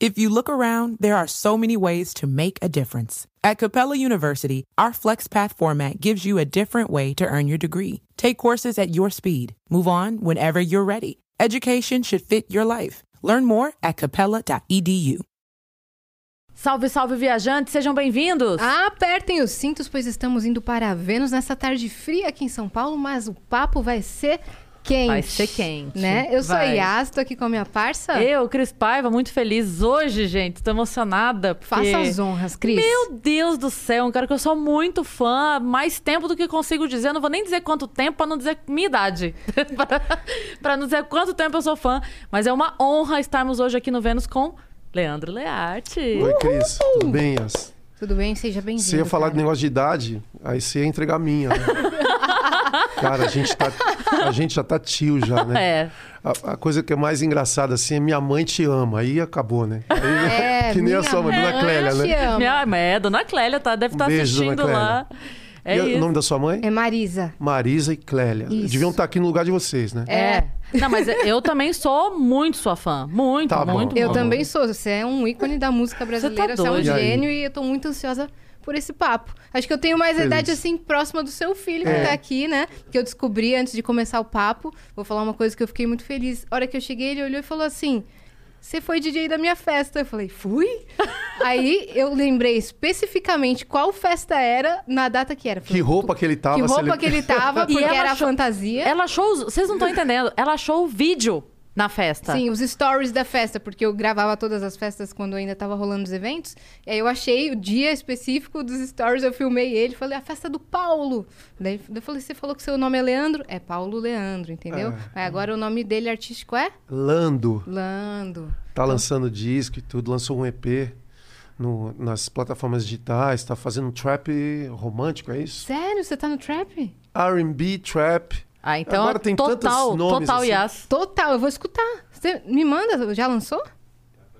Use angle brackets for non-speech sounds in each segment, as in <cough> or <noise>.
If you look around, there are so many ways to make a difference. At Capella University, our FlexPath format gives you a different way to earn your degree. Take courses at your speed. Move on whenever you're ready. Education should fit your life. Learn more at capella.edu. Salve, salve, viajantes, sejam bem-vindos! Apertem os cintos, pois estamos indo para Vênus nessa tarde fria aqui em São Paulo, mas o papo vai ser quente. Vai ser quente. Né? Eu sou a Yas, tô aqui com a minha parça. Eu, Cris Paiva, muito feliz hoje, gente. Tô emocionada. Porque... Faça as honras, Cris. Meu Deus do céu, um cara que eu sou muito fã, mais tempo do que consigo dizer. Eu não vou nem dizer quanto tempo pra não dizer minha idade. <laughs> pra, não dizer quanto tempo eu sou fã. Mas é uma honra estarmos hoje aqui no Vênus com Leandro Learte. Oi, Cris. Tudo bem, Yas? Tudo bem? Seja bem-vindo. Você ia falar cara. de negócio de idade, aí você ia entregar a minha, né? <laughs> Cara, a gente, tá, a gente já tá tio já, né? É. A, a coisa que é mais engraçada assim é minha mãe te ama. Aí acabou, né? Aí, É, <laughs> que nem a sua mãe, Dona mãe Clélia, né? ama. Minha, mas é, Dona Clélia, tá? Deve estar Dona assistindo lá. É E o nome da sua mãe? É Marisa. Marisa e Clélia. Isso. Deviam estar aqui no lugar de vocês, né? É. Não, mas eu também sou muito sua fã. Muito, Tá bom. muito. Eu muito. também sou. Você é um ícone da música brasileira, você, é um doido. E gênio e eu tô muito ansiosa por esse papo. Acho que eu tenho mais a idade, assim, próxima do seu filho que É. tá aqui, né? Que eu descobri antes de começar o papo. Vou falar uma coisa que eu fiquei muito feliz. A hora que eu cheguei, ele olhou e falou assim... Você foi DJ da minha festa. Eu falei, fui? <laughs> Aí eu lembrei especificamente qual festa era na data que era. Que Falei, roupa que ele tava. que roupa lembra? que ele tava, <laughs> E porque era a achou- fantasia. Ela achou. os- Vocês não estão <laughs> entendendo. Ela achou o vídeo na festa. Sim, os stories da festa, porque eu gravava todas as festas quando ainda tava rolando os eventos. E aí eu achei o dia específico dos stories, eu filmei ele, falei, a festa do Paulo. Daí eu falei, você falou que seu nome é Leandro? É Paulo Leandro, entendeu? É. Aí agora o nome dele artístico é Lando. Lando. Tá lançando disco e tudo, lançou um EP no- nas plataformas digitais, tá fazendo um trap romântico, é isso? Sério, você tá no trap? R&B, trap. Ah, então Agora tem total, tantos nomes total assim. Yas. Total, eu vou escutar. Você me manda, já lançou?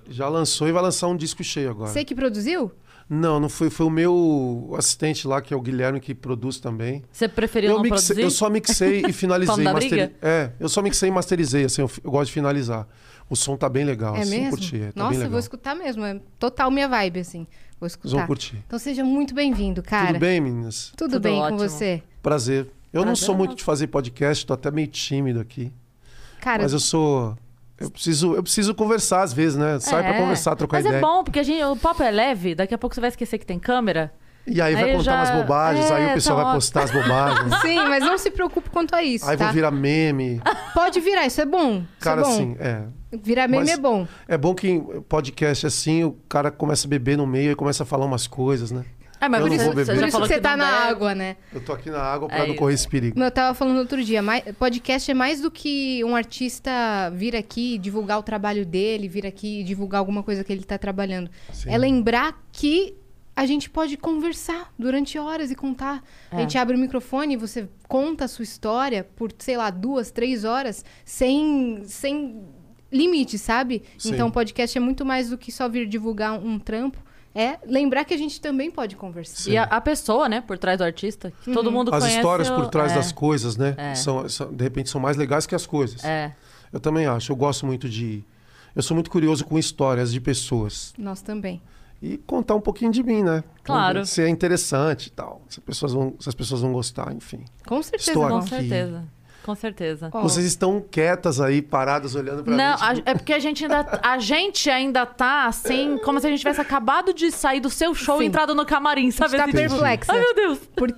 Já lançou e vai lançar um disco cheio agora. Você que produziu? Não, não foi, foi o meu assistente lá, que é o Guilherme, que produz também. Você preferiu Eu, não mixei- produzir? eu só mixei e <laughs> finalizei. Briga? É, eu só mixei e masterizei, assim, eu, eu gosto de finalizar. O som tá bem legal, é assim, mesmo? curti, é, tá Nossa, bem eu legal. vou escutar mesmo. É total minha vibe, assim. Vou Vocês vão escutar. curtir. Então seja muito bem-vindo, cara. Tudo bem, meninas? Tudo, Tudo bem ótimo. com você? Prazer. Eu não sou é muito de fazer podcast, tô até meio tímido aqui. Cara, Mas eu sou. Eu preciso, eu preciso conversar às vezes, né? Sai pra É. conversar, trocar Mas ideia. é bom, porque a gente, o papo é leve, daqui a pouco você vai esquecer que tem câmera. E aí vai Aí contar já- umas bobagens, aí É, o pessoal tá vai postar as bobagens. <laughs> Sim, mas não se preocupe quanto a isso, aí tá? vou virar meme. Pode virar, isso é bom. Isso Cara, é bom. assim, é. Virar meme Mas- é bom. É bom que em podcast assim, o cara começa a beber no meio e começa a falar umas coisas, né? É, mas Eu por isso, Por isso que você que tá na água, né? Eu tô aqui na água pra É não correr esse perigo. Eu tava falando outro dia, mais- podcast é mais do que um artista vir aqui divulgar o trabalho dele, vir aqui divulgar alguma coisa que ele tá trabalhando. Sim. É lembrar que a gente pode conversar durante horas e contar. A É. gente abre o microfone e você conta a sua história por, sei lá, duas, três horas, sem, sem limite, sabe? Sim. Então, podcast é muito mais do que só vir divulgar um trampo. É lembrar que a gente também pode conversar. E a, a pessoa, né, por trás do artista, que todo mundo As conhece. histórias por trás é, das coisas, né? É. São, são- de repente são mais legais que as coisas. É. Eu também acho. Eu gosto muito de. Eu sou muito curioso com histórias de pessoas. Nós também. E contar um pouquinho de mim, né? Claro. Se é interessante e tal. Se as pessoas vão, se as pessoas vão gostar, enfim. Com certeza. Estou Com aqui. certeza. Com certeza. Ó, Vocês estão quietas aí, paradas, olhando pra Não, mim. a- tipo, é porque a gente ainda <laughs> a gente ainda tá assim, como se a gente tivesse acabado de sair do seu show Sim. e entrado no camarim, sabe? tá Assim, tipo, perplexa. Ai, meu Deus. Por-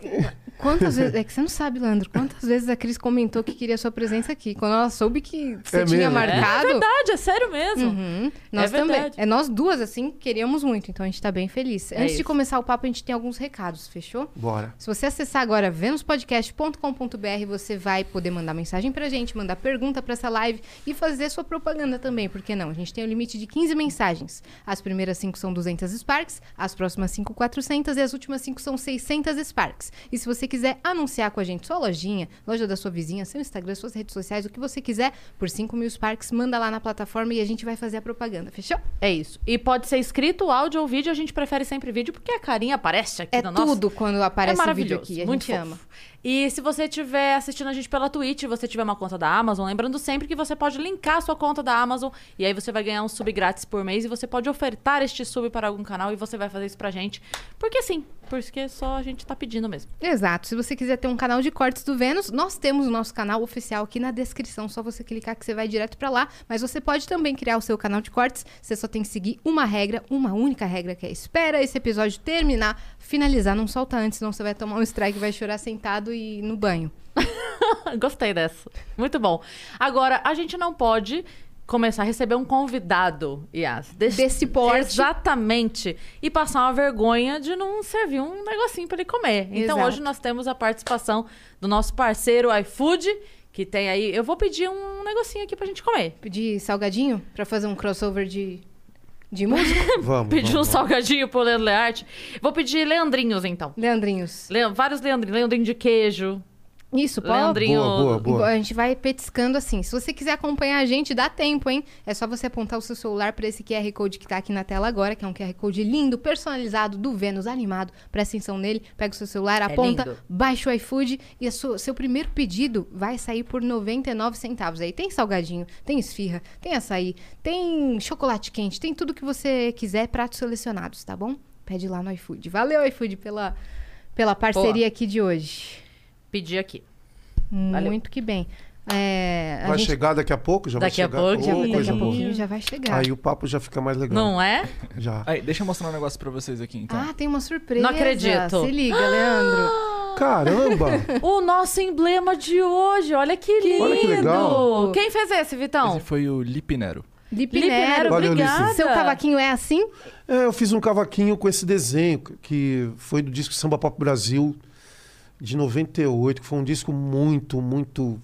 Quantas vezes. É que você não sabe, Leandro. Quantas vezes a Cris comentou que queria sua presença aqui? Quando ela soube que você É tinha mesmo? É marcado. verdade, é sério mesmo. Uhum. Nós É também. verdade. É nós duas, assim, queríamos muito, então a gente tá bem feliz. É Antes de isso. começar o papo, a gente tem alguns recados, fechou? Bora. Se você acessar agora venuspodcast.com.br, você vai poder mandar mensagem pra gente, mandar pergunta pra essa live e fazer sua propaganda também, por que não? A gente tem o limite de 15 mensagens. As primeiras 5 são 200 Sparks, as próximas 5 400 e as últimas 5 são 600 Sparks. E se você quiser anunciar com a gente sua lojinha, loja da sua vizinha, seu Instagram, suas redes sociais, o que você quiser, por 5 mil Sparks, manda lá na plataforma e a gente vai fazer a propaganda, fechou? É isso. E pode ser escrito, áudio ou vídeo, a gente prefere sempre vídeo, porque a carinha aparece aqui É no nosso... tudo quando aparece é o vídeo maravilhoso, aqui, a muito gente fofo. ama. E se você estiver assistindo a gente pela Twitch, você tiver uma conta da Amazon, lembrando sempre que você pode linkar a sua conta da Amazon e aí você vai ganhar um sub grátis por mês e você pode ofertar este sub para algum canal e você vai fazer isso pra gente. Porque sim, porque só a gente tá pedindo mesmo. Exato. Se você quiser ter um canal de cortes do Vênus, nós temos o nosso canal oficial aqui na descrição. Só você clicar que você vai direto pra lá. Mas você pode também criar o seu canal de cortes. Você só tem que seguir uma regra, uma única regra, que é espera esse episódio terminar, finalizar, não solta antes, senão você vai tomar um strike, vai chorar sentado e no banho. <laughs> Gostei dessa. Muito bom. Agora, a gente não pode começar a receber um convidado, Yas. Desse, Desse porte. Exatamente. E passar uma vergonha de não servir um negocinho para ele comer. Então, Exato. hoje nós temos a participação do nosso parceiro iFood, que tem aí... Eu vou pedir um negocinho aqui pra gente comer. Pedir salgadinho pra fazer um crossover de, de música. <laughs> Vamos. Pedir um vamos, salgadinho pro Leandro Learte. Vou pedir leandrinhos, então. Leandrinhos. Le- vários leandrinhos. Leandrinho de queijo. Isso, pode. Leandrinho... Boa, boa, boa. A gente vai petiscando assim. Se você quiser acompanhar a gente, dá tempo, hein? É só você apontar o seu celular para esse QR Code que tá aqui na tela agora, que é um QR Code lindo, personalizado, do Vênus, animado. Presta atenção nele, pega o seu celular, aponta, lindo. baixa o iFood e o seu, seu primeiro pedido vai sair por 99 centavos. Aí tem salgadinho, tem esfirra, tem açaí, tem chocolate quente, tem tudo que você quiser, pratos selecionados, tá bom? Pede lá no iFood. Valeu, iFood, pela, pela parceria aqui de hoje. Pedir aqui. Valeu. Muito que bem. É, a Vai gente- chegar daqui a pouco? Já Daqui a vai chegar? pouco, Ô, daqui a pouquinho já vai chegar. Aí o papo já fica mais legal. Não é? Já. Aí, deixa eu mostrar um negócio pra vocês aqui, então. Ah, tem uma surpresa. Não acredito. Se liga, Leandro. <gasps> Caramba! O nosso emblema de hoje, olha que lindo! Olha que legal. Quem fez esse, Vitão? Esse foi o Lipinero. Lipe Lipe Nero, Nero. Valeu, obrigada. Lipe. Seu cavaquinho é assim? É, eu fiz um cavaquinho com esse desenho, que foi do disco Samba Pop Brasil de 98, que foi um disco muito, muito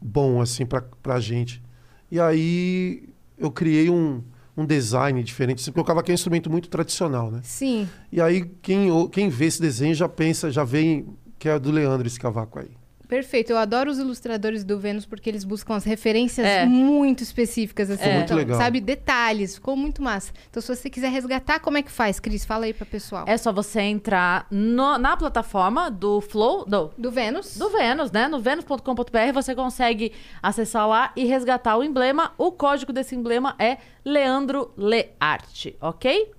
bom, assim, pra, pra gente. E aí eu criei um, um design diferente, porque o cavaquinho é um instrumento muito tradicional, né? Sim. E aí quem, quem vê esse desenho já pensa, já vem que é do Leandro esse cavaco aí. Perfeito. Eu adoro os ilustradores do Vênus porque eles buscam as referências É. muito específicas, assim. Ficou muito Então, legal. Sabe, detalhes. Ficou muito massa. Então, se você quiser resgatar, como é que faz, Cris? Fala aí pra pessoal. É só você entrar no- na plataforma do Flow, do, Do Vênus. do Vênus, né? No venus.com.br você consegue acessar lá e resgatar o emblema. O código desse emblema é Leandro Learte, ok?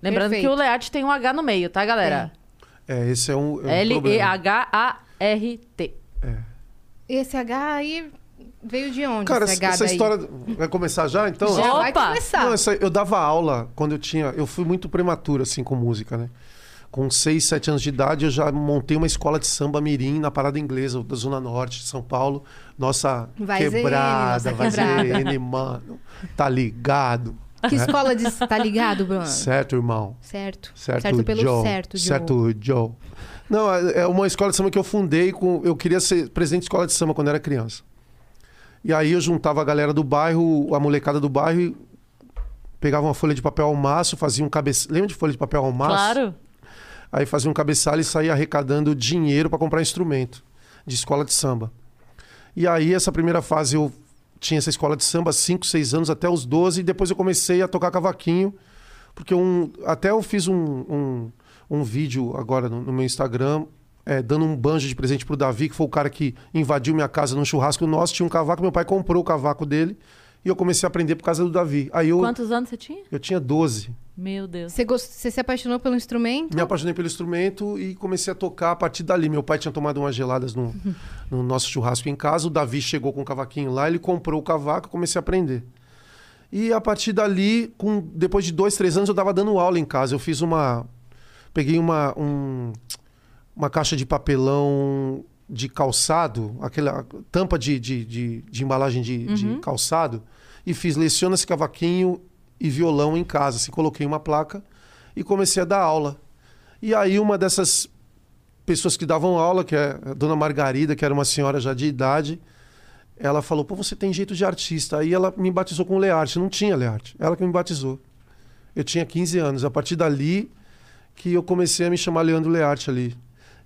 Lembrando Perfeito. que o Learte tem um H no meio, tá, galera? É, esse é um, é um problema. L-E-H-A-R-T. Esse H aí veio de onde? Cara, esse essa, H essa daí? história vai começar já, então? Já vai Opa! começar. Não, essa- eu dava aula quando eu tinha. Eu fui muito prematuro, assim, com música, né? Com 6, 7 anos de idade, eu já montei uma escola de samba mirim na Parada Inglesa, da Zona Norte de São Paulo. Nossa Vai quebrada, vai. ZN, mano. Tá ligado? Que escola de... Tá ligado, Bruno? Certo, irmão. Certo. Certo, pelo Joe. certo, Joe. Certo, Joe. Não, é é uma escola de samba que eu fundei com. Eu queria ser presidente de escola de samba quando era criança. E aí eu juntava a galera do bairro, a molecada do bairro, e pegava uma folha de papel ao maço, fazia um cabeçalho. Lembra de folha de papel ao maço? Claro. Aí fazia um cabeçalho e saía arrecadando dinheiro para comprar instrumento de escola de samba. E aí, essa primeira fase, eu tinha essa escola de samba, 5, 6 anos, até os 12, e depois eu comecei a tocar cavaquinho, porque um, até eu fiz um, um, um vídeo agora no, no meu Instagram, é, dando um banjo de presente pro Davi, que foi o cara que invadiu minha casa num churrasco nosso, tinha um cavaco, meu pai comprou o cavaco dele, e eu comecei a aprender por causa do Davi. Aí eu, Quantos anos você tinha? eu tinha 12. Meu Deus. Você, gost... Você se apaixonou pelo instrumento? Me apaixonei pelo instrumento e comecei a tocar a partir dali. Meu pai tinha tomado umas geladas no, <laughs> no nosso churrasco em casa. O Davi chegou com o cavaquinho lá, ele comprou o cavaco e comecei a aprender. E a partir dali, com, depois de dois, três anos, eu estava dando aula em casa. Eu fiz uma. Peguei uma. Um, uma caixa de papelão de calçado, aquela tampa de, de, de, de embalagem de, de calçado, e fiz leciona esse cavaquinho e violão em casa. Assim, coloquei uma placa e comecei a dar aula. E aí uma dessas pessoas que davam aula, que é a dona Margarida, que era uma senhora já de idade, ela falou: pô, você tem jeito de artista. Aí ela me batizou com Learte. Não tinha Learte. Ela que me batizou. Eu tinha 15 anos. A partir dali que eu comecei a me chamar Leandro Learte ali.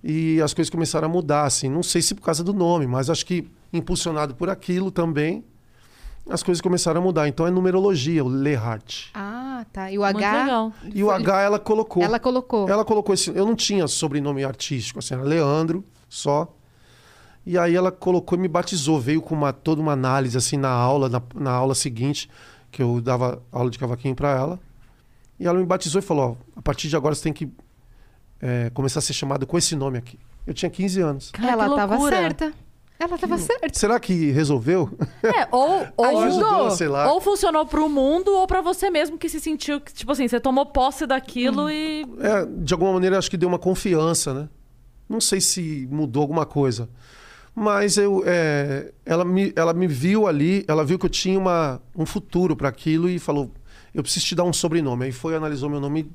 E as coisas começaram a mudar, assim. Não sei se por causa do nome, mas acho que impulsionado por aquilo também, as coisas começaram a mudar. Então é numerologia, o Learte. Ah, tá. E o Muito H. legal. E o H ela colocou. Ela colocou. Ela colocou esse. Eu não tinha sobrenome artístico, assim, era Leandro só. E aí ela colocou e me batizou. Veio com uma, toda uma análise, assim, na aula, na, na aula seguinte, que eu dava aula de cavaquinho para ela. E ela me batizou e falou: ó, a partir de agora você tem que é, começar a ser chamado com esse nome aqui. Eu tinha 15 anos. Cara, ela que tava loucura. certa. Ela tava certa. Será que resolveu? É, ou, <laughs> ou, Ajudou, sei lá. ou funcionou pro mundo ou pra você mesmo que se sentiu, que, tipo assim, você tomou posse daquilo e. É, de alguma maneira, acho que deu uma confiança, né? Não sei se mudou alguma coisa. Mas eu, é, ela, me, ela me viu ali, ela viu que eu tinha uma, um futuro para aquilo e falou: eu preciso te dar um sobrenome. Aí foi, analisou meu nome.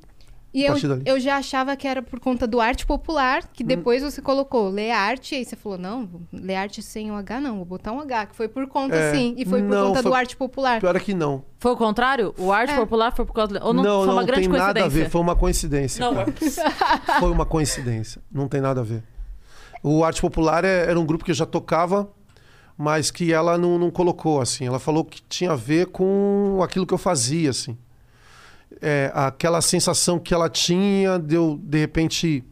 E eu, dali. eu já achava que era por conta do arte popular, Hum. que depois você colocou Learte, aí você falou, não, Learte sem um H não, vou botar um H, que foi por conta, É, sim, e foi por não, conta do foi- arte popular. Pior é que não. Foi o contrário? O arte É. popular foi por causa. Ou não, não, foi não, uma grande tem nada a ver. Foi uma coincidência. Não, cara. Foi uma coincidência. Não tem nada a ver. O Arte Popular é- era um grupo que eu já tocava, mas que ela não, não colocou, assim. Ela falou que tinha a ver com aquilo que eu fazia, assim. É, aquela sensação que ela tinha de eu, de repente,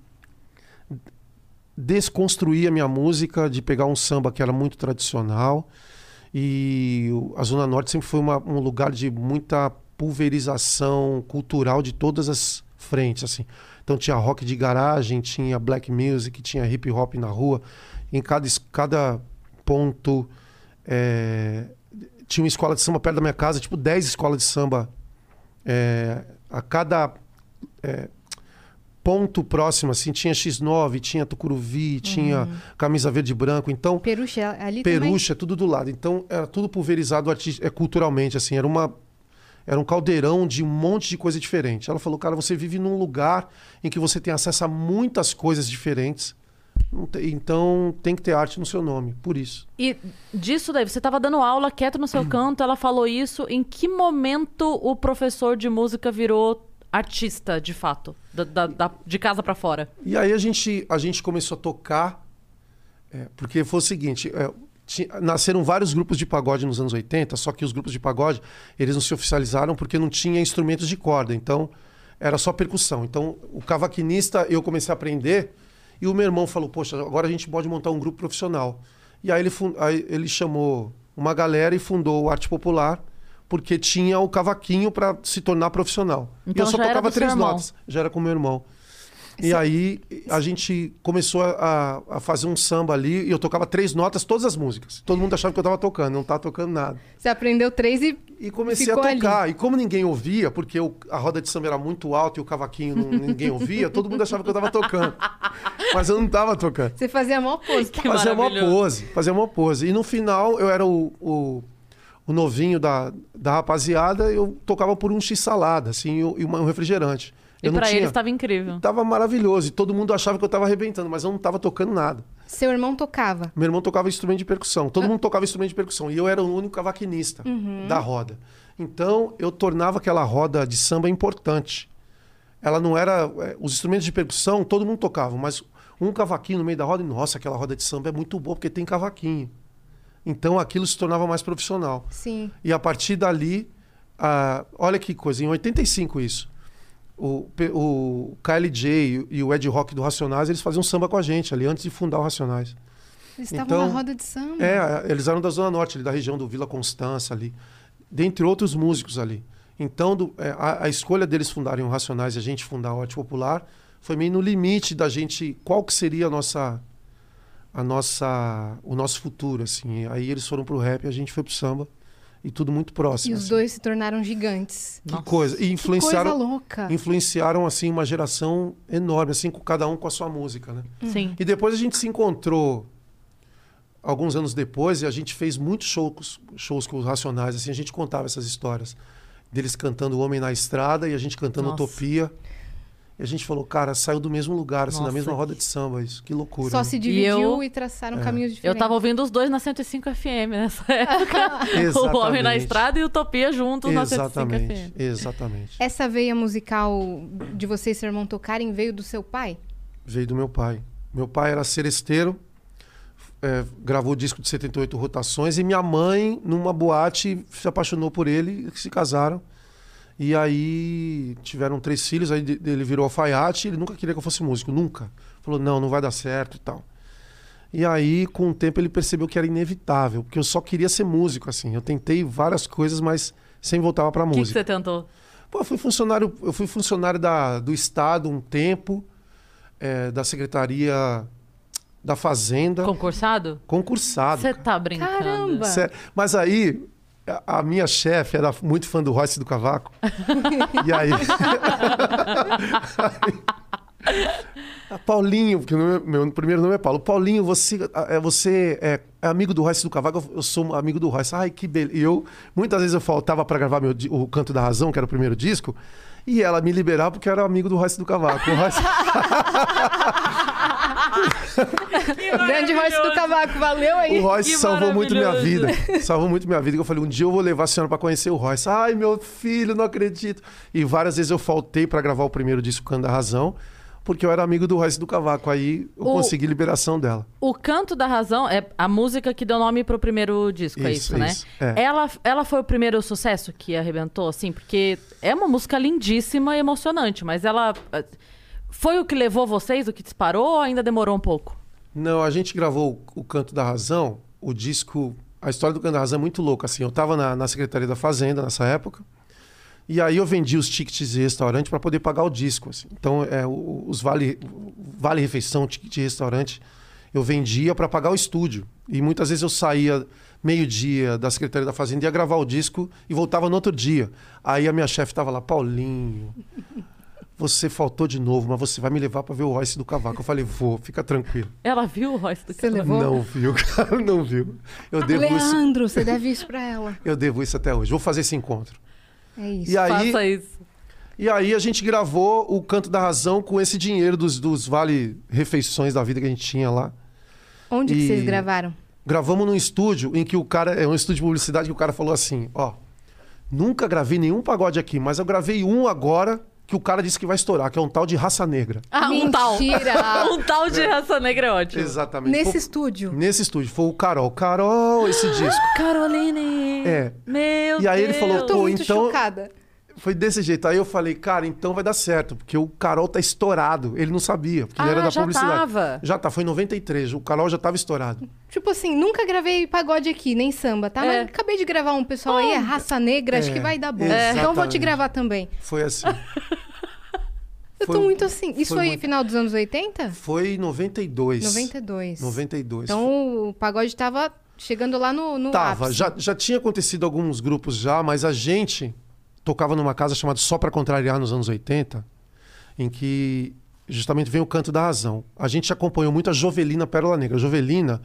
desconstruir a minha música, de pegar um samba que era muito tradicional. E a Zona Norte sempre foi uma- um lugar de muita pulverização cultural de todas as frentes, assim. Então tinha rock de garagem, tinha black music, tinha hip hop na rua. Em cada, cada ponto é, tinha uma escola de samba perto da minha casa, tipo 10 escolas de samba. é, a cada é, ponto próximo, assim, tinha X9, tinha Tucuruvi, tinha Camisa Verde e Branco. Então, Peruche ali também. Peruche é tudo do lado. Então era tudo pulverizado é, culturalmente, assim, era uma era um caldeirão de um monte de coisa diferente. Ela falou, cara, você vive num lugar em que você tem acesso a muitas coisas diferentes. Então tem que ter arte no seu nome, por isso. E disso daí, você tava dando aula quieto no seu canto, ela falou isso. Em que momento o professor de música virou artista, de fato? Da, da- da- de casa pra fora? E aí a gente, a gente começou a tocar, é, porque foi o seguinte, é, nasceram vários grupos de pagode nos anos 80, só que os grupos de pagode, eles não se oficializaram porque não tinha instrumentos de corda, então era só percussão. Então o cavaquinista eu comecei a aprender e o meu irmão falou, poxa, agora a gente pode montar um grupo profissional. E aí ele, aí ele chamou uma galera e fundou o Arte Popular, porque tinha o cavaquinho para se tornar profissional. e Então eu só tocava três notas, já era com meu irmão. E aí a gente começou a, a fazer um samba ali e eu tocava três notas, todas as músicas. Todo mundo achava que eu tava tocando, não tava tocando nada. Você aprendeu três e E comecei a tocar. E como ninguém ouvia, porque a roda de samba era muito alta e o cavaquinho não- ninguém ouvia, todo mundo achava que eu tava tocando. <laughs> Mas eu não tava tocando. você fazia a maior pose. Que Fazia uma maravilhoso. pose, fazia uma pose. E no final eu era o, o, o novinho da, da rapaziada, eu tocava por um x-salada, assim, e um refrigerante. E Eu não pra tinha... ele estava incrível. Tava maravilhoso. E todo mundo achava que eu tava arrebentando, mas eu não tava tocando nada. Seu irmão tocava. Meu irmão tocava instrumento de percussão. Todo mundo tocava instrumento de percussão. E eu era o único cavaquinista da roda. Então, eu tornava aquela roda de samba importante. Ela não era. é, Os instrumentos de percussão, todo mundo tocava, mas um cavaquinho no meio da roda, e nossa, aquela roda de samba é muito boa porque tem cavaquinho. Então aquilo se tornava mais profissional. Sim. E a partir dali, ah, olha que coisa, em 85 isso. O, o KLJ e o Ed Rock do Racionais, eles faziam samba com a gente ali, antes de fundar o Racionais. Eles estavam Então, na roda de samba. É, eles eram da Zona Norte, ali, da região do Vila Constança ali, dentre outros músicos ali. Então, do- é, a, a escolha deles fundarem o Racionais e a gente fundar o Arte Popular foi meio no limite da gente, qual que seria a nossa, a nossa, o nosso futuro, assim. Aí eles foram pro rap, a gente foi pro samba. E tudo muito E próximo. os assim. dois se tornaram gigantes. Que coisa. E Que coisa influenciaram, louca. influenciaram assim uma geração enorme, assim, com cada um com a sua música, né? Sim. E depois a gente se encontrou alguns anos depois e a gente fez muitos shows, shows com os Racionais, assim, a gente contava essas histórias deles cantando O Homem na Estrada e a gente cantando Nossa. Utopia. E a gente falou, cara, saiu do mesmo lugar, assim, na Nossa. mesma roda de samba, isso. Que loucura. Só né? se E dividiu eu- e, traçaram É. caminhos diferentes. Eu tava ouvindo os dois na 105 FM nessa <laughs> época. o Homem na. Estrada e Utopia juntos na 105 Exatamente, FM. exatamente. Essa veia musical de você e seu irmão tocarem veio do seu pai? Veio do meu pai. Meu pai era seresteiro, é, gravou o disco de 78 rotações e minha mãe, numa boate, se apaixonou por ele e se casaram. E aí tiveram três filhos, aí ele virou alfaiate, ele nunca queria que eu fosse músico, nunca. Falou, não, não vai dar certo e tal. E aí, com o tempo, ele percebeu que era inevitável, porque eu só queria ser músico, assim. Eu tentei várias coisas, mas sempre voltava pra O que, que música. você tentou? Pô, eu fui funcionário, eu fui funcionário da, do Estado um tempo, é, da Secretaria da Fazenda, Concursado? concursado. Você tá brincando. Caramba! Sério. Mas aí, a, minha chefe era muito fã do Royce do Cavaco. <laughs> e aí. <laughs> A Paulinho, porque o meu, meu primeiro nome é Paulo. Paulinho, você é, você é, é amigo do Royce do Cavaco? Eu- sou amigo do Royce. Ai, que beleza. E eu, muitas vezes eu faltava para gravar meu, o Canto da Razão, que era o primeiro disco, e ela me liberava porque eu era amigo do Royce do Cavaco. O Royce... <laughs> <laughs> Grande Royce do Cavaco, valeu aí. O Royce Que salvou muito minha vida. Salvou muito minha vida. Eu falei, um dia eu vou levar a senhora pra conhecer o Royce. Ai, meu filho, não acredito. E várias vezes eu faltei pra gravar o primeiro disco Cando da Razão, porque eu era amigo do Royce do Cavaco. Aí eu O- consegui liberação dela. O Canto da Razão é a música que deu nome pro primeiro disco, é Isso, isso, né? isso, é. Ela, ela foi o primeiro sucesso que arrebentou, assim, porque é uma música lindíssima e emocionante, mas ela. Foi o que levou vocês, o que disparou, ou ainda demorou um pouco? Não, a gente gravou o Canto da Razão, o disco. A história do Canto da Razão é muito louca. Assim, eu tava na, na Secretaria da Fazenda nessa época. E aí eu vendi os tickets de restaurante para poder pagar o disco. assim. Então, é, os vale, vale refeição, ticket de restaurante, eu vendia para pagar o estúdio. E muitas vezes eu saía meio-dia da Secretaria da Fazenda, ia gravar o disco e voltava no outro dia. Aí a minha chefe estava lá, Paulinho, você faltou de novo, mas você vai me levar para ver o Royce do Cavaco. Eu falei, vou, fica tranquilo. Ela viu o Royce do Você Cavaco? levou? Não viu, <laughs> cara, não viu. Eu devo, isso, Leandro, você deve isso pra ela. eu devo isso até hoje. Vou fazer esse encontro. É isso. E aí, Faça isso. e aí a gente gravou o Canto da Razão com esse dinheiro dos, dos vale-refeições da vida que a gente tinha lá. Onde que e- vocês gravaram? Gravamos num estúdio em que o cara. É um estúdio de publicidade que o cara falou assim: ó, nunca gravei nenhum pagode aqui, mas eu gravei um agora que o cara disse que vai estourar, que é um tal de raça negra. Ah, um tal. Mentira! <laughs> um tal de raça negra é ótimo. Exatamente. Nesse Foi- estúdio. Nesse estúdio. Foi o Carol. Carol, esse disco. <gasps> Caroline! É. Meu E aí ele falou, Deus. Tô Pô, muito então- chocada. Foi desse jeito. Aí eu falei, cara, então vai dar certo, porque o Carol tá estourado. Ele não sabia, porque ele Ah, era da já publicidade. tava. Já tá, foi em 93. O Carol já tava estourado. Tipo assim, nunca gravei pagode aqui, nem samba, tá? É. Mas acabei de gravar um pessoal aí, é raça negra, acho É, que vai dar bom. Então vou te gravar também. Foi assim. <laughs> Eu Foi- tô muito assim. Isso foi foi, muito- final dos anos 80? Foi em 92. 92. 92. Então o pagode tava chegando lá no, no Tava. ápice. Já, já tinha acontecido alguns grupos já, mas a gente tocava numa casa chamada Só Pra Contrariar nos anos 80, em que justamente vem o canto da razão. A gente acompanhou muito a Jovelina Pérola Negra. A Jovelina,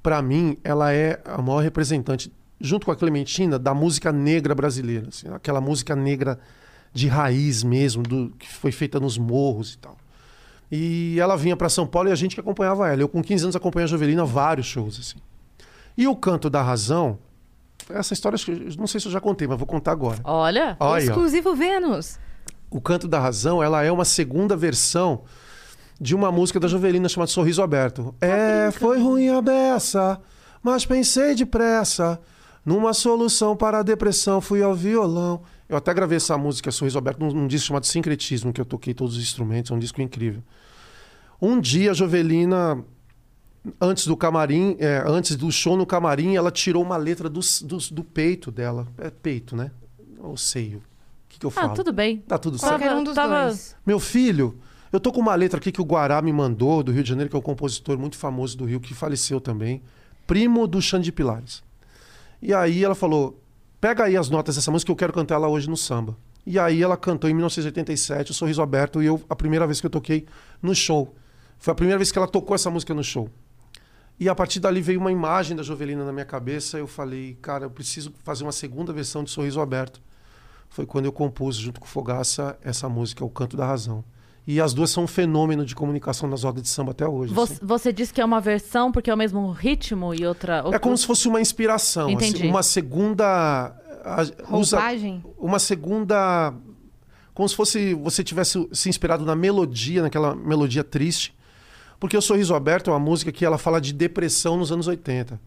pra mim, ela é a maior representante, junto com a Clementina, da música negra brasileira. assim, aquela música negra de raiz mesmo, do, que foi feita nos morros e tal. E ela vinha para São Paulo e a gente que acompanhava ela. Eu, com 15 anos, acompanhei a Jovelina vários shows. assim. E o Canto da Razão, essa história, não sei se eu já contei, mas vou contar agora. Olha. Olha, ó. Exclusivo Vênus. O Canto da Razão, ela é uma segunda versão de uma música da Jovelina chamada Sorriso Aberto. É, foi ruim a beça, mas pensei depressa. Numa solução para a depressão, fui ao violão. Eu até gravei essa música Sorriso Aberto num, num disco chamado Sincretismo, que eu toquei todos os instrumentos, é um disco incrível. Um dia a Jovelina, antes do camarim, é, antes do show no camarim, ela tirou uma letra do, do, do peito dela. É peito, né? Ou seio. O que, que eu falo? Ah, tudo bem. Tá tudo certo. Qualquer um dos tava- dois. Meu filho, eu tô com uma letra aqui que o Guará me mandou, do Rio de Janeiro, que é um compositor muito famoso do Rio, que faleceu também, primo do Xande de Pilares. E aí ela falou: pega aí as notas dessa música que eu quero cantar ela hoje no samba. E aí ela cantou em 1987, o Sorriso Aberto, e eu, a primeira vez que eu toquei no show. Foi a primeira vez que ela tocou essa música no show. E a partir dali veio uma imagem da Jovelina na minha cabeça. Eu falei, cara, eu preciso fazer uma segunda versão de Sorriso Aberto. Foi quando eu compus, junto com Fogaça, essa música, O Canto da Razão. E as duas são um fenômeno de comunicação nas rodas de samba até hoje. Você, assim. você disse que é uma versão porque é o mesmo ritmo e outra. É como se fosse uma inspiração, assim, Entendi. uma segunda. Roupagem? uma segunda. Como se fosse você tivesse se inspirado na melodia, naquela melodia triste. Porque o Sorriso Aberto é uma música que ela fala de depressão nos anos 80.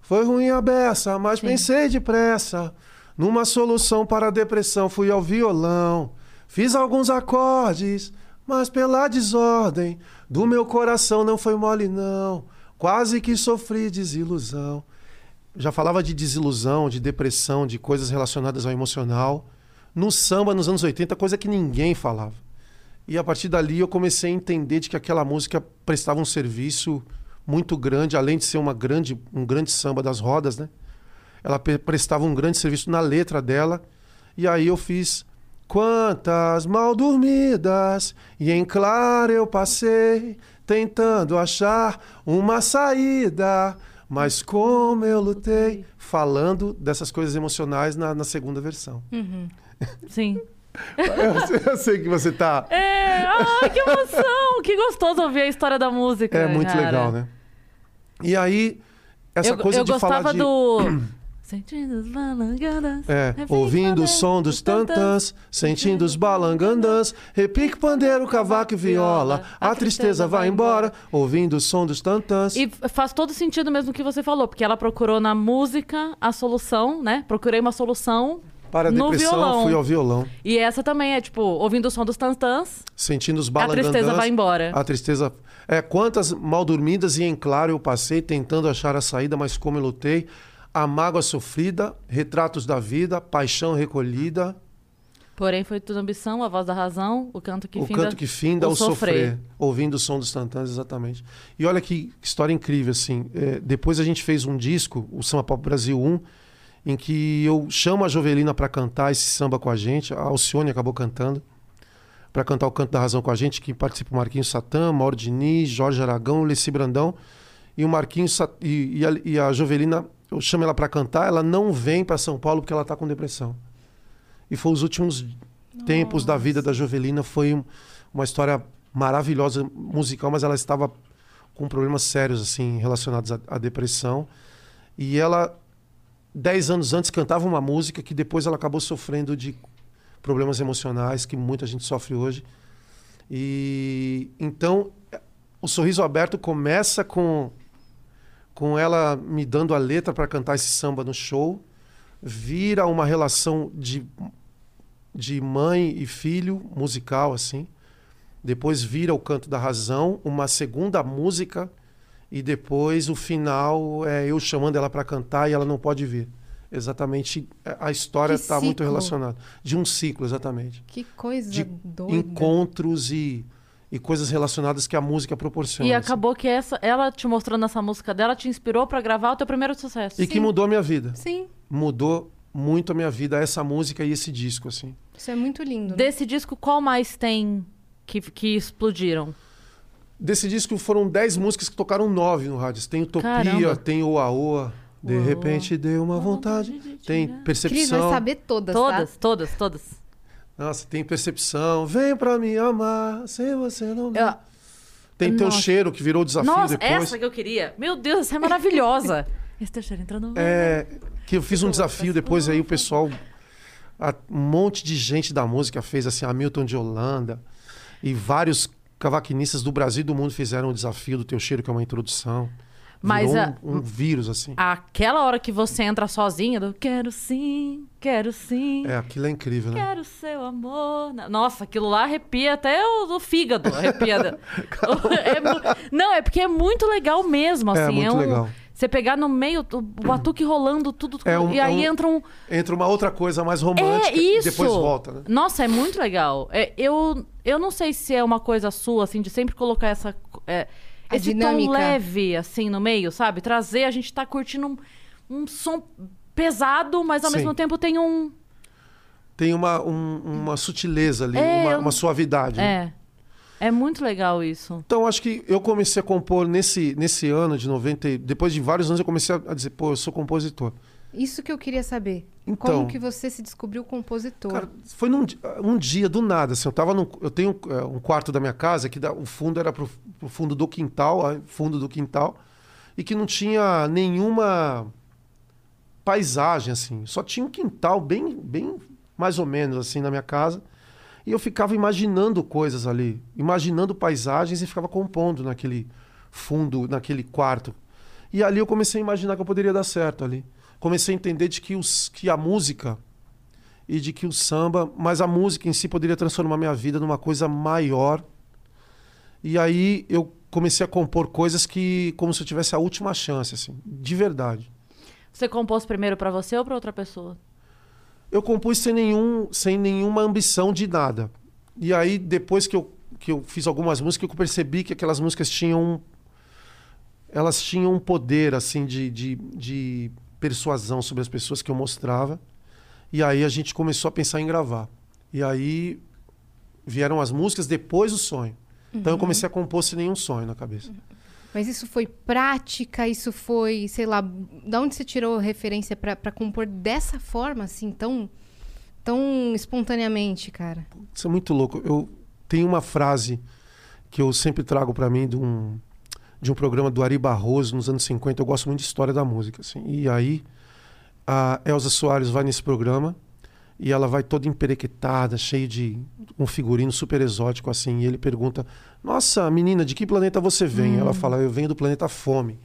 Foi ruim a beça, mas pensei depressa. Numa solução para a depressão, fui ao violão. Fiz alguns acordes, mas pela desordem do meu coração não foi mole, não. Quase que sofri desilusão. Já falava de desilusão, de depressão, de coisas relacionadas ao emocional. No samba, nos anos 80, coisa que ninguém falava. E a partir dali eu comecei a entender de que aquela música prestava um serviço muito grande, além de ser uma grande, um grande samba das rodas, né? Ela pre- prestava um grande serviço na letra dela. E aí eu fiz Quantas mal dormidas e em claro eu passei, tentando achar uma saída, mas como eu lutei, falando dessas coisas emocionais na, na segunda versão. <laughs> Sim. Eu, sei- eu sei que você tá. É, ai, que emoção! que gostoso ouvir a história da música. É muito cara. legal, né? E aí, essa eu coisa eu de gostava falar de. do. <clears throat> Sentindo os balangadas. É, ouvindo o pandeiro, som dos tantãs, sentindo os balangandãs, repique pandeiro, cavaco e viola, a tristeza vai embora, ouvindo o som dos tantãs. E faz todo sentido mesmo o que você falou, porque ela procurou na música a solução, né? Procurei uma solução. Para a no depressão, violão. fui ao violão, E essa também é, tipo, ouvindo o som dos tantãs. sentindo os A balangandãs. tristeza vai embora. A tristeza. É, quantas mal dormidas e em claro eu passei, tentando achar a saída, mas como eu lutei. A mágoa sofrida, retratos da vida, paixão recolhida, Porém, foi tudo ambição, a voz da razão, o canto que o finda. canto que finda o o sofrer. sofrer. ouvindo o som dos tantãs, exatamente. E olha que história incrível, assim. É, depois a gente fez um disco, o Samba Pop Brasil 1, em que eu chamo a Jovelina para cantar esse samba com a gente. A Alcione acabou cantando. Para cantar o Canto da Razão com a gente, que participa o Marquinhos Satã, Mauro Diniz, Jorge Aragão, Leci Brandão. E o Marquinhos e, e a, e a Jovelina, eu chamo ela para cantar, ela não vem para São Paulo porque ela tá com depressão. E foi os últimos tempos da vida da Jovelina. Foi um- uma história maravilhosa musical, mas ela estava com problemas sérios assim relacionados à, à depressão. E ela, dez anos antes, cantava uma música que depois ela acabou sofrendo de problemas emocionais que muita gente sofre hoje. E então o sorriso aberto começa com com ela me dando a letra para cantar esse samba no show, vira uma relação de de mãe e filho musical assim. Depois vira o canto da razão, uma segunda música e depois o final é eu chamando ela para cantar e ela não pode vir. Exatamente, a história está muito relacionada de um ciclo exatamente, Que coisa de doida. encontros e e coisas relacionadas que a música proporciona. E assim. acabou que essa, ela te mostrando essa música dela te inspirou pra gravar o teu primeiro sucesso. E que mudou a minha vida. Sim, Mudou muito a minha vida essa música e esse disco assim. isso é muito lindo. né? Desse disco, qual mais tem que, que explodiram? Desse disco foram 10 músicas que tocaram 9 no rádio. Tem Utopia, Caramba. tem Oa Oa. De Oa, repente deu uma vontade. Tem Cris vai Percepção. saber todas, Todas, tá? todas, todas. Nossa, tem Percepção. Vem pra me amar, sem você não Eu- Tem Teu Nossa. Cheiro, que virou desafio Nossa, depois. essa que eu queria. Meu Deus, essa é maravilhosa. <laughs> Esse teu cheiro entrando no... É, que eu fiz um desafio depois aí o pessoal a- um monte de gente da música fez assim Hamilton de Holanda e vários cavaquinistas do Brasil e do mundo fizeram o desafio do teu cheiro que é uma introdução Mas a- um, um vírus assim Aquela hora que você entra sozinha do quero sim, quero sim, é aquilo é incrível né quero seu amor. Nossa, aquilo lá arrepia até o, o fígado. Arrepia. <laughs> É Não, é porque é muito legal mesmo, É, assim. muito um- legal. Você pegar no meio, o batuque rolando, tudo. É um- e aí é um- entra um. entra uma outra coisa mais romântica É isso! e depois volta né Nossa, é muito legal. É, eu, eu não sei se é uma coisa sua, assim, de sempre colocar essa. é, A esse tom dinâmica. leve, assim, no meio, sabe? Trazer, a gente tá curtindo um, um som pesado, mas ao Sim. mesmo tempo tem um. Tem uma, um- uma sutileza ali, É, uma, eu- uma suavidade. né? É. É muito legal isso. Então, acho que eu comecei a compor nesse, nesse ano de 90. e- Depois de vários anos, eu comecei a dizer, pô, eu sou compositor. Isso que eu queria saber. Então. Como que você se descobriu compositor? Cara, foi num, di- um dia, do nada. Assim, eu, tava num- eu tenho é, um quarto da minha casa que dá- o fundo era pro, pro fundo do quintal, ah, fundo do quintal, e que não tinha nenhuma paisagem, assim. Só tinha um quintal bem, bem mais ou menos assim na minha casa. E eu ficava imaginando coisas ali, imaginando paisagens e ficava compondo naquele fundo, naquele quarto. E ali eu comecei a imaginar que eu poderia dar certo ali. Comecei a entender de que, os, que a música e de que o samba, mas a música em si poderia transformar minha vida numa coisa maior. E aí eu comecei a compor coisas que como se eu tivesse a última chance assim, de verdade. Você compôs primeiro pra você ou pra outra pessoa? Eu compus sem nenhum sem nenhuma ambição de nada. E aí depois que eu que eu fiz algumas músicas, eu percebi que aquelas músicas tinham elas tinham um poder assim de, de, de persuasão sobre as pessoas que eu mostrava. E aí a gente começou a pensar em gravar. E aí vieram as músicas depois do sonho. Então eu comecei a compor sem nenhum sonho na cabeça. Mas isso foi prática, isso foi, sei lá, da onde você tirou referência pra compor dessa forma, assim, tão, tão espontaneamente, cara? Isso é muito louco. Eu tenho uma frase que eu sempre trago pra mim de um, de um programa do Ari Barroso nos anos 50. Eu gosto muito de história da música. Assim. E aí a Elza Soares vai nesse programa e ela vai toda emperequetada, cheia de um figurino super exótico assim. E ele pergunta: Nossa, menina, de que planeta você vem? Ela fala: Eu venho do planeta Fome.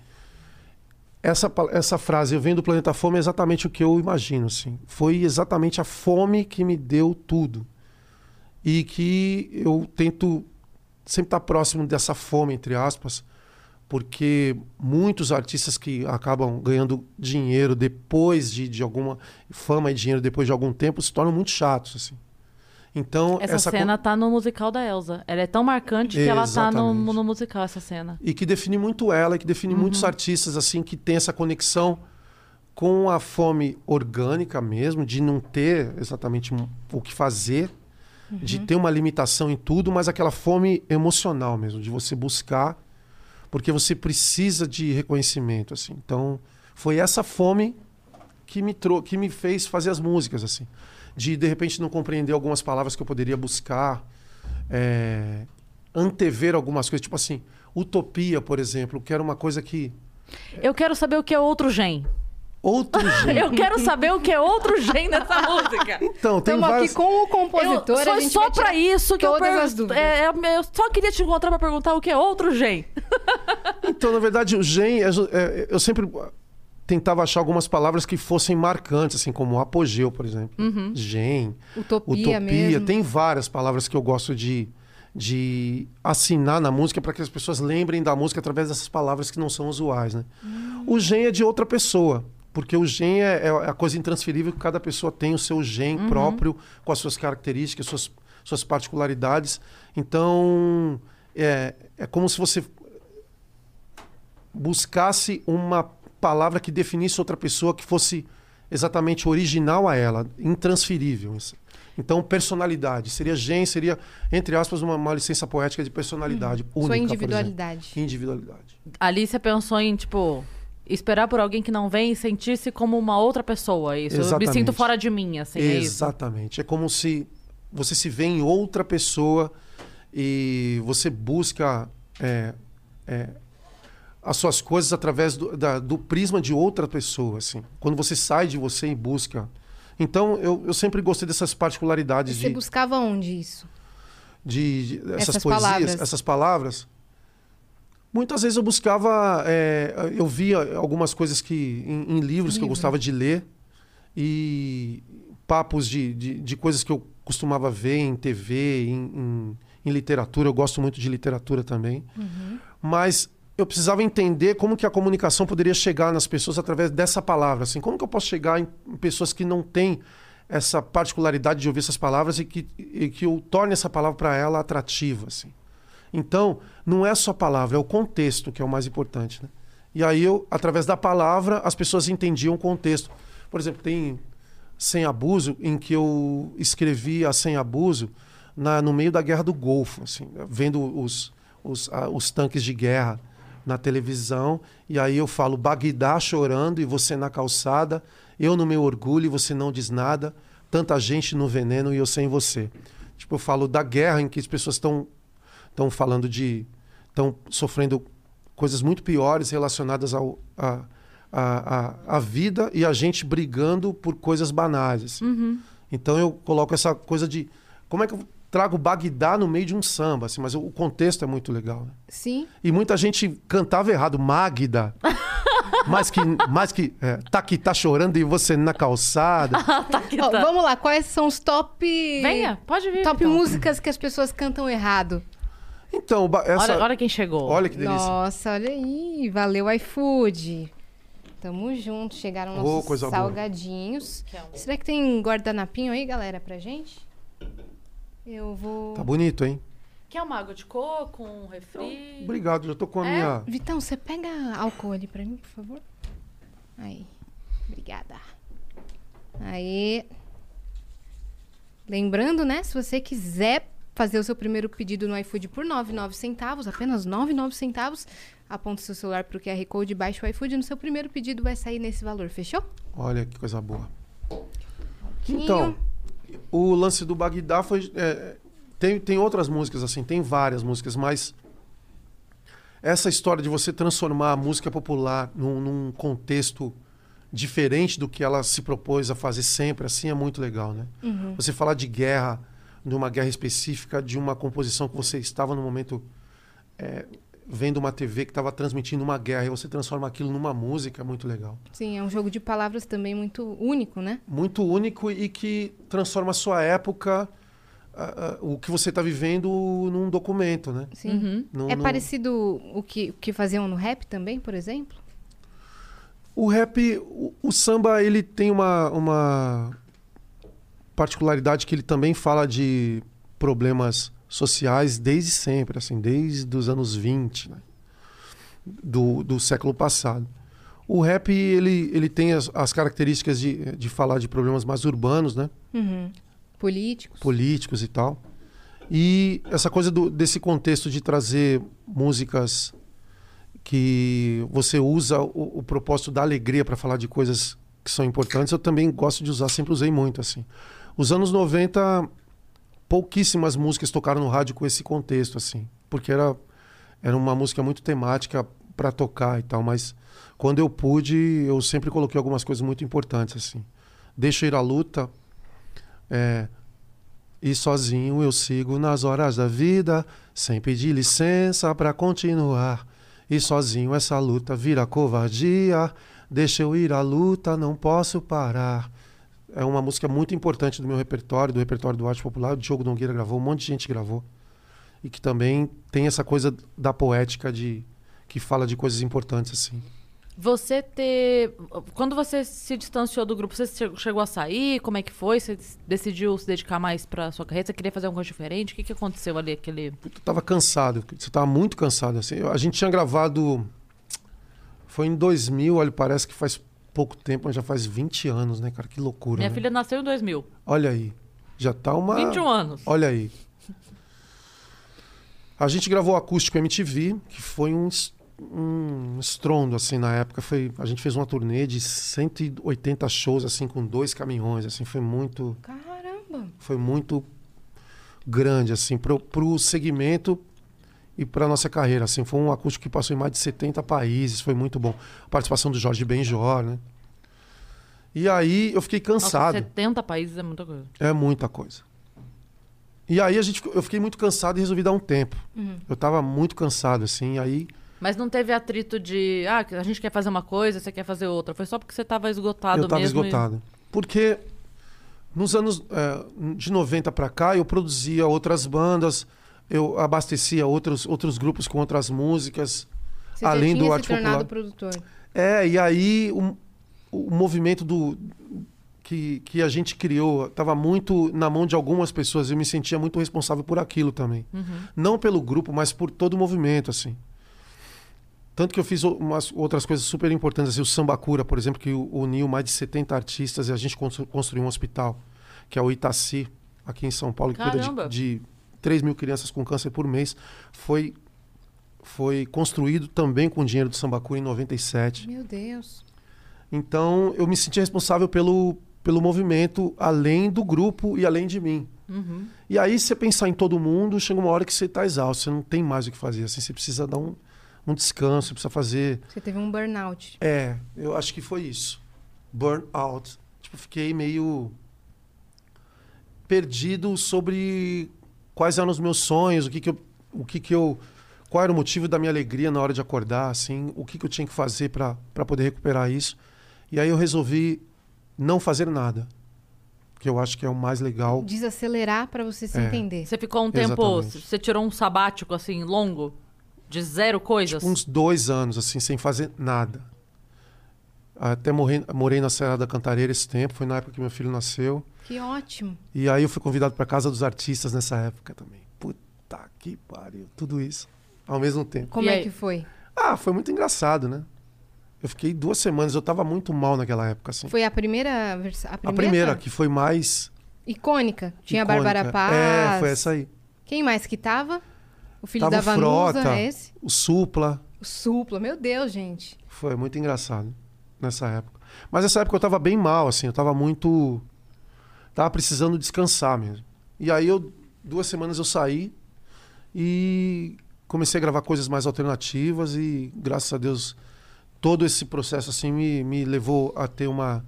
Essa, essa frase, eu venho do planeta Fome, é exatamente o que eu imagino. Assim. Foi exatamente a fome que me deu tudo e que eu tento sempre estar próximo dessa fome, entre aspas, porque muitos artistas que acabam ganhando dinheiro depois de, de alguma fama e dinheiro depois de algum tempo se tornam muito chatos, assim. Então, Essa, co- cena tá no musical da Elsa. Ela é tão marcante que ela tá no, Exatamente. no musical, essa cena. e que define muito ela e que define muitos artistas assim que tem essa conexão com a fome orgânica mesmo de não ter exatamente o que fazer de ter uma limitação em tudo mas aquela fome emocional mesmo de você buscar porque você precisa de reconhecimento assim. Então foi essa fome que me trou que me fez fazer as músicas assim. De de repente não compreender algumas palavras que eu poderia buscar é, antever algumas coisas. Tipo assim utopia por exemplo que era uma coisa que Eu quero saber o que é outro gen. outro <laughs> jeito Eu quero saber o que é outro gen nessa <laughs> música. então tem Estamos várias aqui com o compositor, eu, a foi só pra isso que eu todas per- as dúvidas. é, é, eu só queria te encontrar pra perguntar o que é outro gen. <laughs> Então, na verdade, o gen, é- é- eu sempre tentava achar algumas palavras que fossem marcantes, assim, como apogeu, por exemplo. Gen, Utopia, utopia. mesmo. Tem várias palavras que eu gosto de, de assinar na música para que as pessoas lembrem da música através dessas palavras que não são usuais, né? O gen é de outra pessoa. Porque o gen é, é a coisa intransferível que cada pessoa tem o seu gen próprio, com as suas características, suas, suas particularidades. Então, é, é como se você buscasse uma palavra que definisse outra pessoa que fosse exatamente original a ela, intransferível. isso. Então, personalidade. Seria gen, seria, entre aspas, uma, uma licença poética de personalidade única. Sua individualidade. Individualidade. Ali você pensou em, tipo, esperar por alguém que não vem e sentir-se como uma outra pessoa. é Isso. Eu me Exatamente. sinto fora de mim, assim, é isso. Exatamente. É como se você se vê em outra pessoa e você busca é, é, as suas coisas através do, da- do prisma de outra pessoa. Assim. Quando você sai de você e busca. Então, eu, eu sempre gostei dessas particularidades Você de, buscava onde isso? de, de- essas, Essas poesias, palavras. essas palavras. Muitas vezes eu buscava, é, eu via algumas coisas que em, em livros que eu gostava de ler e papos de, de, de coisas que eu costumava ver em TV, em, em, em literatura. Eu gosto muito de literatura também. Mas eu precisava entender como que a comunicação poderia chegar nas pessoas através dessa palavra. Assim, como que eu posso chegar em em pessoas que não têm essa particularidade de ouvir essas palavras e que, e que eu torne essa palavra para ela atrativa, assim. Então, não é só a palavra, é o contexto que é o mais importante, né? E aí eu, através da palavra, as pessoas entendiam o contexto. Por exemplo, tem Sem Abuso, em que eu escrevi a Sem Abuso na, no meio da Guerra do Golfo, assim, vendo os, os, a- os tanques de guerra na televisão, e aí eu falo Bagdá chorando e você na calçada, eu no meu orgulho e você não diz nada, tanta gente no veneno e eu sem você. Tipo, eu falo da guerra em que as pessoas estão estão falando de estão sofrendo coisas muito piores relacionadas ao a, a, a, a vida e a gente brigando por coisas banais. assim. Então eu coloco essa coisa de como é que eu trago Bagdá no meio de um samba, assim, mas o contexto é muito legal. né? Sim. E muita gente cantava errado, Magda. <laughs> mais que, mais que é, tá aqui, tá chorando e você na calçada. <laughs> tá que Ó, tá. vamos lá, quais são os top. Venha, pode vir. Top então. músicas que as pessoas cantam errado. Então, essa, Olha, olha quem chegou. olha que delícia. Nossa, olha aí. Valeu, iFood. Tamo junto. Chegaram nossos boa. salgadinhos. Que é um- Será que tem guardanapinho aí, galera, pra gente? Eu vou. Tá bonito, hein? Quer uma água de coco, um refri? Obrigado, já tô com a É? minha. Vitão, você pega álcool ali pra mim, por favor? Aí. Obrigada. Aí. Lembrando, né? Se você quiser fazer o seu primeiro pedido no iFood por 99 centavos, apenas 99 centavos, aponta o seu celular pro QR Code, baixa o iFood no seu primeiro pedido vai sair nesse valor, fechou? Olha que coisa boa. Então, o lance do Bagdá foi. é, tem, tem outras músicas, assim, tem várias músicas, mas essa história de você transformar a música popular num, num contexto diferente do que ela se propôs a fazer sempre, assim, é muito legal, né? Você falar de guerra, de uma guerra específica, de uma composição que você estava no momento é, vendo uma TV que estava transmitindo uma guerra e você transforma aquilo numa música, é muito legal. Sim, é um jogo de palavras também muito único, né? muito único e que transforma a sua época, o que você está vivendo, num documento, né? Sim. Uhum. Num- É num- parecido o que, o que faziam no rap também, por exemplo? O rap, o, o samba, ele tem uma, uma particularidade que ele também fala de problemas sociais desde sempre, assim, desde os anos 20, né? do, do século passado. O rap, ele, ele tem as, as características de, de falar de problemas mais urbanos, né? Uhum. Políticos. políticos e tal. E essa coisa do- desse contexto de trazer músicas que você usa o, o propósito da alegria para falar de coisas que são importantes, eu também gosto de usar, sempre usei muito assim. Os anos 90, pouquíssimas músicas tocaram no rádio com esse contexto assim, porque era era uma música muito temática para tocar e tal, mas quando eu pude, eu sempre coloquei algumas coisas muito importantes assim. Deixa ir à luta, é, e sozinho eu sigo nas horas da vida, sem pedir licença para continuar. E sozinho essa luta vira covardia. Deixa eu ir à luta, não posso parar. É uma música muito importante do meu repertório, do repertório do arte popular. O Diogo Nogueira gravou, um monte de gente gravou. E que também tem essa coisa da poética de que fala de coisas importantes assim. Você ter. Quando você se distanciou do grupo, você che- chegou a sair? Como é que foi? Você decidiu se dedicar mais pra sua carreira? Você queria fazer alguma coisa diferente? O que, que aconteceu ali? Aquele. Eu tava cansado, você tava muito cansado assim. A gente tinha gravado foi em 2000, olha, parece que faz pouco tempo, mas já faz 20 anos, né, cara? Que loucura. Minha né? filha nasceu em 2000. Olha aí. Já tá uma 21 anos. Olha aí. A gente gravou acústico MTV, que foi um, um estrondo assim na época. Foi, a gente fez uma turnê de 180 shows assim com dois caminhões, assim, foi muito Caramba! foi muito grande assim pro, pro segmento e para nossa carreira assim foi um acústico que passou em mais de 70 países foi muito bom a participação do Jorge Benjor né e aí eu fiquei Nossa, cansado 70 países é muita coisa. é muita coisa e aí a gente eu fiquei muito cansado e resolvi dar um tempo eu tava muito cansado assim aí Mas não teve atrito de. Ah, a gente quer fazer uma coisa, você quer fazer outra. Foi só porque você tava esgotado eu tava mesmo. e- esgotado porque nos anos é, de 90 para cá eu produzia outras bandas eu abastecia outros outros grupos com outras músicas Você Além já do tinha arte se tornado popular. produtor. É, e aí o, o movimento do que, que a gente criou estava muito na mão de algumas pessoas. Eu me sentia muito responsável por aquilo também. Não pelo grupo, mas por todo o movimento, assim. Tanto que eu fiz umas outras coisas super importantes, assim, o Sambacura, por exemplo, que uniu mais de 70 artistas e a gente constru- construiu um hospital, que é o Itaci, aqui em São Paulo, que cuida Caramba. de, de 3 mil crianças com câncer por mês. Foi, foi construído também com dinheiro do Sambacura em 97. Meu Deus. Então, eu me senti responsável pelo, pelo movimento, além do grupo e além de mim. Uhum. E aí, você pensar em todo mundo, chega uma hora que você está exausto, você não tem mais o que fazer. Assim, você precisa dar um, um descanso, você precisa fazer. Você teve um burnout. É, eu acho que foi isso. Burnout. Tipo, fiquei meio perdido sobre quais eram os meus sonhos, o que que eu, o que que eu, qual era o motivo da minha alegria na hora de acordar, assim, o que que eu tinha que fazer para poder recuperar isso. E aí eu resolvi não fazer nada, que eu acho que é o mais legal. Desacelerar pra você se É. entender. Você ficou um tempo. Exatamente. Você tirou um sabático assim, longo? De zero coisas? Tipo, uns dois anos, assim, sem fazer nada. Até morei, morei na Serra da Cantareira esse tempo, foi na época que meu filho nasceu. Que ótimo. E aí eu fui convidado para casa dos artistas nessa época também. Puta que pariu, tudo isso ao mesmo tempo. Como E é aí? que foi? Ah, foi muito engraçado, né? Eu fiquei duas semanas, eu tava muito mal naquela época, assim. Foi a primeira versão. A A primeira, primeira, que foi mais. Icônica. Tinha a. Bárbara Paz. É, foi essa aí. Quem mais que tava? O filho Tava da o Vanusa, Frota. é esse? O Supla. O Supla. Meu Deus, gente. Foi muito engraçado nessa época. Mas nessa época eu tava bem mal, assim, eu tava muito. Tava precisando descansar mesmo. E aí eu, duas semanas eu saí e comecei a gravar coisas mais alternativas e, graças a Deus, todo esse processo assim me, me levou a ter uma,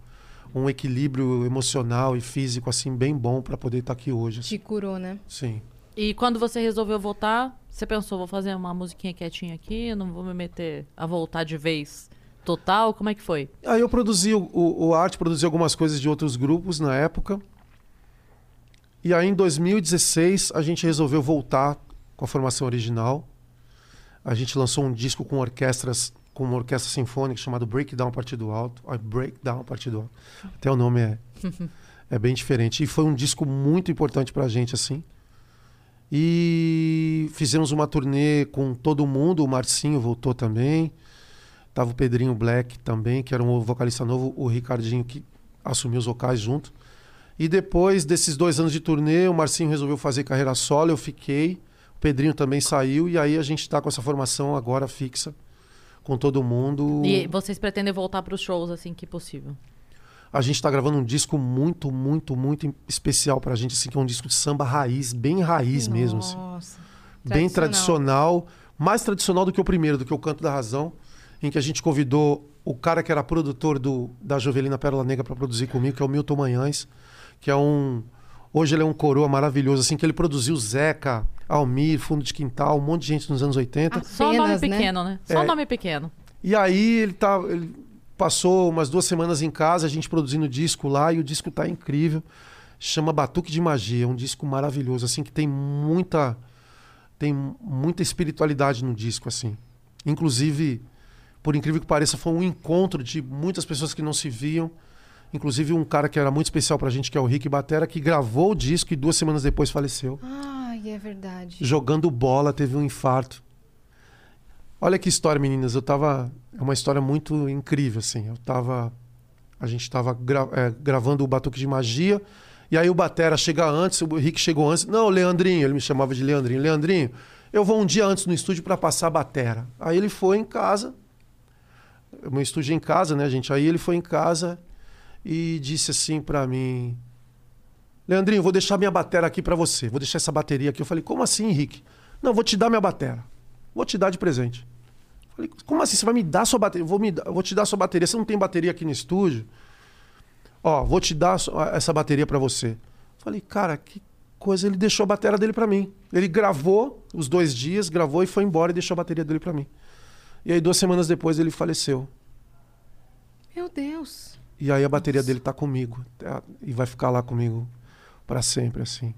um equilíbrio emocional e físico assim bem bom para poder estar aqui hoje. assim. Te curou, né? Sim. E quando você resolveu voltar, você pensou, vou fazer uma musiquinha quietinha aqui, não vou me meter a voltar de vez total? Como é que foi? Aí eu produzi o, o, o Arte, produzi algumas coisas de outros grupos na época. E aí em 2016 a gente resolveu voltar com a formação original. A gente lançou um disco com orquestras, com uma orquestra sinfônica chamado Breakdown Partido Alto. Ah, Breakdown Partido Alto. Até o nome é, <laughs> é bem diferente. E foi um disco muito importante pra gente, assim. E fizemos uma turnê com todo mundo. O Marcinho voltou também. Tava o Pedrinho Black também, que era um vocalista novo, o Ricardinho que assumiu os vocais junto. E depois desses dois anos de turnê, o Marcinho resolveu fazer carreira solo, eu fiquei. O Pedrinho também saiu, e aí a gente tá com essa formação agora fixa, com todo mundo. E vocês pretendem voltar para os shows assim que possível? A gente tá gravando um disco muito, muito, muito especial pra gente, assim, que é um disco de samba raiz, bem raiz mesmo, assim. Nossa. bem Tradicional. tradicional, mais tradicional do que o primeiro, do que o Canto da Razão, em que a gente convidou o cara que era produtor do, da Jovelina Pérola Negra para produzir comigo, que é o Milton Manhães, que é um hoje ele é um coroa maravilhoso, assim que ele produziu Zeca, Almir, Fundo de Quintal, um monte de gente nos anos 80. Só nome Apenas, né? pequeno, né? Só É. nome pequeno. E aí ele tá ele passou umas duas semanas em casa, a gente produzindo disco lá e o disco tá incrível. Chama Batuque de Magia, é um disco maravilhoso assim que tem muita tem muita espiritualidade no disco assim. Inclusive, por incrível que pareça, foi um encontro de muitas pessoas que não se viam. Inclusive um cara que era muito especial pra gente, que é o Rick Batera, que gravou o disco e duas semanas depois faleceu. Ai, é verdade. Jogando bola, teve um infarto. Olha que história, meninas. Eu tava. É uma história muito incrível, assim. Eu tava. A gente tava gra- é, gravando o Batuque de Magia. E aí o Batera chega antes, o Rick chegou antes. Não, Leandrinho, ele me chamava de Leandrinho. Leandrinho, eu vou um dia antes no estúdio para passar a batera. Aí ele foi em casa. Meu estúdio é em casa, né, gente? Aí ele foi em casa e disse assim para mim: Leandrinho, vou deixar minha batera aqui para você. Vou deixar essa bateria aqui. Eu falei: Como assim, Henrique? Não, vou te dar minha batera. Vou te dar de presente. Falei: Como assim? Você vai me dar sua bateria? Eu vou, me eu vou te dar sua bateria. Você não tem bateria aqui no estúdio? Ó, vou te dar essa bateria para você. Falei: Cara, que coisa. Ele deixou a bateria dele para mim. Ele gravou os dois dias, gravou e foi embora e deixou a bateria dele para mim. E aí, duas semanas depois, ele faleceu. Meu Deus. E aí a bateria dele tá comigo. tá? E vai ficar lá comigo para sempre, assim.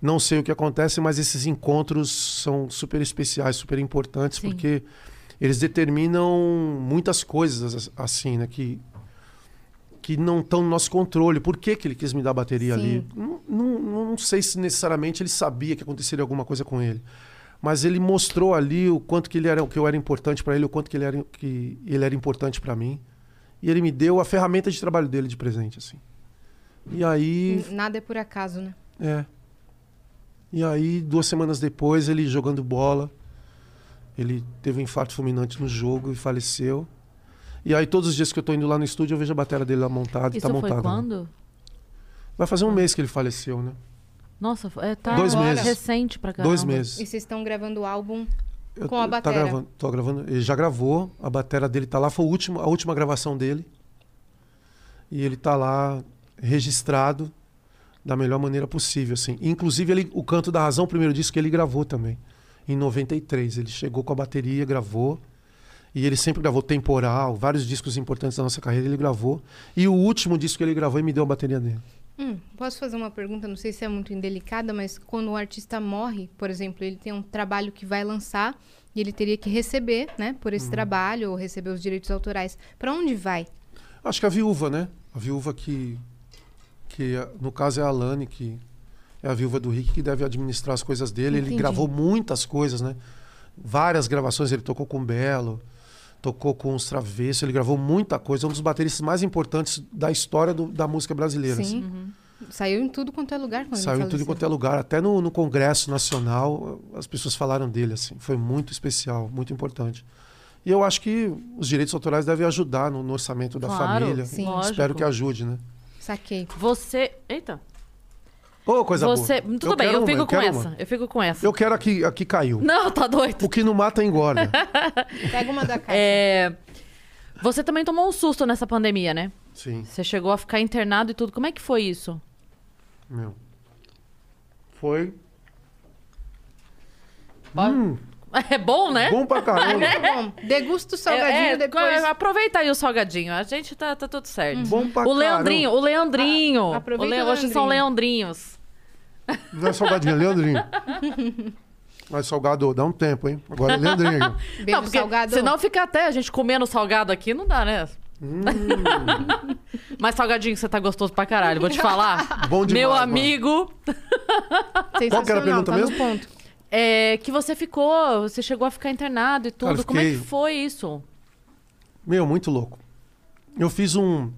Não sei o que acontece, mas esses encontros são super especiais, super importantes, Sim. porque eles determinam muitas coisas, assim, né? Que, que não estão no nosso controle. Por que, que ele quis me dar a bateria Sim. ali? Não, não, não sei se necessariamente ele sabia que aconteceria alguma coisa com ele. Mas ele mostrou ali o quanto que ele era, que eu era importante para ele, o quanto que ele era, que ele era importante para mim. E ele me deu a ferramenta de trabalho dele de presente, assim. E aí, Nada é por acaso, né? é. E aí, duas semanas depois, ele jogando bola, ele teve um infarto fulminante no jogo e faleceu. E aí, todos os dias que eu tô indo lá no estúdio, eu vejo a bateria dele lá montada e Isso tá foi montada. né? quando? Vai fazer um mês que ele faleceu, né? Nossa, é, tá Dois meses. recente pra caramba. Dois meses. E vocês estão gravando o álbum. Eu Com a batera. Tá gravando, tô gravando. Ele já gravou, a bateria dele tá lá, foi o último, a última gravação dele. E ele tá lá registrado da melhor maneira possível, assim. Inclusive ele, o Canto da Razão, o primeiro disco que ele gravou também, em 93. Ele chegou com a bateria, gravou. E ele sempre gravou Temporal, vários discos importantes da nossa carreira ele gravou. E o último disco que ele gravou, ele me deu a bateria dele. Hum, posso fazer uma pergunta? Não sei se é muito indelicada, mas quando o artista morre, por exemplo, ele tem um trabalho que vai lançar e ele teria que receber, né, por Uhum. esse trabalho ou receber os direitos autorais. Pra onde vai? Acho que a viúva, né? A viúva que. que no caso é a Alane, que é a viúva do Rick, que deve administrar as coisas dele. Ele Entendi. gravou muitas coisas, né? Várias gravações. Ele tocou com o Belo, tocou com os Travessos, ele gravou muita coisa. É um dos bateristas mais importantes da história do- da música brasileira. Sim. assim. Saiu em tudo quanto é lugar quando Saiu ele em tudo quanto é lugar. Até no, no Congresso Nacional, as pessoas falaram dele, assim. Foi muito especial, muito importante. E eu acho que os direitos autorais devem ajudar no, no orçamento da Claro, família. sim. Lógico. Espero que ajude, né? Saquei. Você. Eita. Ô, coisa você. boa. Tudo bem, quero eu uma, fico com essa. uma. Eu fico com essa. Eu quero aqui, aqui caiu. Não, tá doido. O que não mata engorda. <laughs> Pega uma da caixa. É. Você também tomou um susto nessa pandemia, né? Sim, Você chegou a ficar internado e tudo. Como é que foi isso? meu. Foi <laughs> É bom, né? bom pra caramba. <laughs> Bom, degusta o salgadinho É, é, depois. Aproveita aí o salgadinho. A gente tá, tá tudo certo. Bom pra o Leandrinho, o Leandrinho. Ah, aproveita o Le- o Hoje são Leandrinho. Leandrinhos. Não é salgadinho, é Leandrinho. Mas salgado, dá um tempo, hein? Agora é Leandrinho. <laughs> Beijo não, porque salgado. senão fica até a gente comendo salgado aqui, não dá, né? Hum. <laughs> Mas salgadinho, você tá gostoso pra caralho, vou te falar. Bom demais, Meu amigo, Qual que era a pergunta tá mesmo? ponto. é, que você ficou, você chegou a ficar internado e tudo. Cara, eu Como é que fiquei- foi isso? Meu, muito louco. Eu fiz um,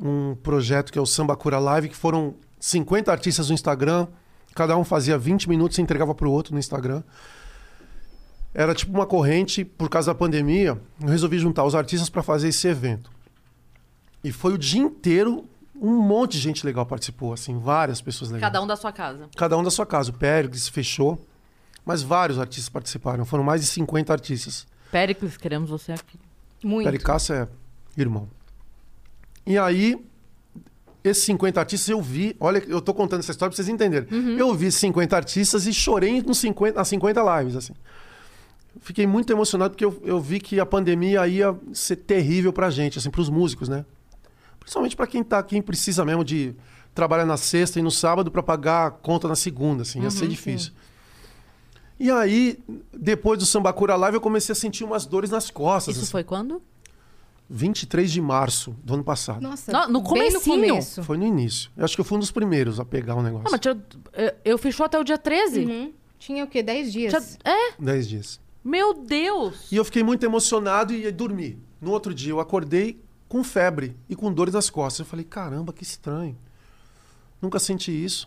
um projeto que é o Samba Cura Live, que foram 50 artistas no Instagram. Cada um fazia 20 minutos e entregava pro outro no Instagram. Era tipo uma corrente, por causa da pandemia, eu resolvi juntar os artistas para fazer esse evento. E foi o dia inteiro, um monte de gente legal participou, assim, várias pessoas legais. Cada um da sua casa. Cada um da sua casa. O Péricles fechou, mas vários artistas participaram. Foram mais de 50 artistas. Péricles, queremos você aqui. Muito. Pericácio é irmão. E aí, esses 50 artistas eu vi. Olha, eu tô contando essa história pra vocês entenderem. Eu vi esses 50 artistas e chorei nos 50, nas 50 lives, assim. Fiquei muito emocionado porque eu, eu vi que a pandemia ia ser terrível pra gente, assim, pros músicos, né? Principalmente pra quem tá, quem precisa mesmo de trabalhar na sexta e no sábado pra pagar a conta na segunda, assim, ia ser difícil. E aí, depois do Sambacura Live, eu comecei a sentir umas dores nas costas. Isso assim. foi quando? 23 de março do ano passado. Nossa, No- no bem no comecinho. começo. Foi no início. Eu acho que eu fui um dos primeiros a pegar o negócio. Não, mas tinha- eu, eu fechou até o dia 13. Uhum. Tinha o quê? 10 dias? Tinha- é, 10 dias. meu Deus. E eu fiquei muito emocionado e dormi. No outro dia eu acordei com febre e com dores nas costas. Eu falei, caramba, que estranho. Nunca senti isso.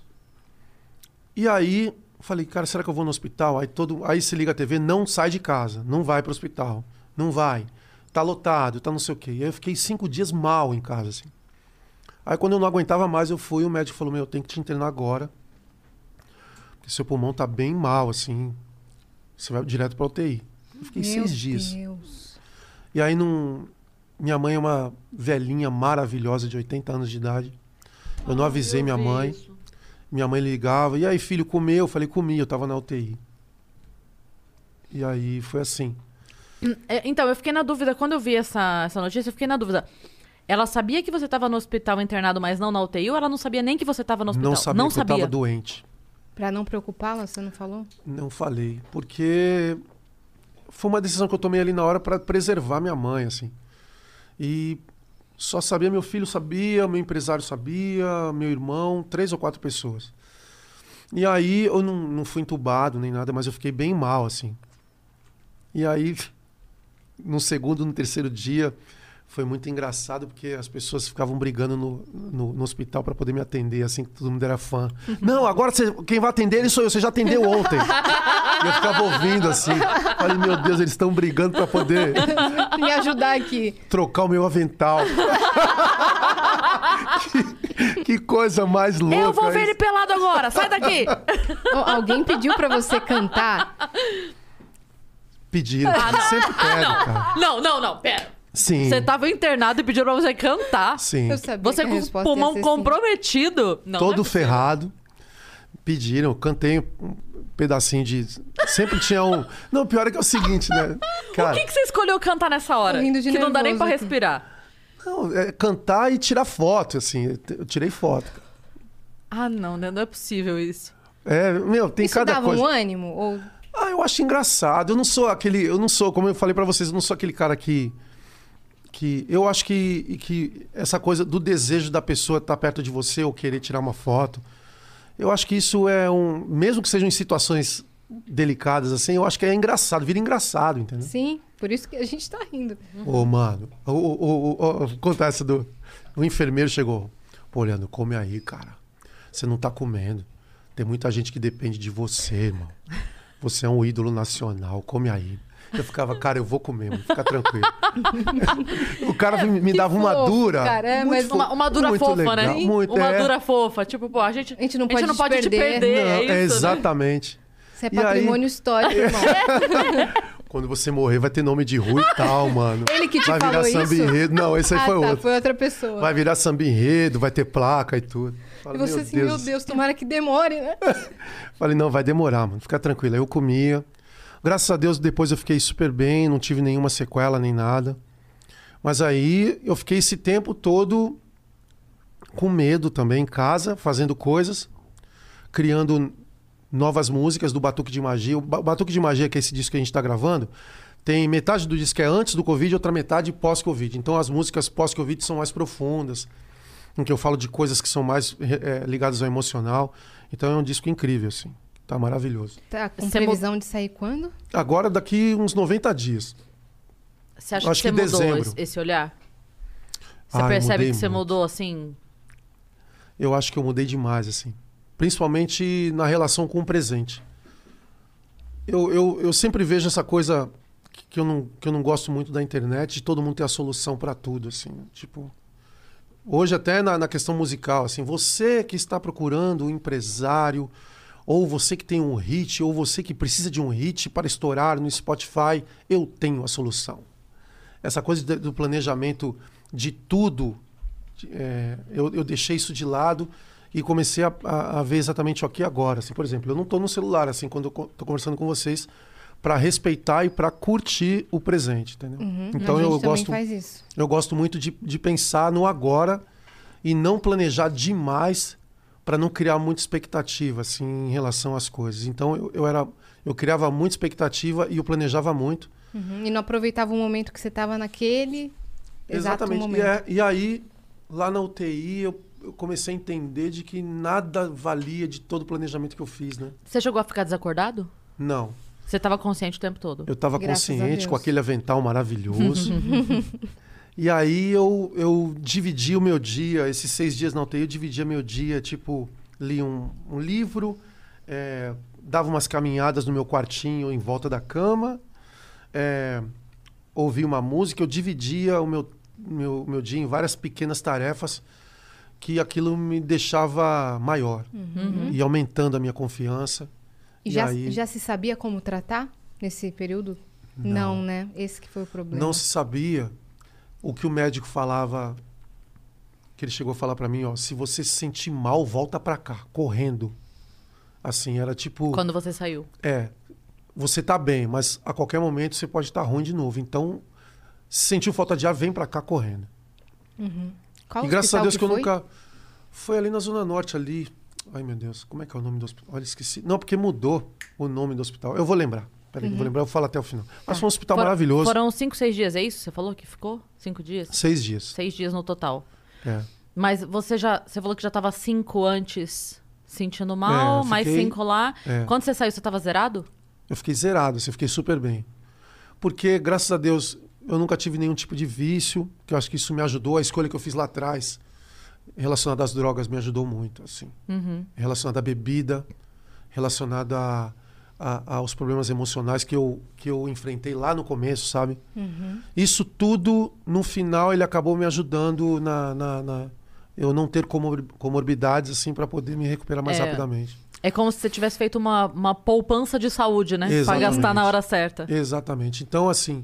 E aí, falei, cara, será que eu vou no hospital? Aí todo, aí se liga a TV, não sai de casa, não vai pro hospital. Não vai. Tá lotado, tá não sei o quê. E aí eu fiquei cinco dias mal em casa, assim. Aí quando eu não aguentava mais, eu fui, o médico falou, meu, eu tenho que te internar agora. Porque seu pulmão tá bem mal, assim. Você vai direto pra UTI. Eu fiquei Meu seis dias. Deus. E aí num... minha mãe é uma velhinha maravilhosa de 80 anos de idade. Eu não avisei minha mãe. Minha mãe ligava. E aí, filho, comeu? Eu falei, comi, eu tava na UTI. E aí foi assim. É, Então, eu fiquei na dúvida, quando eu vi essa, essa notícia, eu fiquei na dúvida. Ela sabia que você estava no hospital internado, mas não na UTI, ou ela não sabia nem que você estava no hospital? Não sabia que eu tava doente. Pra não preocupá-la, você não falou? Não falei. Porque foi uma decisão que eu tomei ali na hora para preservar minha mãe, assim. E só sabia, meu filho sabia, meu empresário sabia, meu irmão, três ou quatro pessoas. E aí eu não, não fui entubado nem nada, mas eu fiquei bem mal, assim. E aí, no segundo, no terceiro dia, foi muito engraçado porque as pessoas ficavam brigando no, no, no hospital para poder me atender, assim, que todo mundo era fã. Não, agora você- quem vai atender ele sou eu, você já atendeu ontem. e eu ficava ouvindo assim. Falei, meu Deus, eles estão brigando para poder <laughs> Me ajudar aqui. trocar o meu avental. <laughs> que, que coisa mais louca. Eu vou ver isso. ele pelado agora, sai daqui! Alguém pediu pra você cantar? Pediram, sempre pedem, cara. Não, não, não, pera. Sim. Você tava internado e pediu pra você cantar. Sim. Eu sabia Você que a com o resposta ia pulmão ser sim. comprometido. Não, não é todo possível. ferrado. Pediram, eu cantei um pedacinho de. Sempre tinha um. Não, o pior é que é o seguinte, né? <laughs> Cara, O que, que você escolheu cantar nessa hora? Tô rindo de que não dá nem nervoso pra aqui. respirar. não, é cantar e tirar foto, assim. Eu tirei foto. Ah, não, né? Não é possível isso. É, meu, tem Isso cada dava coisa. um ânimo? Ou... Ah, eu acho engraçado. Eu não sou aquele. Eu não sou, como eu falei pra vocês, eu não sou aquele cara que. que eu acho que, que essa coisa do desejo da pessoa estar perto de você ou querer tirar uma foto. Eu acho que isso é um. Mesmo que sejam em situações delicadas, assim, eu acho que é engraçado, vira engraçado, entendeu? Sim, por isso que a gente tá rindo. Ô, mano, o, o, o, essa do. O enfermeiro chegou. Pô, Leandro, come aí, cara. Você não tá comendo. Tem muita gente que depende de você, irmão. Você é um ídolo nacional, come aí. Eu ficava, cara, eu vou comer, mano, fica tranquilo. <laughs> o cara me, me Que dava uma fofo, dura. cara, é, mas Uma, uma dura muito fofa, legal, né? Muito, uma é. dura fofa. Tipo, pô, a gente, A gente não pode não te pode te perder. perder. Não, é isso, né? exatamente. Isso é E aí- patrimônio histórico, <laughs> irmão. Quando você morrer, vai ter nome de rua e tal, mano. Ele que te vai virar falou samba isso? enredo. Não, esse aí ah, foi tá, outro. foi outra pessoa. Vai virar samba enredo, vai ter placa e tudo. E Falei, você assim, meu Deus, tomara que demore, né? <laughs> Falei, não, vai demorar, mano. Fica tranquilo. Aí eu comia. Graças a Deus, depois eu fiquei super bem, não tive nenhuma sequela nem nada. Mas aí eu fiquei esse tempo todo com medo também em casa, fazendo coisas, criando novas músicas do Batuque de Magia. O Ba- Batuque de Magia, que é esse disco que a gente está gravando, tem metade do disco que é antes do Covid e outra metade pós-Covid. Então as músicas pós-Covid são mais profundas, em que eu falo de coisas que são mais eh, ligadas ao emocional. Então é um disco incrível, assim. Tá maravilhoso. Tá com Você previsão de sair quando? Agora, daqui uns 90 dias. Você acha Acho que você que mudou dezembro. esse, olhar? Você Ah, eu percebe que você muito. mudou assim? Eu acho que eu mudei demais, assim. Principalmente na relação com o presente. Eu, eu, eu sempre vejo essa coisa que que eu, não, que eu não gosto muito da internet, de todo mundo ter a solução para tudo, assim. Tipo, hoje até na, na questão musical, assim, você que está procurando um empresário, ou você que tem um hit, ou você que precisa de um hit para estourar no Spotify, eu tenho a solução. Essa coisa do planejamento de tudo, é, eu, eu deixei isso de lado e comecei a, a- a ver exatamente o aqui e agora. Assim, por exemplo, eu não estou no celular assim quando estou conversando com vocês para respeitar e para curtir o presente, entendeu? Então a gente eu gosto faz isso. eu gosto muito de, de pensar no agora e não planejar demais para não criar muita expectativa assim em relação às coisas. Então eu, eu era eu criava muita expectativa e eu planejava muito. Uhum. E não aproveitava o momento que você tava naquele exato Exatamente. momento. E, é- e aí lá na UTI eu, eu comecei a entender de que nada valia de todo o planejamento que eu fiz, né? Você chegou a ficar desacordado? Não. Você tava consciente o tempo todo? Eu estava consciente com aquele avental maravilhoso. <laughs> e aí eu, eu dividi o meu dia, esses seis dias na UTI, eu dividia meu dia, tipo, li um, um livro, eh, dava umas caminhadas no meu quartinho em volta da cama, eh, ouvia uma música, eu dividia o meu, meu, meu dia em várias pequenas tarefas que aquilo me deixava maior e aumentando a minha confiança. E E já, aí- já se sabia como tratar nesse período? Não. né? Esse que foi o problema. Não se sabia o que o médico falava. Que ele chegou a falar pra mim, ó, se você se sentir mal, volta pra cá, correndo. Assim, era tipo, Quando você saiu? é, você tá bem, mas a qualquer momento você pode estar ruim de novo. Então, se sentiu falta de ar, vem pra cá correndo. Qual e graças a Deus que, eu foi? nunca foi ali na zona norte ali. Ai, meu Deus, como é que é o nome do hospital? Olha, esqueci. Não, porque mudou o nome do hospital. Eu vou lembrar. Peraí, que eu vou lembrar, eu falo até o final. Mas foi um hospital For- maravilhoso. Foram cinco, seis dias, é isso? Você falou que ficou? Cinco dias? Seis dias. Seis dias no total. É. Mas você já. Você falou que já tava cinco antes sentindo mal, É, eu mais fiquei- cinco lá. É. Quando você saiu, você tava zerado? Eu fiquei zerado, assim, eu fiquei super bem. Porque, graças a Deus, eu nunca tive nenhum tipo de vício, que eu acho que isso me ajudou. A escolha que eu fiz lá atrás, relacionada às drogas, me ajudou muito, assim. Uhum. Relacionada à bebida, relacionada a- a- aos problemas emocionais que eu, que eu enfrentei lá no começo, sabe? Isso tudo, no final, ele acabou me ajudando na... na- na- eu não ter comor- comorbidades, assim, para poder me recuperar mais É. rapidamente. É como se você tivesse feito uma, uma poupança de saúde, né? Exatamente. gastar na hora certa. Exatamente. Então, assim,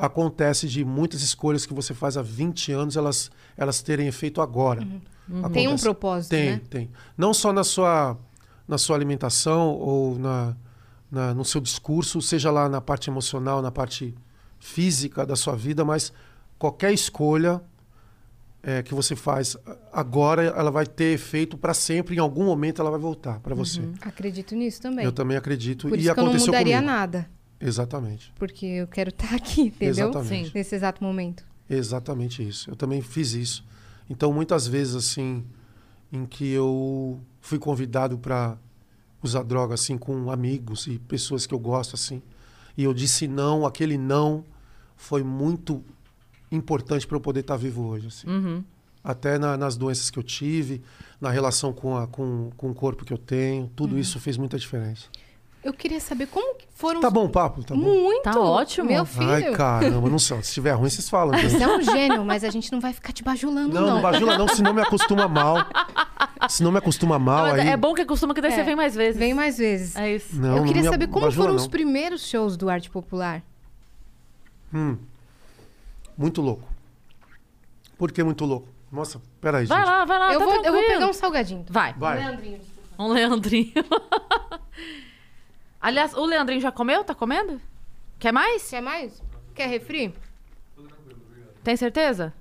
acontece de muitas escolhas que você faz há 20 anos, elas, elas terem efeito agora. Tem um propósito, Tem, né? tem. Não só na sua, na sua alimentação ou na, na- no seu discurso, seja lá na parte emocional, na parte física da sua vida, mas qualquer escolha é, que você faz agora, ela vai ter efeito para sempre. Em algum momento, ela vai voltar para você. Acredito nisso também. Eu também acredito. Por e isso que eu não aconteceu mudaria comigo. nada. Exatamente. Porque eu quero estar aqui, entendeu? Exatamente. Sim. Nesse exato momento. Exatamente isso. Eu também fiz isso. Então, muitas vezes, assim, em que eu fui convidado para usar droga, assim, com amigos e pessoas que eu gosto, assim, e eu disse não, aquele não foi muito importante para eu poder estar vivo hoje, assim. Uhum. Até na- nas doenças que eu tive, na relação com, a, com, com o corpo que eu tenho, tudo isso fez muita diferença. Eu queria saber como foram Tá bom o papo? Tá bom? Muito! Tá ótimo. Meu filho. Ai, caramba, não sei. Se estiver ruim, vocês falam. gente. Você é um gênio, mas a gente não vai ficar te bajulando, Não, não. não bajula não, senão me acostuma mal. Senão me acostuma mal Não, aí. É bom que acostuma que daí É. você vem mais vezes. Vem mais vezes. É isso. Não, eu queria não saber como bajula, foram não. os primeiros shows do Arte Popular. Hum. Muito louco. Por que muito louco? Nossa, peraí, Vai gente. lá, vai lá, eu, tá vou, eu vou pegar um salgadinho. Vai, Vai. Leandrinho. um Leandrinho. <laughs> Aliás, o Leandrinho já comeu? Tá comendo? Quer mais? Quer mais? Quer refri? Tem certeza?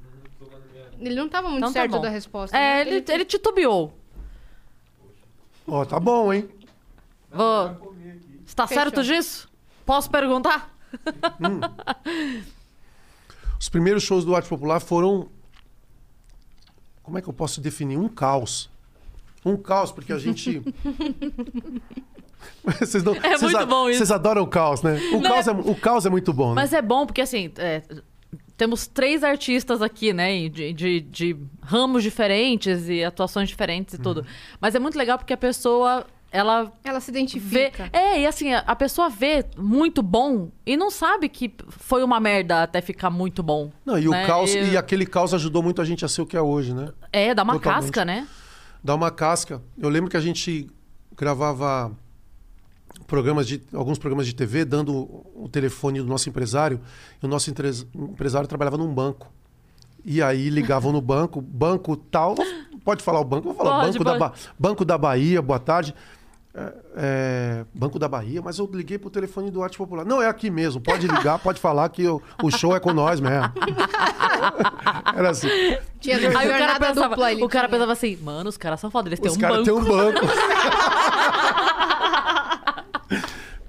Ele não tava muito Então tá certo bom. da resposta. É, né? ele, ele titubeou. Ó, tá bom, hein? Vou... Está Fechou. certo disso? Posso perguntar? Os primeiros shows do Arte Popular foram. Como é que eu posso definir? Um caos. Um caos, porque a gente. <laughs> <laughs> vocês não, É vocês muito a- bom isso. Vocês adoram o caos, né? O, Não, caos é- é... o caos é muito bom, né? Mas é bom porque, assim, é, temos três artistas aqui, né? De, de, de ramos diferentes e atuações diferentes e Uhum. tudo. Mas é muito legal porque a pessoa, ela Ela se vê... identifica. É, e assim, a, pessoa vê muito bom e não sabe que foi uma merda até ficar muito bom. Não, e o né? caos, E- e aquele caos ajudou muito a gente a ser o que é hoje, né? É, dá uma Totalmente. casca, né? Dá uma casca. Eu lembro que a gente gravava programas de alguns programas de TV dando o telefone do nosso empresário. E o nosso empresário trabalhava num banco. E aí ligavam no banco, <laughs> banco tal. Pode falar o banco? Vou falar Pode, banco, da pode. ba- banco da Bahia, boa tarde. É, é, banco da Bahia, mas eu liguei pro telefone do Arte Popular. Não, é aqui mesmo. Pode ligar, <laughs> pode falar que o, o show é com nós mesmo. <laughs> Era assim. Tinha Aí o cara, pensava, o cara pensava assim, mano, os caras são foda, eles têm Os um caras banco. têm um banco.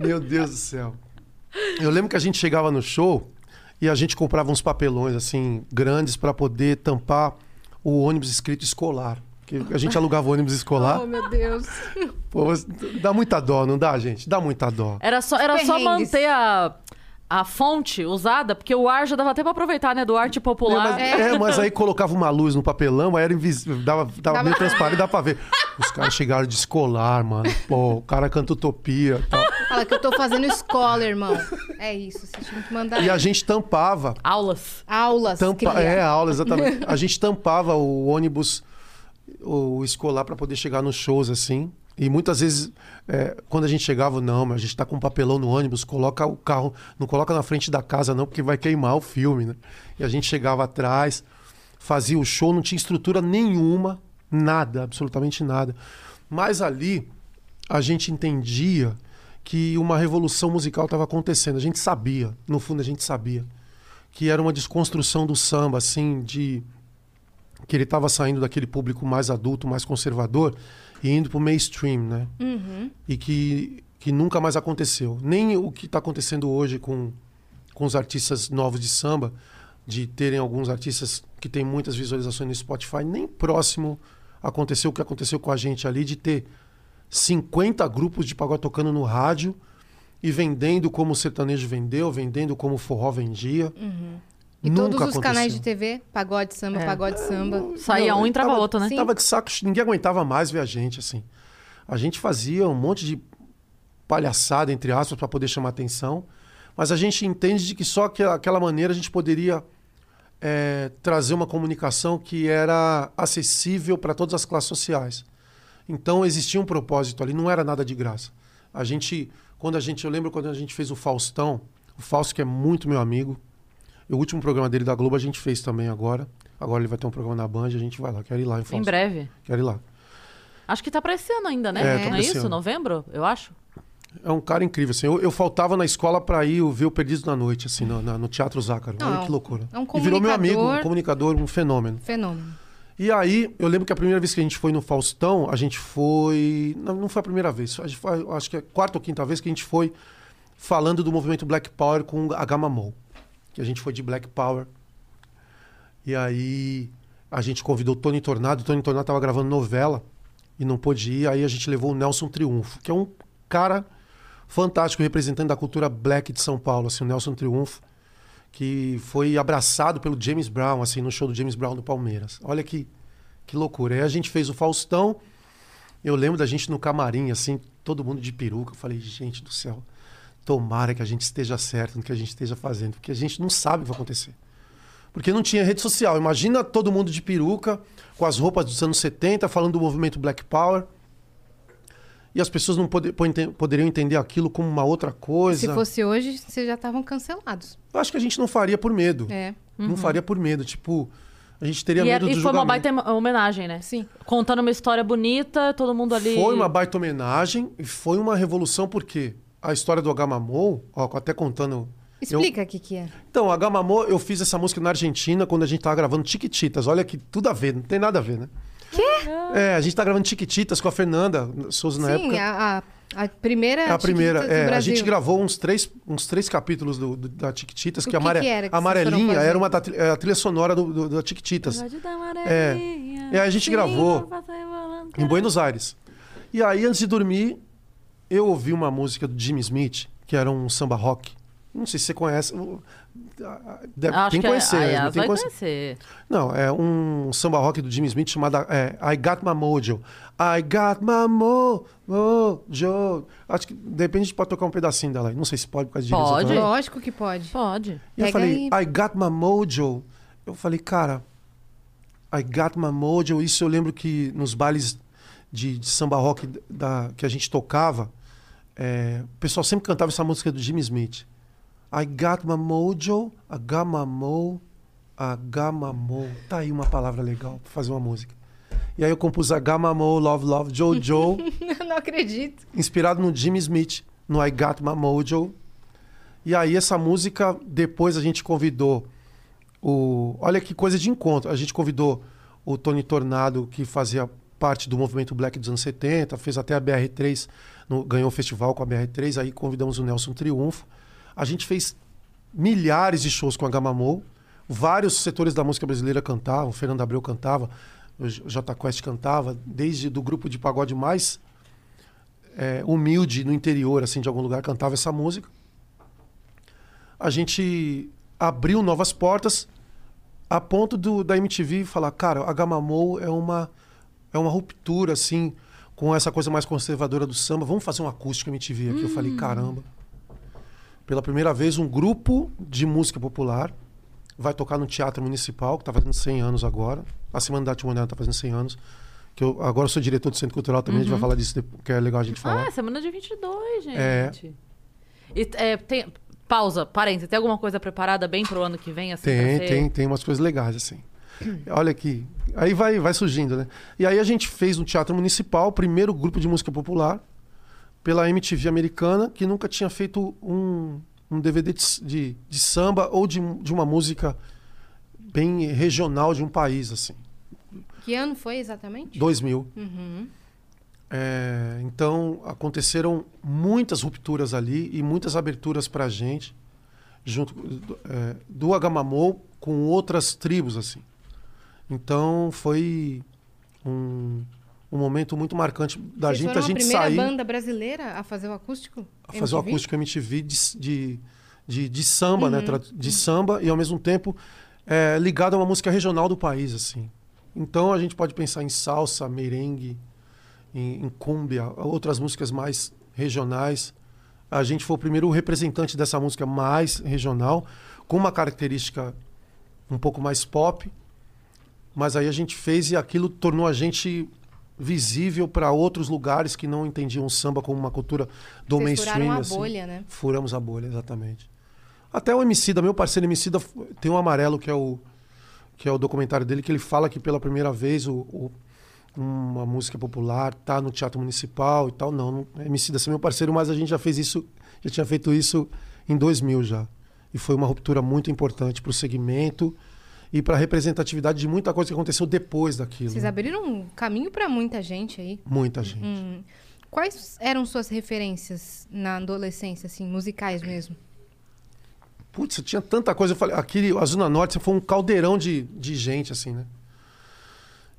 Meu Deus do céu. Eu lembro que a gente chegava no show e a gente comprava uns papelões assim grandes para poder tampar o ônibus escrito escolar. Que a gente alugava o ônibus escolar. Oh, meu Deus. Pô, dá muita dó, não dá, gente? Dá muita dó. Era só, era só manter a, a fonte usada, porque o ar já dava até pra aproveitar, né? Do arte É, popular. mas, é, <laughs> mas aí colocava uma luz no papelão, aí era invisível, dava, dava, Dava- meio transparente, dava pra ver. Os caras chegaram de escolar, mano. Pô, o cara canta utopia e tal. Fala que eu tô fazendo escola, irmão. É isso, você tinha que mandar E a gente tampava Aulas. aulas. Tampa, é, a aula, exatamente. <laughs> A gente tampava o ônibus o escolar para poder chegar nos shows, assim. E muitas vezes, é, quando a gente chegava, não, mas a gente tá com um papelão no ônibus, coloca o carro, não coloca na frente da casa, não, porque vai queimar o filme, né? E a gente chegava atrás, fazia o show, não tinha estrutura nenhuma, nada, absolutamente nada. Mas ali, a gente entendia que uma revolução musical estava acontecendo. A gente sabia, no fundo a gente sabia que era uma desconstrução do samba, assim, de que ele estava saindo daquele público mais adulto, mais conservador e indo para o mainstream, né? E que, que nunca mais aconteceu. Nem o que está acontecendo hoje com, com os artistas novos de samba, de terem alguns artistas que têm muitas visualizações no Spotify, nem próximo aconteceu o que aconteceu com a gente ali, de ter 50 grupos de pagode tocando no rádio e vendendo como o sertanejo vendeu, vendendo como o forró vendia. E Nunca todos os aconteceu. canais de TV, pagode samba, É. pagode samba. Saía Não, um e entrava outro, né? Sim. Tava de saco, ninguém aguentava mais ver a gente, assim. A gente fazia um monte de palhaçada, entre aspas, para poder chamar atenção, mas a gente entende de que só aquela, aquela maneira a gente poderia é, trazer uma comunicação que era acessível para todas as classes sociais. Então existia um propósito ali, não era nada de graça. A gente, quando a gente, eu lembro quando a gente fez o Faustão, o Fausto que é muito meu amigo, o último programa dele da Globo a gente fez também agora. Agora ele vai ter um programa na Band, a gente vai lá. Quero ir lá, em Em Fausto. breve. Quero ir lá. Acho que tá pra esse ano ainda, né? É, tá Não é isso? Novembro, eu acho. É um cara incrível, assim. Eu, eu faltava na escola pra ir ver o Perdido na Noite, assim, no, na- no Teatro Zácaro. Olha Não, que loucura. é um e virou meu amigo, um comunicador. comunicador, um fenômeno. Fenômeno. E aí, eu lembro que a primeira vez que a gente foi no Faustão, a gente foi. Não, não foi a primeira vez, a gente foi- acho que é a quarta ou quinta vez que a gente foi falando do movimento Black Power com a Gama Mol. Que a gente foi de Black Power. E aí a gente convidou Tony Tornado. Tony Tornado estava gravando novela e não pôde ir. Aí a gente levou o Nelson Triunfo, que é um cara fantástico, representante da cultura black de São Paulo, assim, o Nelson Triunfo, que foi abraçado pelo James Brown, assim, no show do James Brown do Palmeiras. Olha que, que loucura. Aí a gente fez o Faustão. Eu lembro da gente no camarim, assim, todo mundo de peruca. Eu falei, gente do céu, tomara que a gente esteja certo no que a gente esteja fazendo, porque a gente não sabe o que vai acontecer. Porque não tinha rede social. Imagina todo mundo de peruca, com as roupas dos anos 70, falando do movimento Black Power. E as pessoas não pode- pode- poderiam entender aquilo como uma outra coisa. Se fosse hoje, vocês já estavam cancelados. Eu acho que a gente não faria por medo. É. Não faria por medo. Tipo, a gente teria E, medo era- do e foi uma baita homenagem, né? Sim. Contando uma história bonita, todo mundo ali. Foi uma baita homenagem e foi uma revolução porque a história do Agamamou, ó, até contando... eu- Explica o que, que é. Então, Agamamou, eu fiz essa música na Argentina quando a gente tava gravando Tiquititas. Olha que tudo a ver, não tem nada a ver, né? Quê? É, a gente tá gravando Tiquititas com a Fernanda Souza na Sim, época. a, a, a primeira. É a primeira. Chiquititas É, a gente gravou uns três, uns três capítulos do, do- da Tiquititas, que, a que amare- que era que a amarelinha era uma da, é a trilha sonora do, do- da Tiquititas. É. E aí a gente gravou em Buenos Aires. E aí, antes de dormir, eu ouvi uma música do Jimmy Smith, que era um samba rock. Não sei se você conhece. Deve, Acho tem que que conhecer. a né? Yas tem que vai conhecer. conhecer. Não, é um samba rock do Jimmy Smith chamado é, I Got My Mojo. I Got My Mo- Mojo. Acho que de repente a gente pode tocar um pedacinho dela aí. Não sei se pode por causa de Pode. Lógico que pode. Pode. E eu Pega falei, aí. I got my mojo. Eu falei, cara, I got my mojo. Isso eu lembro que nos bailes de, de samba rock da, que a gente tocava, é, o pessoal sempre cantava essa música do Jimmy Smith. I got my mojo, I got my mo, I got my mo. Tá aí uma palavra legal pra fazer uma música. E aí eu compus I got my mo, Love, Love, Jojo <laughs> não acredito. inspirado no Jimmy Smith, no I Got My Mojo. E aí essa música, depois a gente convidou o... Olha que coisa de encontro. A gente convidou o Tony Tornado, que fazia parte do movimento Black dos anos 70, fez até a BR3, no- ganhou o festival com a BR3, aí convidamos o Nelson Triunfo. A gente fez milhares de shows com a Gamamou. Vários setores da música brasileira cantavam, o Fernando Abreu cantava, o J Quest cantava, desde do grupo de pagode mais é, humilde no interior, assim, de algum lugar, cantava essa música. A gente abriu novas portas a ponto do, da MTV falar, cara, a Gamamou é uma, é uma ruptura, assim, com essa coisa mais conservadora do samba. Vamos fazer um acústico MTV aqui. Eu falei, caramba. Pela primeira vez, um grupo de música popular vai tocar no Teatro Municipal, que está fazendo 100 anos agora. A Semana da Arte Moderna está fazendo 100 anos. Que eu, agora eu sou diretor do Centro Cultural também, a gente vai falar disso, que é legal a gente falar. Ah, semana de 22, gente. É. E, é, tem... Pausa, parênteses. Tem alguma coisa preparada bem pro ano que vem? Assim, Tem, tem, tem umas coisas legais, assim. Olha aqui. Aí vai, vai surgindo, né? E aí a gente fez no Teatro Municipal, o primeiro grupo de música popular, pela MTV americana, que nunca tinha feito um, um DVD de, de, de samba ou de, de uma música bem regional de um país, assim. Que ano foi exatamente? 2000. Uhum. É, então aconteceram muitas rupturas ali e muitas aberturas para a gente, junto é, do Agamamou com outras tribos assim. Então foi um, um momento muito marcante da Vocês gente, foram a gente a primeira sair banda brasileira a fazer o acústico? a fazer o MTV? acústico MTV de, de, de, de samba, Uhum. né? De samba e ao mesmo tempo é, ligado a uma música regional do país, assim. Então a gente pode pensar em salsa, merengue, em, em cúmbia, outras músicas mais regionais. A gente foi o primeiro representante dessa música mais regional, com uma característica um pouco mais pop. Mas aí a gente fez e aquilo tornou a gente visível para outros lugares que não entendiam o samba como uma cultura do Vocês mainstream. furaram a assim. bolha, né? Furamos a bolha, exatamente. Até o Emicida, meu parceiro Emicida, f- tem um amarelo que é o que é o documentário dele que ele fala que pela primeira vez o, o- uma música popular tá no Teatro Municipal e tal. Não, não Emicida é meu parceiro, mas a gente já fez isso, já tinha feito isso em 2000 já. E foi uma ruptura muito importante para o segmento e para a representatividade de muita coisa que aconteceu depois daquilo. Vocês né? abriram um caminho pra muita gente aí. Muita gente. Hum. Quais eram suas referências na adolescência, assim, musicais mesmo? Putz, tinha tanta coisa. Eu falei, aquele, a Zona Norte foi um caldeirão de, de gente, assim, né?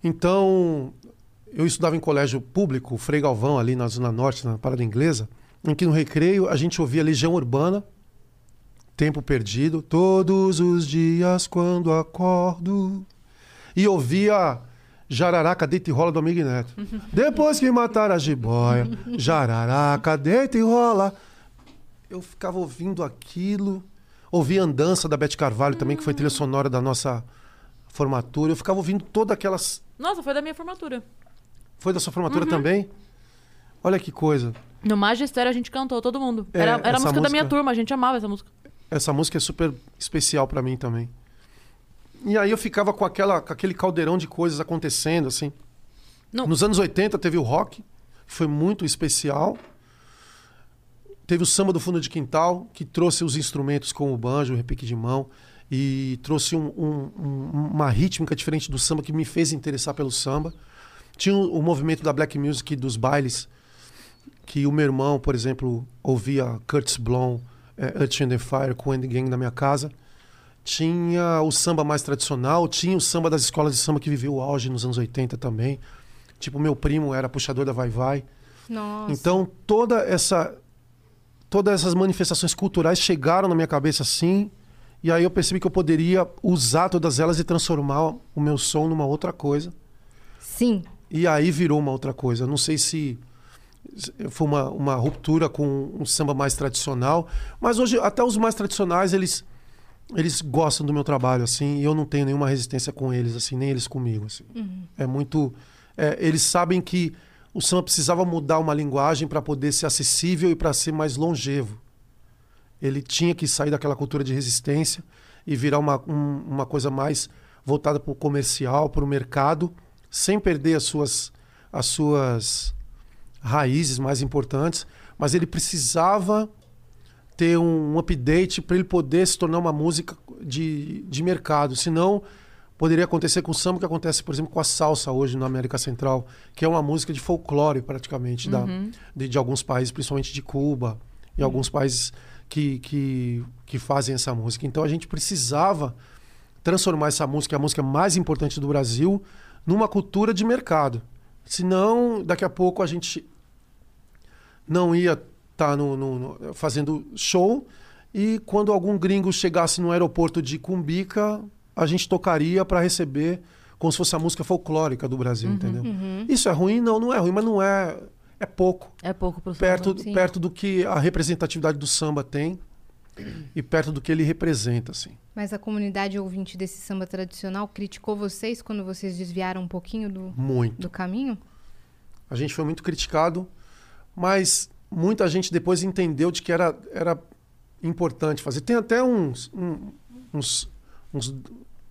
Então, eu estudava em colégio público, Frei Galvão, ali na Zona Norte, na Parada Inglesa, em que no recreio a gente ouvia Legião Urbana, Tempo Perdido, todos os dias quando acordo. E ouvia Jararaca, deita e rola do Amigo Neto. <laughs> Depois que mataram a jiboia, Jararaca, deita e rola. Eu ficava ouvindo aquilo. Ouvi Andança da Beth Carvalho também, que foi trilha sonora da nossa formatura. Eu ficava ouvindo todas aquelas. Nossa, foi da minha formatura. Foi da sua formatura também? Olha que coisa. No Magistério a gente cantou, todo mundo. É, era era a essa música, da minha música- turma, a gente amava essa música. Essa música é super especial pra mim também. E aí eu ficava com, aquela, com aquele caldeirão de coisas acontecendo, assim. Não. Nos anos 80 teve o rock, que foi muito especial. Teve o samba do fundo de quintal, que trouxe os instrumentos como o banjo, o repique de mão, e trouxe um- um- um- uma rítmica diferente do samba que me fez interessar pelo samba. Tinha o, o movimento da black music dos bailes, que o meu irmão, por exemplo, ouvia Curtis Blow, é, Earth and the Fire com o Andy Gang na minha casa. Tinha o samba mais tradicional, tinha o samba das escolas de samba que viveu o auge nos anos 80 também. Tipo, meu primo era puxador da Vai Vai. Nossa. Então, toda essa todas essas manifestações culturais chegaram na minha cabeça assim, e aí eu percebi que eu poderia usar todas elas e transformar o meu som numa outra coisa. Sim. E aí virou uma outra coisa. Não sei se foi uma, uma ruptura com um samba mais tradicional, mas hoje até os mais tradicionais eles eles gostam do meu trabalho assim, e eu não tenho nenhuma resistência com eles assim, nem eles comigo assim. É muito é, eles sabem que o samba precisava mudar uma linguagem para poder ser acessível e para ser mais longevo. Ele tinha que sair daquela cultura de resistência e virar uma, um- uma coisa mais voltada para o comercial, para o mercado, sem perder as suas, as suas raízes mais importantes. Mas ele precisava ter um, update para ele poder se tornar uma música de, de mercado. Senão, poderia acontecer com o samba que acontece, por exemplo, com a salsa hoje na América Central, que é uma música de folclore praticamente da, de, de alguns países, principalmente de Cuba e alguns países que, que, que fazem essa música. Então a gente precisava transformar essa música, a música mais importante do Brasil, numa cultura de mercado. Senão, daqui a pouco a gente não ia estar no, no- no- fazendo show e quando algum gringo chegasse no aeroporto de Cumbica, a gente tocaria para receber como se fosse a música folclórica do Brasil, entendeu? Isso é ruim? Não, não é ruim, mas não é. É pouco. É pouco pro Perto, samba. perto do que a representatividade do samba tem e perto do que ele representa, assim. Mas a comunidade ouvinte desse samba tradicional criticou vocês quando vocês desviaram um pouquinho do, Muito. do caminho? A gente foi muito criticado, mas muita gente depois entendeu de que era, era importante fazer. Tem até uns, uns, uns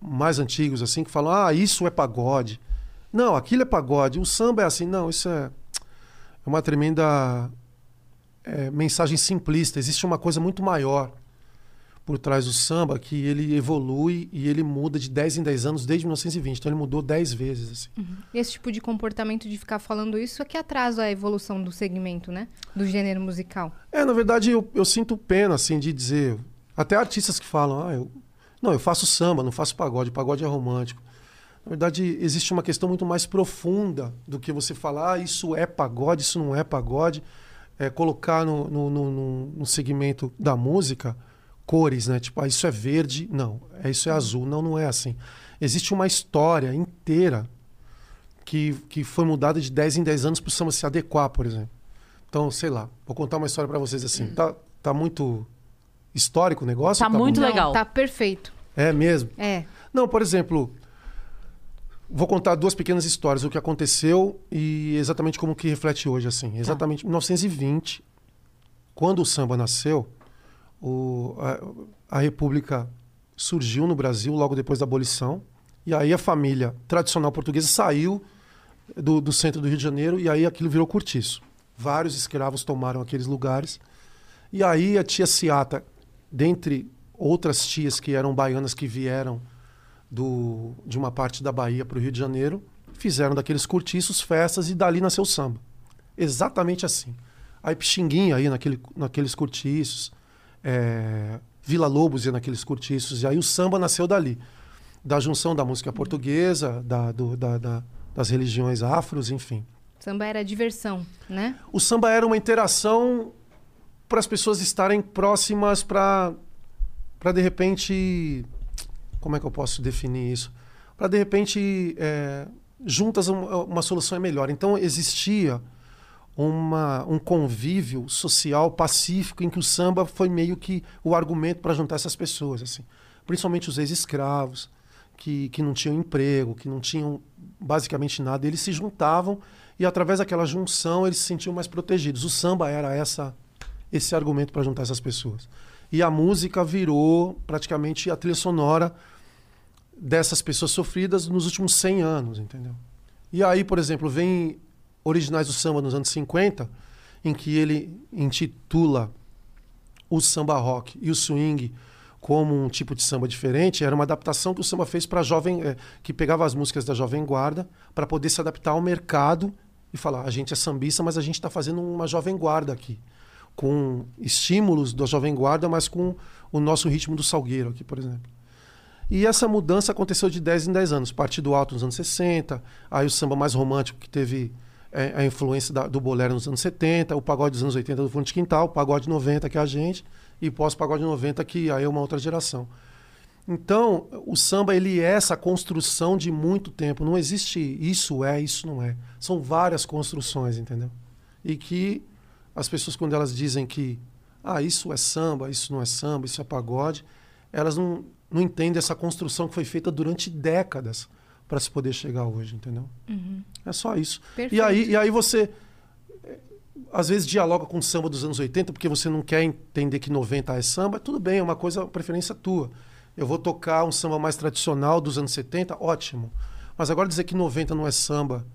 mais antigos assim que falam: ah, isso é pagode. Não, aquilo é pagode. O samba é assim. Não, isso é, é uma tremenda é, mensagem simplista. Existe uma coisa muito maior por trás do samba que ele evolui e ele muda de 10 em 10 anos desde 1920. Então ele mudou 10 vezes. Assim. Esse tipo de comportamento de ficar falando isso é que atrasa a evolução do segmento, né? Do gênero musical. É, na verdade, eu, eu sinto pena, assim, de dizer. Até artistas que falam, ah, eu. Não, eu faço samba, não faço pagode, pagode é romântico. Na verdade, existe uma questão muito mais profunda do que você falar, ah, isso é pagode, isso não é pagode. É, colocar no, no, no, no segmento da música cores, né? Tipo, ah, isso é verde, não, é, isso é azul. Não, não é assim. Existe uma história inteira que, que foi mudada de 10 em 10 anos para o samba se adequar, por exemplo. Então, sei lá, vou contar uma história para vocês assim. Tá, tá muito histórico o negócio? Tá muito bom? legal. Não, tá perfeito. É mesmo? É. Não, por exemplo, vou contar duas pequenas histórias, o que aconteceu e exatamente como que reflete hoje, assim. Exatamente em 1920, quando o samba nasceu, o, a, a República surgiu no Brasil logo depois da abolição, e aí a família tradicional portuguesa saiu do, do centro do Rio de Janeiro e aí aquilo virou cortiço. Vários escravos tomaram aqueles lugares. E aí a tia Ciata, dentre outras tias que eram baianas que vieram do, de uma parte da Bahia para o Rio de Janeiro, fizeram daqueles cortiços festas e dali nasceu o samba. Exatamente assim. Aí Pixinguinha aí naquele, naqueles cortiços, é, Vila Lobos ia naqueles cortiços, e aí o samba nasceu dali. Da junção da música portuguesa, da, do, da, da, das religiões afros, enfim. Samba era diversão, né? O samba era uma interação para as pessoas estarem próximas para para de repente como é que eu posso definir isso para de repente é, juntas uma, uma, solução é melhor então existia uma, um convívio social pacífico em que o samba foi meio que o argumento para juntar essas pessoas assim principalmente os ex-escravos que, que não tinham emprego que não tinham basicamente nada eles se juntavam e através daquela junção eles se sentiam mais protegidos o samba era essa esse argumento para juntar essas pessoas. E a música virou praticamente a trilha sonora dessas pessoas sofridas nos últimos 100 anos, entendeu? E aí, por exemplo, vem Originais do Samba nos anos 50, em que ele intitula o samba rock e o swing como um tipo de samba diferente, era uma adaptação que o samba fez para jovem, é, que pegava as músicas da jovem guarda para poder se adaptar ao mercado e falar, a gente é sambista, mas a gente está fazendo uma jovem guarda aqui com estímulos da Jovem Guarda, mas com o nosso ritmo do Salgueiro aqui, por exemplo. E essa mudança aconteceu de 10 em 10 anos. Partido Alto nos anos 60, aí o samba mais romântico que teve é, a influência da, do bolero nos anos 70, o pagode dos anos 80 do Fundo de Quintal, o pagode 90 que é a gente, e pós-pagode 90 que aí é uma outra geração. Então, o samba ele é essa construção de muito tempo. Não existe isso é, isso não é. São várias construções, entendeu? E que as pessoas, quando elas dizem que ah, isso é samba, isso não é samba, isso é pagode, elas não, não entendem essa construção que foi feita durante décadas para se poder chegar hoje, entendeu? Uhum. É só isso. Perfeito. E aí, e aí você, eh, às vezes, dialoga com o samba dos anos 80 porque você não quer entender que 90 é samba. Tudo bem, é uma coisa, preferência tua. Eu vou tocar um samba mais tradicional dos anos 70, ótimo. Mas agora dizer que 90 não é samba,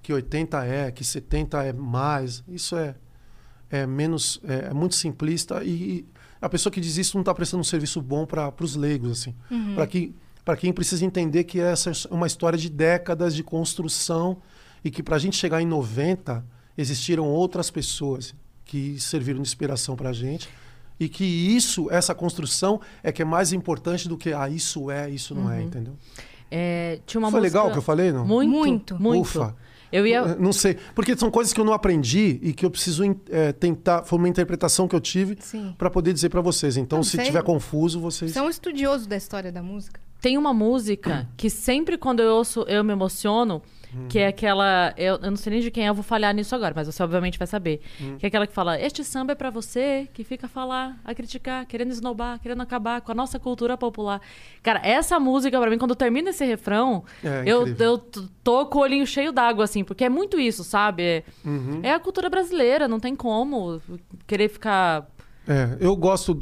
que 80 é, que 70 é mais, isso é é menos é, é muito simplista e a pessoa que diz isso não está prestando um serviço bom para os leigos assim Uhum. para que para quem precisa entender que essa é uma história de décadas de construção e que para a gente chegar em 90 existiram outras pessoas que serviram de inspiração para a gente e que isso essa construção é que é mais importante do que ah isso é isso não é entendeu É, tinha uma foi música... legal o que eu falei não Muito, Muito. muito. Ufa. Eu ia... Não sei. Porque são coisas que eu não aprendi e que eu preciso é, tentar. Foi uma interpretação que eu tive para poder dizer para vocês. Então, Não, se sei. tiver confuso, vocês. Você é um estudioso da história da música. Tem uma música que sempre quando eu ouço eu me emociono, que é aquela. Eu, eu não sei nem de quem é, eu vou falhar nisso agora, mas você obviamente vai saber. Que é aquela que fala: Este samba é pra você que fica a falar, a criticar, querendo esnobar, querendo acabar com a nossa cultura popular. Cara, essa música, pra mim, quando termina esse refrão, É, eu, incrível. eu t- tô com o olhinho cheio d'água, assim, porque é muito isso, sabe? É, Uhum. é a cultura brasileira, não tem como querer ficar. É, eu gosto.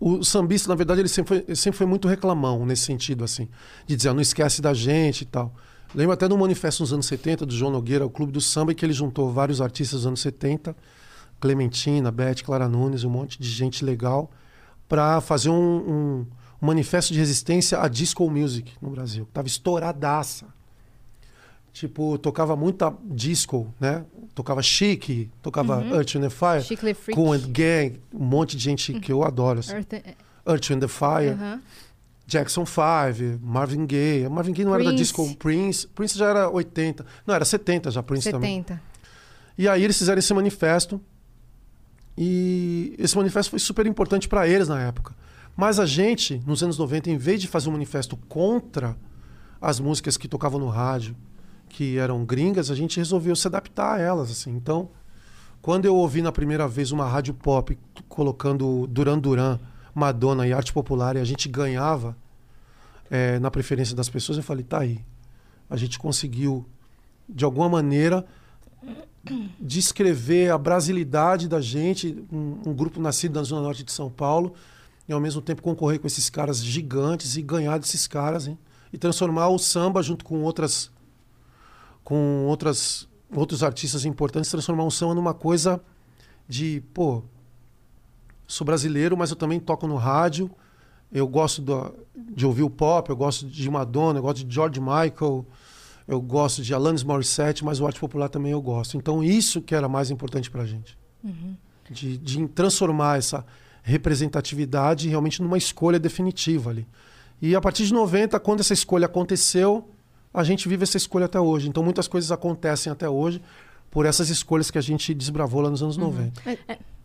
O sambista, na verdade, ele sempre foi, ele sempre foi muito reclamão nesse sentido, assim. De dizer, "Ah, não esquece da gente e tal. Lembro até de um manifesto nos anos 70 do João Nogueira, o Clube do Samba, que ele juntou vários artistas dos anos 70, Clementina, Beth, Clara Nunes, um monte de gente legal, para fazer um, um- um manifesto de resistência à disco music no Brasil. Tava estouradaça. Tipo, tocava muita disco, né? Tocava chique, tocava Earth and the Fire, Chicle Freak. Cool and Gang, um monte de gente que eu adoro. Assim. Earth- é, Earth and the Fire. Jackson 5, Marvin Gaye. Marvin Gaye não era da Prince. disco Prince. Prince já era 80. Não, era 70 já, Prince também. 70. E aí eles fizeram esse manifesto. E esse manifesto foi super importante para eles na época. Mas a gente, nos anos 90, em vez de fazer um manifesto contra as músicas que tocavam no rádio, que eram gringas, a gente resolveu se adaptar a elas, assim. Então, quando eu ouvi na primeira vez uma rádio pop colocando Duran Duran, Madonna e arte popular e a gente ganhava eh, na preferência das pessoas, eu falei, tá aí. A gente conseguiu, de alguma maneira, descrever a brasilidade da gente, um, um grupo nascido na Zona Norte de São Paulo, e ao mesmo tempo concorrer com esses caras gigantes e ganhar desses caras, hein? E transformar o samba junto com outras com outras outros artistas importantes, transformar o samba numa coisa de, pô, sou brasileiro, mas eu também toco no rádio. Eu gosto do- de ouvir o pop, eu gosto de Madonna, eu gosto de George Michael, eu gosto de Alanis Morissette, mas o arte popular também eu gosto. Então isso que era mais importante pra gente. De, de transformar essa representatividade realmente numa escolha definitiva ali. E a partir de 90, quando essa escolha aconteceu, a gente vive essa escolha até hoje. Então muitas coisas acontecem até hoje por essas escolhas que a gente desbravou lá nos anos 90.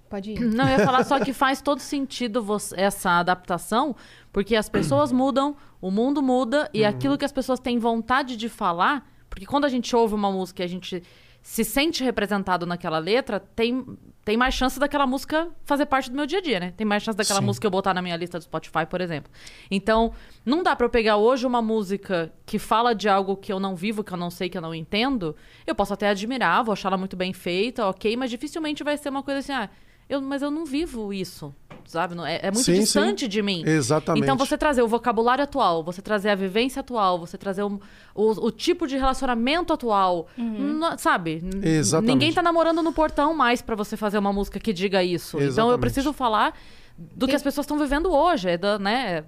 Pode ir. Não, eu ia falar só que faz todo sentido você- essa adaptação, porque as pessoas <clears throat> mudam, o mundo muda, e aquilo que as pessoas têm vontade de falar, porque quando a gente ouve uma música e a gente se sente representado naquela letra, tem, tem mais chance daquela música fazer parte do meu dia a dia, né? Tem mais chance daquela Sim. música eu botar na minha lista do Spotify, por exemplo. Então, não dá pra eu pegar hoje uma música que fala de algo que eu não vivo, que eu não sei, que eu não entendo. Eu posso até admirar, vou achar ela muito bem feita, ok, mas dificilmente vai ser uma coisa assim, ah, eu, mas eu não vivo isso, sabe? Não- É, é muito Sim, distante sim. de mim. Exatamente. Então, você trazer o vocabulário atual, você trazer a vivência atual, você trazer o, o, o tipo de relacionamento atual, não- sabe? Exatamente. Ninguém tá namorando no portão mais pra você fazer uma música que diga isso. Então, eu Exatamente. preciso falar do que as pessoas estão vivendo hoje, é da, né?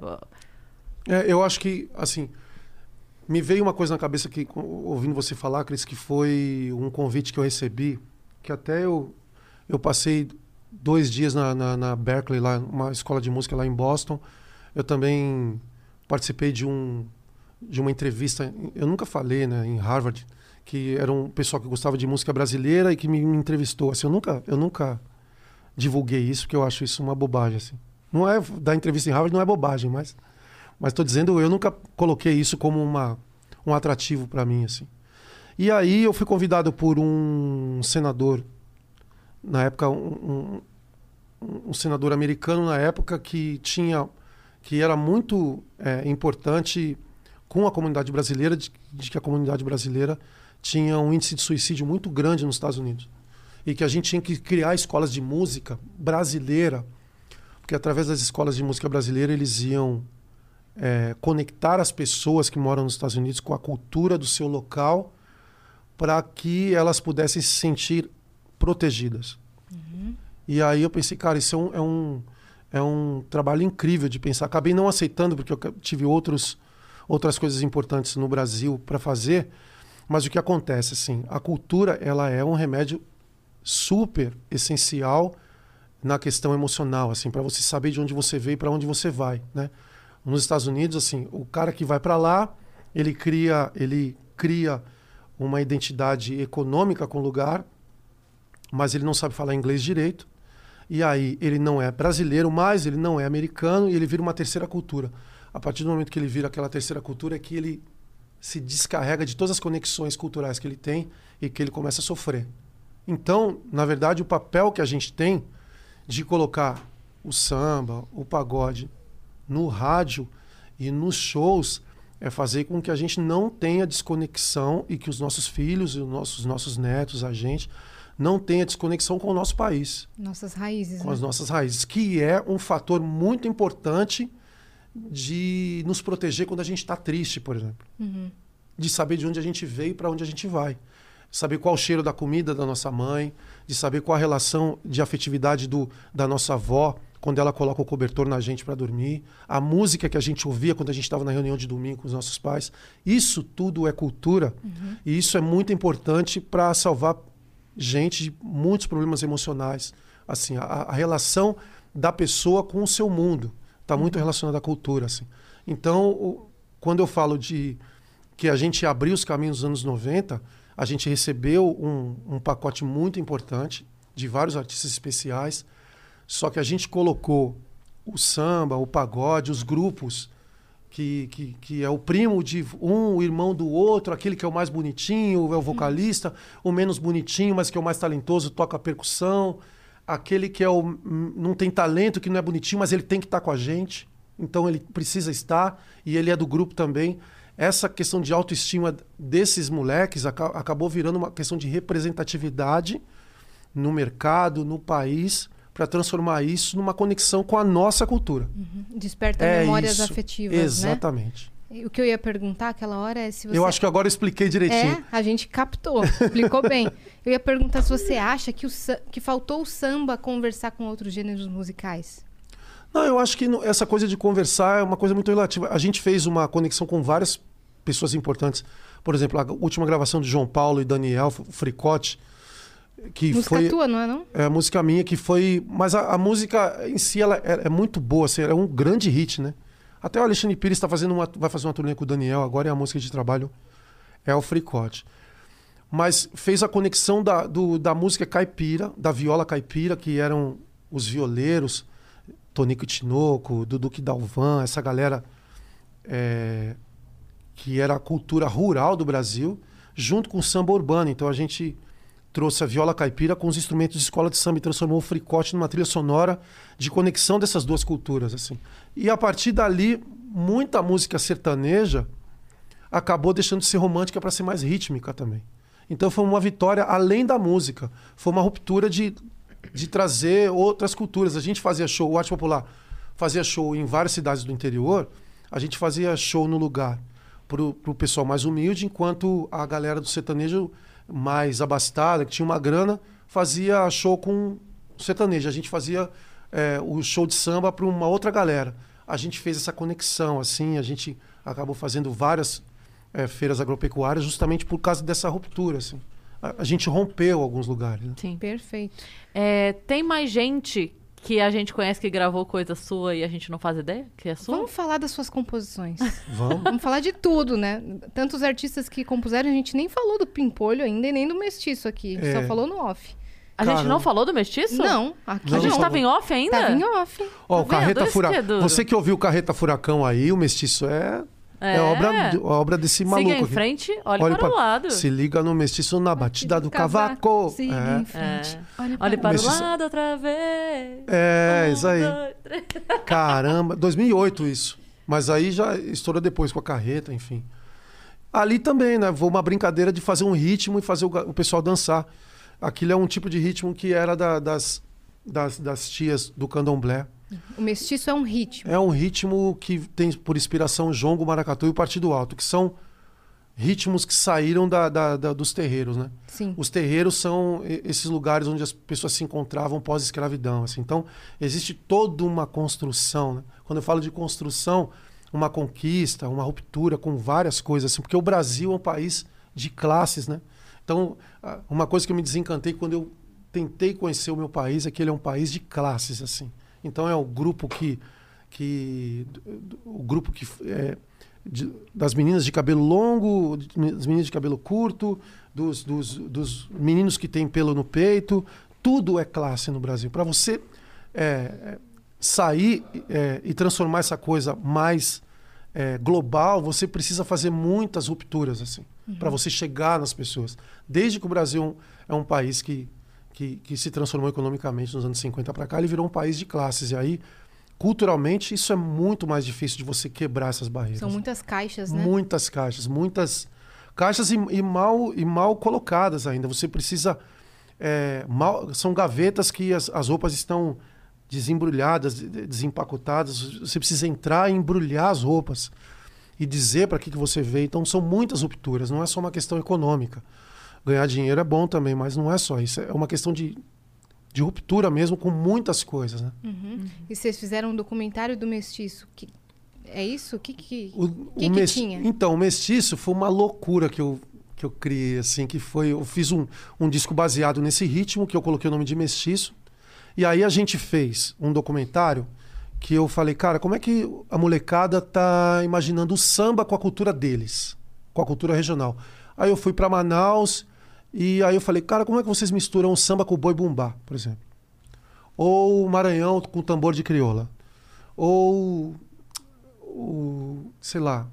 É, eu acho que, assim, me veio uma coisa na cabeça que, ouvindo você falar, Cris, que foi um convite que eu recebi, que até eu, eu passei dois dias na, na, na Berkeley, lá, uma escola de música lá em Boston. Eu também participei de um de uma entrevista, eu nunca falei, né, em Harvard, que era um pessoal que gostava de música brasileira e que me, me entrevistou. Assim, eu nunca, eu nunca divulguei isso, porque eu acho isso uma bobagem, assim. Não é dar entrevista em Harvard não é bobagem, mas mas estou dizendo, eu nunca coloquei isso como uma, um atrativo para mim, assim. E aí eu fui convidado por um senador, na época, um, um, um senador americano na época que tinha, que era muito é, importante com a comunidade brasileira, de, de que a comunidade brasileira tinha um índice de suicídio muito grande nos Estados Unidos. E que a gente tinha que criar escolas de música brasileira, porque através das escolas de música brasileira eles iam é, conectar as pessoas que moram nos Estados Unidos com a cultura do seu local para que elas pudessem se sentir protegidas. E aí eu pensei, cara, isso é um, é um, é um trabalho incrível de pensar. Acabei não aceitando porque eu tive outros, outras coisas importantes no Brasil para fazer, mas o que acontece, assim, a cultura ela é um remédio super essencial na questão emocional, assim, para você saber de onde você veio e para onde você vai, né? Nos Estados Unidos, assim, o cara que vai para lá, ele cria, ele cria uma identidade econômica com o lugar, mas ele não sabe falar inglês direito. E aí ele não é brasileiro, mas ele não é americano e ele vira uma terceira cultura. A partir do momento que ele vira aquela terceira cultura é que ele se descarrega de todas as conexões culturais que ele tem e que ele começa a sofrer. Então, na verdade, o papel que a gente tem de colocar o samba, o pagode no rádio e nos shows é fazer com que a gente não tenha desconexão e que os nossos filhos os nossos, nossos netos, a gente, não tenha desconexão com o nosso país, Nossas raízes. com né? as nossas raízes, que é um fator muito importante de nos proteger quando a gente está triste, por exemplo. De saber de onde a gente veio e para onde a gente vai. Saber qual o cheiro da comida da nossa mãe, de saber qual a relação de afetividade do, da nossa avó quando ela coloca o cobertor na gente para dormir, a música que a gente ouvia quando a gente estava na reunião de domingo com os nossos pais. Isso tudo é cultura e isso é muito importante para salvar gente de muitos problemas emocionais. Assim, a, a relação da pessoa com o seu mundo. Está muito relacionado à cultura, assim. Então, o- quando eu falo de que a gente abriu os caminhos nos anos 90, a gente recebeu um, um pacote muito importante de vários artistas especiais, só que a gente colocou o samba, o pagode, os grupos, que, que, que é o primo de um, o irmão do outro, aquele que é o mais bonitinho, é o vocalista, o menos bonitinho, mas que é o mais talentoso, toca percussão, aquele que é o não tem talento, que não é bonitinho, mas ele tem que estar com a gente, então ele precisa estar e ele é do grupo também. Essa questão de autoestima desses moleques aca- acabou virando uma questão de representatividade no mercado, no país, para transformar isso numa conexão com a nossa cultura. Desperta É memórias isso. afetivas, né? Exatamente. E O que eu ia perguntar aquela hora é se você... Eu acho que agora eu expliquei direitinho. É, a gente captou, explicou bem. Eu ia perguntar se você acha que, o, que faltou o samba conversar com outros gêneros musicais. Não, eu acho que essa coisa de conversar é uma coisa muito relativa. A gente fez uma conexão com várias pessoas importantes. Por exemplo, a última gravação de João Paulo e Daniel, Fricote, que Música foi tua, não é não? é, a música minha, que foi. Mas a, a música em si ela é, é muito boa, assim, é um grande hit, né? Até o Alexandre Pires tá fazendo uma, vai fazer uma turnê com o Daniel, agora é a música de trabalho, é o Fricote. Mas fez a conexão da, do- da música caipira, da viola caipira, que eram os violeiros, Tonico Tinoco, Dudu Dalvan, essa galera é, que era a cultura rural do Brasil, junto com o samba urbano. Então a gente trouxe a viola caipira com os instrumentos de escola de samba e transformou o fricote numa trilha sonora de conexão dessas duas culturas. assim. E a partir dali, muita música sertaneja acabou deixando de ser romântica para ser mais rítmica também. Então foi uma vitória além da música. Foi uma ruptura de, de trazer outras culturas. A gente fazia show, o Arte Popular fazia show em várias cidades do interior. A gente fazia show no lugar para o pessoal mais humilde, enquanto a galera do sertanejo mais abastada, que tinha uma grana, fazia show com sertanejo. A gente fazia é, o show de samba para uma outra galera. A gente fez essa conexão, assim, a gente acabou fazendo várias é, feiras agropecuárias justamente por causa dessa ruptura, assim. A, gente rompeu alguns lugares. né? Sim. Perfeito. É, tem mais gente que a gente conhece que gravou coisa sua e a gente não faz ideia que é sua? Vamos falar das suas composições. Vamos. Vamos falar de tudo, né? Tantos artistas que compuseram, a gente nem falou do Pimpolho ainda e nem do Mestiço aqui. A gente É. só falou no off. A gente Caramba. não falou do mestiço? Não, aqui Não, A gente não. tava em off ainda? Tava em off. Ó, o Tá vendo? Carreta é Furacão. duro. Você que ouviu o Carreta Furacão aí, o Mestiço é, é. É. obra, obra desse maluco. Siga em frente, olhe, Olhe para o lado. Se liga no Mestiço na batida do Cavaco, cavaco. Siga É. em frente. Olha Olhe para o Mestiço- lado outra vez. É, Um, isso aí. dois. <laughs> Caramba, 2008 isso. Mas aí já estourou depois com a carreta, enfim. Ali também, né? Foi uma brincadeira de fazer um ritmo e fazer o, o pessoal dançar. Aquilo é um tipo de ritmo que era da- das, das, das tias do candomblé. O Mestiço é um ritmo. É um ritmo que tem por inspiração o jongo, maracatu e o partido alto, que são ritmos que saíram da, da- da- dos terreiros, né? Sim. Os terreiros são esses lugares onde as pessoas se encontravam pós-escravidão. Assim. Então, existe toda uma construção. Né? Quando eu falo de construção, uma conquista, uma ruptura com várias coisas, assim, porque o Brasil é um país de classes. Né? Então, uma coisa que eu me desencantei quando eu tentei conhecer o meu país é que ele é um país de classes. assim. Então, é o grupo que. que o grupo que. É, de- das meninas de cabelo longo, das meninas de cabelo curto, dos, dos, dos meninos que têm pelo no peito. Tudo é classe no Brasil. Para você é, é, sair é, e transformar essa coisa mais é, global, você precisa fazer muitas rupturas assim, para você chegar nas pessoas. Desde que o Brasil é um país que, que, que se transformou economicamente nos anos 50 para cá, ele virou um país de classes. E aí, culturalmente, isso é muito mais difícil de você quebrar essas barreiras. São muitas caixas, né? Muitas caixas, muitas caixas e, e mal, e mal colocadas ainda. Você precisa. é, mal, são gavetas que as, as roupas estão desembrulhadas, de- desempacotadas. Você precisa entrar e embrulhar as roupas e dizer para que, que você veio. Então são muitas rupturas, não é só uma questão econômica. Ganhar dinheiro é bom também, mas não é só isso. É uma questão de, de ruptura mesmo com muitas coisas. Né? E vocês fizeram um documentário do Mestiço. Que... É isso? O que que... O, que o que tinha? Então, o Mestiço foi uma loucura que eu, que eu criei, assim, que foi... Eu fiz um, um disco baseado nesse ritmo, que eu coloquei o nome de Mestiço. E aí a gente fez um documentário que eu falei, cara, como é que a molecada tá imaginando o samba com a cultura deles, com a cultura regional? Aí eu fui para Manaus e aí eu falei, cara, como é que vocês misturam samba com o boi bumbá, por exemplo? Ou Maranhão com tambor de crioula? Ou o, sei lá,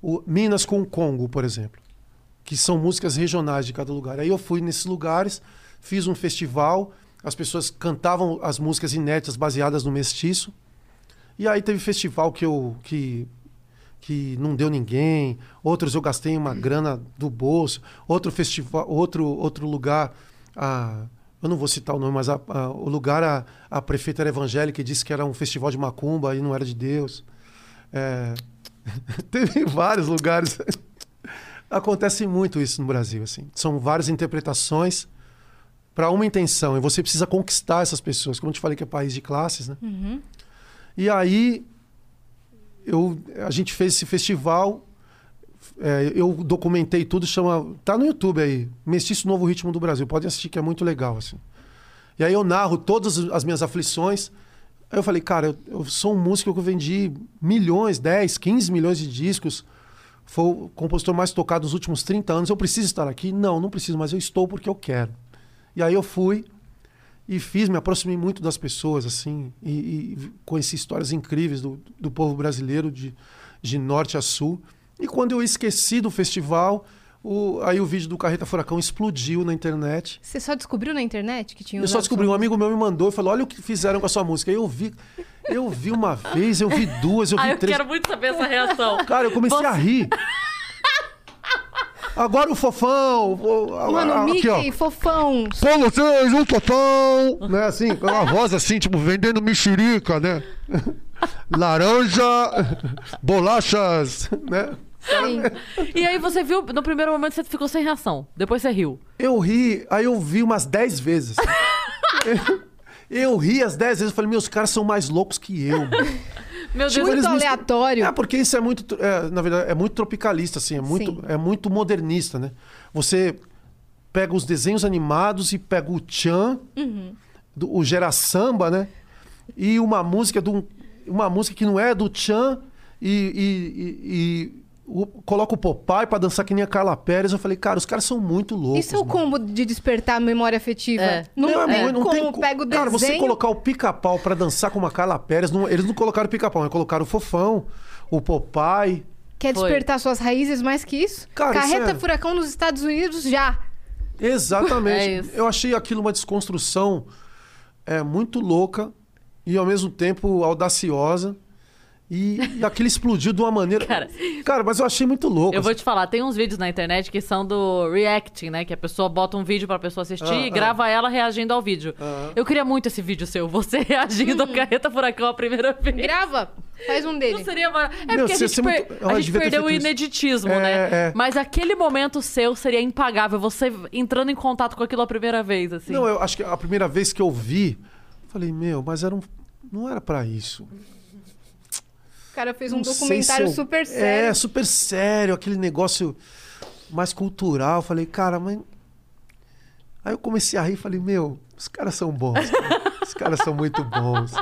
o Minas com o Congo, por exemplo, que são músicas regionais de cada lugar. Aí eu fui nesses lugares, fiz um festival, as pessoas cantavam as músicas inéditas baseadas no mestiço. E aí teve festival que eu que que não deu ninguém, outros eu gastei uma grana do bolso, outro festival, outro outro lugar a eu não vou citar o nome, mas a, a, o lugar a, a prefeita era evangélica e disse que era um festival de macumba e não era de Deus. É, <laughs> teve vários lugares. <laughs> Acontece muito isso no Brasil, assim. São várias interpretações para uma intenção e você precisa conquistar essas pessoas. Como eu te falei que é país de classes, né? Uhum. E aí eu, a gente fez esse festival. é, eu documentei tudo, chama. Tá no YouTube aí. Mestiço Novo Ritmo do Brasil. Pode assistir, que é muito legal, assim. E aí eu narro todas as minhas aflições. Aí eu falei, cara, eu, eu sou um músico que eu vendi milhões, 10, 15 milhões de discos. Foi o compositor mais tocado nos últimos 30 anos. Eu preciso estar aqui? Não, não preciso, mas eu estou porque eu quero. E aí eu fui e fiz, me aproximei muito das pessoas, assim, e, e conheci histórias incríveis do, do povo brasileiro, de, de norte a sul. E quando eu esqueci do festival, o, aí o vídeo do Carreta Furacão explodiu na internet. Você só descobriu na internet que tinha Eu só descobri, um amigo meu me mandou e falou: olha o que fizeram com a sua música. Aí eu vi, eu vi uma vez, eu vi duas, eu vi Ah, eu três. quero muito saber essa reação. Cara, eu comecei Você- a rir. Agora o fofão. o- Mano, a- Mickey, aqui, fofão. Com vocês, um fofão! Né, assim, com uma <laughs> voz assim, tipo, vendendo mexerica, né? <laughs> Laranja, <laughs> bolachas, né? Sim. E aí você viu, no primeiro momento você ficou sem reação. Depois você riu. Eu ri, aí eu vi umas 10 vezes. eu, eu ri as 10 vezes, eu falei, meus caras são mais loucos que eu. mano." Meu Deus, Muito misturam- aleatório. É, porque isso é muito, é, na verdade, é muito tropicalista, assim, é muito, Sim. é muito modernista, né? Você pega os desenhos animados e pega o Chan, do- o Gera Samba, né? E uma música de um- uma música que não é do Chan e, e- e- e o- coloca o Popeye pra dançar que nem a Carla Pérez. Eu falei, cara, os caras são muito loucos. Isso é o mano. combo de despertar a memória afetiva. É. Não, Não, é, não como. tem Pega o Cara, você desenho... colocar o pica-pau pra dançar com uma Carla Pérez, não- eles não colocaram o pica-pau, eles colocaram o Fofão, o Popeye. Quer Foi. despertar suas raízes mais que isso? Cara, isso Carreta é- Furacão nos Estados Unidos já. Exatamente. <laughs> É isso. Eu achei aquilo uma desconstrução é, muito louca e ao mesmo tempo audaciosa. E, e aquilo explodiu de uma maneira. <laughs> Cara. Cara, mas eu achei muito louco. Eu vou te falar, tem uns vídeos na internet que são do reacting, né? Que a pessoa bota um vídeo pra pessoa assistir Ah, e ah. grava ela reagindo ao vídeo. Ah. Eu queria muito esse vídeo seu, você <laughs> reagindo ao Carreta Furacão a primeira vez. Grava. Faz um dele. Não seria mar... É Meu, porque a gente, per- muito- a gente perdeu o ineditismo, É, né? é. Mas aquele momento seu seria impagável. Você entrando em contato com aquilo a primeira vez, assim. Não, eu acho que a primeira vez que eu vi, falei, meu, mas era um. Não era pra isso. Cara fez um Não documentário se eu- super sério. É, super sério, aquele negócio mais cultural. Falei, cara, mas. Aí eu comecei a rir e falei, meu, os caras são bons. cara. Os caras são muito bons.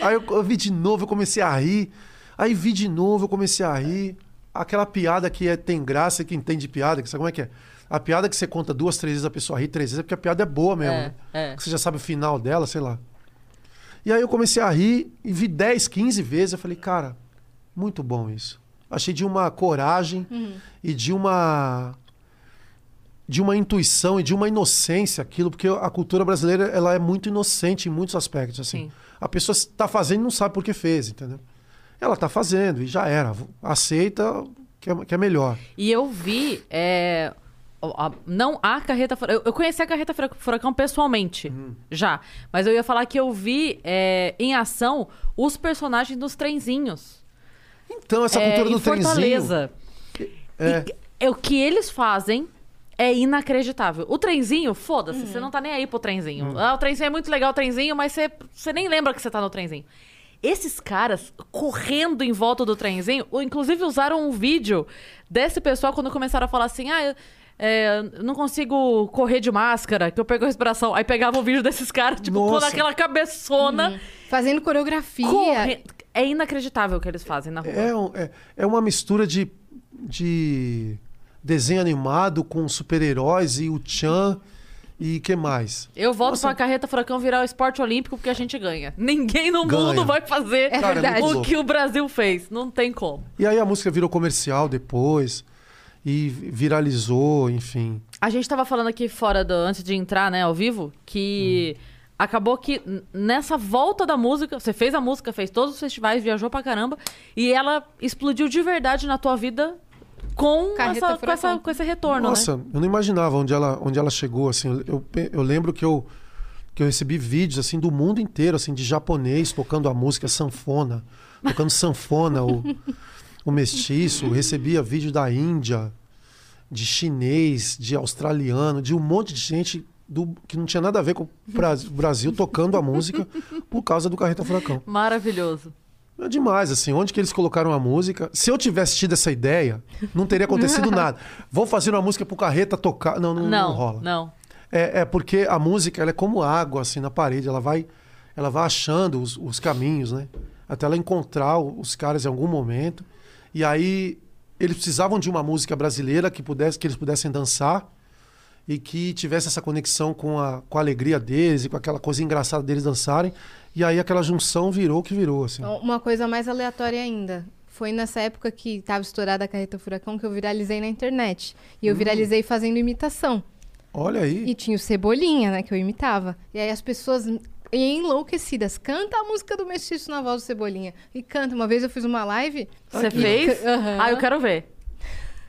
Aí eu, eu vi de novo, eu comecei a rir. Aí vi de novo, eu comecei a rir. Aquela piada que é, tem graça, que entende piada, que sabe como é que é? A piada que você conta duas, três vezes, a pessoa ri três vezes, é porque a piada é boa mesmo. É, né? é. Você já sabe o final dela, sei lá. E aí eu comecei a rir e vi 10, 15 vezes. Eu falei, cara, muito bom isso. Achei de uma coragem e de uma de uma intuição e de uma inocência aquilo, porque a cultura brasileira ela é muito inocente em muitos aspectos assim. Sim. A pessoa está fazendo e não sabe por que fez, entendeu? Ela está fazendo e já era, aceita que é, que é melhor. E eu vi. é, a- não a carreta furacão. Eu, eu conheci a carreta Fura- furacão pessoalmente, Uhum. já. Mas eu ia falar que eu vi é, em ação os personagens dos trenzinhos. Então essa é, cultura em do trenzinho, Fortaleza. é, E, é, o que eles fazem é inacreditável. O trenzinho, foda-se, você não tá nem aí pro trenzinho. Hum. Ah, o trenzinho é muito legal, o trenzinho, mas você, você nem lembra que você tá no trenzinho. Esses caras correndo em volta do trenzinho, ou inclusive usaram um vídeo desse pessoal quando começaram a falar assim: ah, eu- é, não consigo correr de máscara, que eu pego a respiração. Aí pegava o vídeo desses caras, tipo, com Nossa. aquela cabeçona. Fazendo coreografia. corre- É inacreditável o que eles fazem na rua. É, um- é, é uma mistura de, de desenho animado com super-heróis e o Chan e que mais? Eu volto pra carreta furacão virar o esporte olímpico porque a gente ganha. Ninguém no Ganha. mundo vai fazer É Cara, é o que o Brasil fez. Não tem como. E aí a música virou comercial depois e viralizou, enfim. A gente tava falando aqui fora do. antes de entrar, né, ao vivo, que acabou que nessa volta da música, você fez a música, fez todos os festivais, viajou pra caramba, e ela explodiu de verdade na tua vida com, essa, com, essa- com esse retorno, Nossa, né? eu não imaginava onde ela, onde ela chegou, assim. Eu, eu lembro que eu, que eu recebi vídeos, assim, do mundo inteiro, assim, de japonês tocando a música sanfona. Tocando sanfona, o, <laughs> o mestiço. Eu recebia vídeo da Índia, de chinês, de australiano, de um monte de gente do, que não tinha nada a ver com o Bras- Brasil tocando a música <laughs> por causa do Carreta Furacão. Maravilhoso. É demais, assim, onde que eles colocaram a música? Se eu tivesse tido essa ideia, não teria acontecido <laughs> nada. Vou fazer uma música pro Carreta tocar. Não, não, não Não, rola. não. É, é porque a música ela é como água, assim, na parede. Ela vai, ela vai achando os, os caminhos, né? Até ela encontrar os caras em algum momento. E aí eles precisavam de uma música brasileira que, pudesse, que eles pudessem dançar e que tivesse essa conexão com a, com a alegria deles e com aquela coisa engraçada deles dançarem. E aí aquela junção virou o que virou, assim. Uma coisa mais aleatória ainda. Foi nessa época que tava estourada a carreta furacão que eu viralizei na internet. E eu viralizei fazendo imitação. Olha aí. E tinha o Cebolinha, né, que eu imitava. E aí as pessoas enlouquecidas. Canta a música do Mestiço na voz do Cebolinha. E canta. Uma vez eu fiz uma live. Você fez? Aham. Ah, eu quero ver.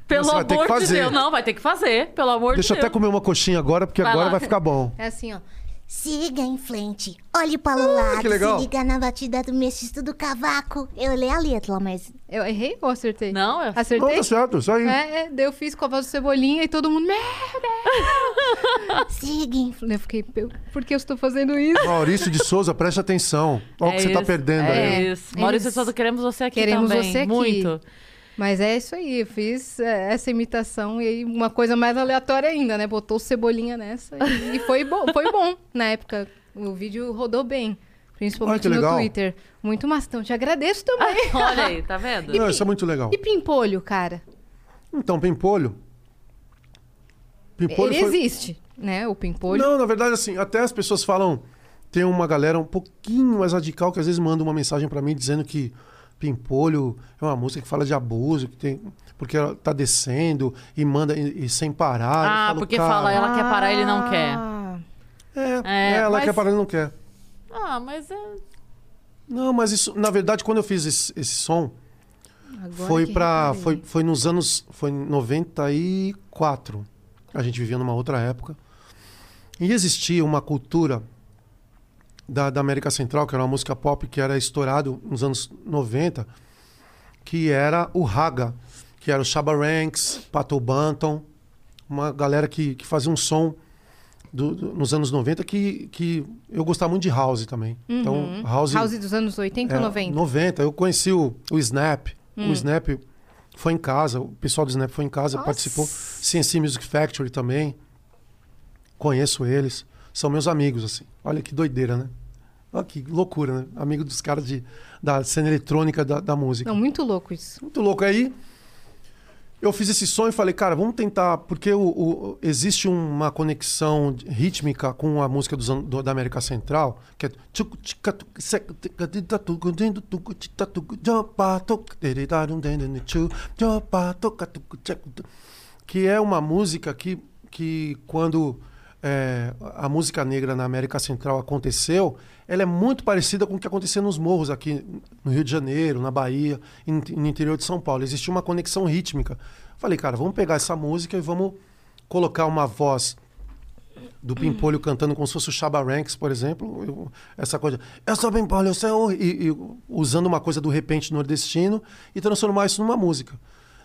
Pelo Você vai ter que amor de fazer. Deus. Não, vai ter que fazer. Pelo amor Deixa eu de até Deus. comer uma coxinha agora, porque Vai agora lá. vai ficar bom. É assim, ó. Siga em frente, olhe para o lado, que legal. se liga na batida do mestiço do cavaco. Eu leio a letra, mas Eu errei ou acertei? Não, eu... Não, Acertei? tá certo, isso aí. É, é, daí eu fiz com a voz do Cebolinha e todo mundo... <laughs> Siga em frente. Eu fiquei, "Eu- por que eu estou fazendo isso? Maurício de Souza, preste atenção. Olha o É que você tá isso, perdendo é aí. isso. Maurício Eles- Souza, queremos você aqui Queremos também. você aqui. Muito. Mas é isso aí, eu fiz é, essa imitação e aí uma coisa mais aleatória ainda, né? Botou Cebolinha nessa e, e <laughs> foi, bom, foi bom na época. O vídeo rodou bem, principalmente Olha no legal. Twitter. Muito mastão. Te agradeço também. <laughs> Olha aí, tá <laughs> vendo? Não, isso é muito legal. E Pimpolho, cara? Então, Pimpolho. Pimpolho Ele foi... existe, né? O Pimpolho. Não, na verdade, assim, até as pessoas falam. Tem uma galera um pouquinho mais radical que às vezes manda uma mensagem pra mim dizendo que Pimpolho é uma música que fala de abuso, que tem. Porque ela tá descendo e manda e, e sem parar. Ah, falo, porque cara, fala, ela quer parar, ele não quer. Ah, É, É, ela mas- quer parar, ele não quer. Ah, mas é... Não, mas isso, na verdade, quando eu fiz esse, esse som, agora foi para foi, foi nos anos foi em 94 a gente vivia numa outra época e existia uma cultura da, da América Central que era uma música pop que era estourado nos anos 90 que era o raga que era o Shabba Ranks Pato Banton uma galera que, que fazia um som do- do- nos anos 90 que, que eu gostava muito de house também então house, House dos anos 80 ou é, 90? 90. Eu conheci o, o Snap. O Snap foi em casa. O pessoal do Snap foi em casa, participou. CNC Music Factory também. Conheço eles. São meus amigos, assim. Olha que doideira, né? Olha que loucura, né? Amigo dos caras de, da cena eletrônica da, da música. Não, muito louco isso. Muito louco. Aí eu fiz esse som e falei, cara, vamos tentar. Porque o, o- existe uma conexão rítmica com a música dos do- da América Central, que é. Que é uma música que, que quando é, a música negra na América Central aconteceu, ela é muito parecida com o que acontecia nos morros aqui no Rio de Janeiro, na Bahia no interior de São Paulo. Existia uma conexão rítmica. Falei, cara, vamos pegar essa música e vamos colocar uma voz do Pimpolho cantando como se fosse o Shabba Ranks, por exemplo. Eu- essa coisa, eu sou Pimpolho, eu sou... E, e usando uma coisa do repente nordestino e transformar isso numa música.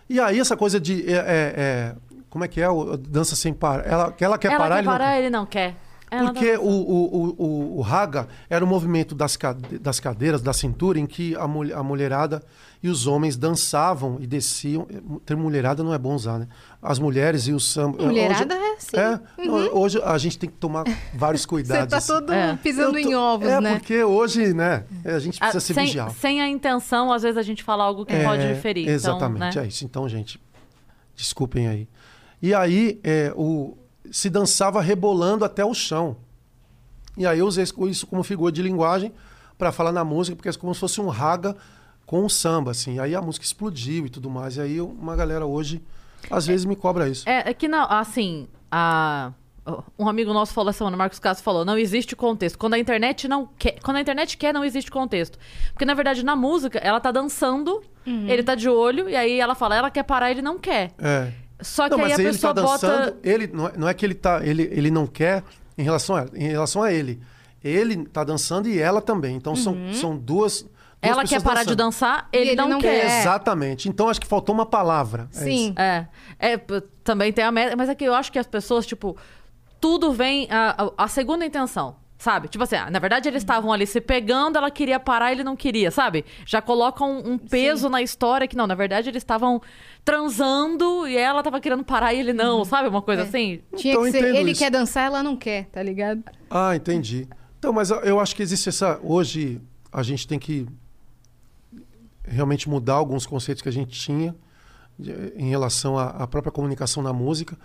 E aí essa coisa de... é- é- é- como é que é? O- Dança sem parar. Ela, ela quer ela parar, quer ele não parar, quer. ele não quer. Ela Porque o, o, o, o, o raga era o movimento das, cade- das cadeiras, da cintura, em que a, mul- a mulherada e os homens dançavam e desciam. O termo mulherada não é bom usar, né? As mulheres e o samba. Mulherada hoje, é assim. É, não, hoje a gente tem que tomar vários <laughs> Você cuidados. tá todo É. pisando tô- em ovos, é, né? porque hoje, né, a gente Ah, precisa se sem, vigiar. sem a intenção, às vezes a gente fala algo que É, pode ferir. Exatamente, então, né? é isso. Então, gente, desculpem aí. E aí, é, o, se dançava rebolando até o chão. E aí eu usei isso como figura de linguagem para falar na música, porque é como se fosse um raga com um samba, assim. Aí a música explodiu e tudo mais. E aí eu- uma galera hoje, às vezes, me cobra isso. É, é que não, assim, a... um amigo nosso falou essa semana, o Marcos Castro falou, não existe contexto. Quando a internet não quer, quando a internet quer, não existe contexto. Porque na verdade na música, ela tá dançando, ele tá de olho e aí ela fala, ela quer parar, ele não quer. É. Só que Não, aí mas a ele pessoa tá dançando, bota ele não é, não é que ele tá, ele, ele não quer em relação a, em relação a ele. Ele tá dançando e ela também. Então são, são duas, duas ela quer parar de dançando. dançar, ele, ele não, não quer. quer. Exatamente. Então acho que faltou uma palavra. É Sim. É, é, p- também tem a meta, mas é que eu acho que as pessoas, tipo, tudo vem a, a, a segunda intenção, sabe? Tipo assim, ah, na verdade eles estavam ali se pegando, ela queria parar, ele não queria, sabe? Já colocam um, um peso na história que não, na verdade eles estavam transando e ela tava querendo parar e ele não, sabe? Uma coisa É. assim. Tinha Então, que ser, ele isso. quer dançar, ela não quer, tá ligado? Ah, entendi. Então, mas eu- acho que existe essa. Hoje a gente tem que realmente mudar alguns conceitos que a gente tinha em relação à, à própria comunicação na música.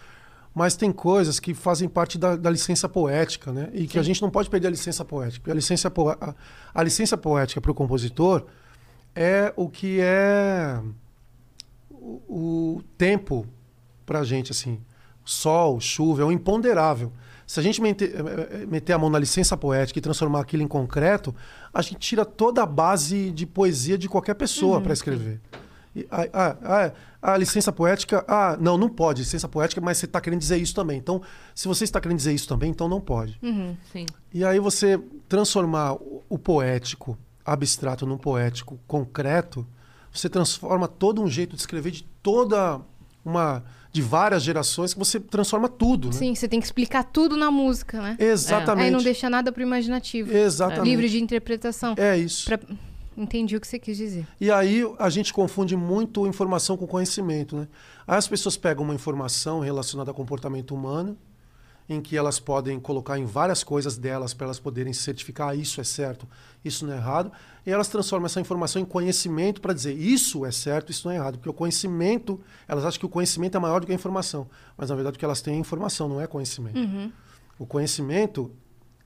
Mas tem coisas que fazem parte da, da licença poética, né? E que a gente não pode perder a licença poética. A licença, po- a, a licença poética para o compositor é o que é o, o tempo para a gente, assim. Sol, chuva, é o imponderável. Se a gente meter, eh, eh, meter a mão na licença poética e transformar aquilo em concreto, a gente tira toda a base de poesia de qualquer pessoa para escrever. Ah, ah, ah, a licença poética, ah, não, não pode, licença poética, mas você está querendo dizer isso também. Então, se você está querendo dizer isso também, então não pode. Sim. E aí você transformar o, poético abstrato num poético concreto, você transforma todo um jeito de escrever de toda uma de várias gerações que você transforma tudo, né? Sim, você tem que explicar tudo na música, né? Exatamente. Aí não deixa nada pro imaginativo. Exatamente. Livre de interpretação. É isso. Pra- Entendi o que você quis dizer. E aí a gente confunde muito informação com conhecimento, né? Aí as pessoas pegam uma informação relacionada ao comportamento humano, em que elas podem colocar em várias coisas delas para elas poderem certificar ah, isso é certo, isso não é errado, e elas transformam essa informação em conhecimento para dizer isso é certo, isso não é errado, porque o conhecimento, elas acham que o conhecimento é maior do que a informação, mas na verdade o que elas têm é informação, não é conhecimento. O conhecimento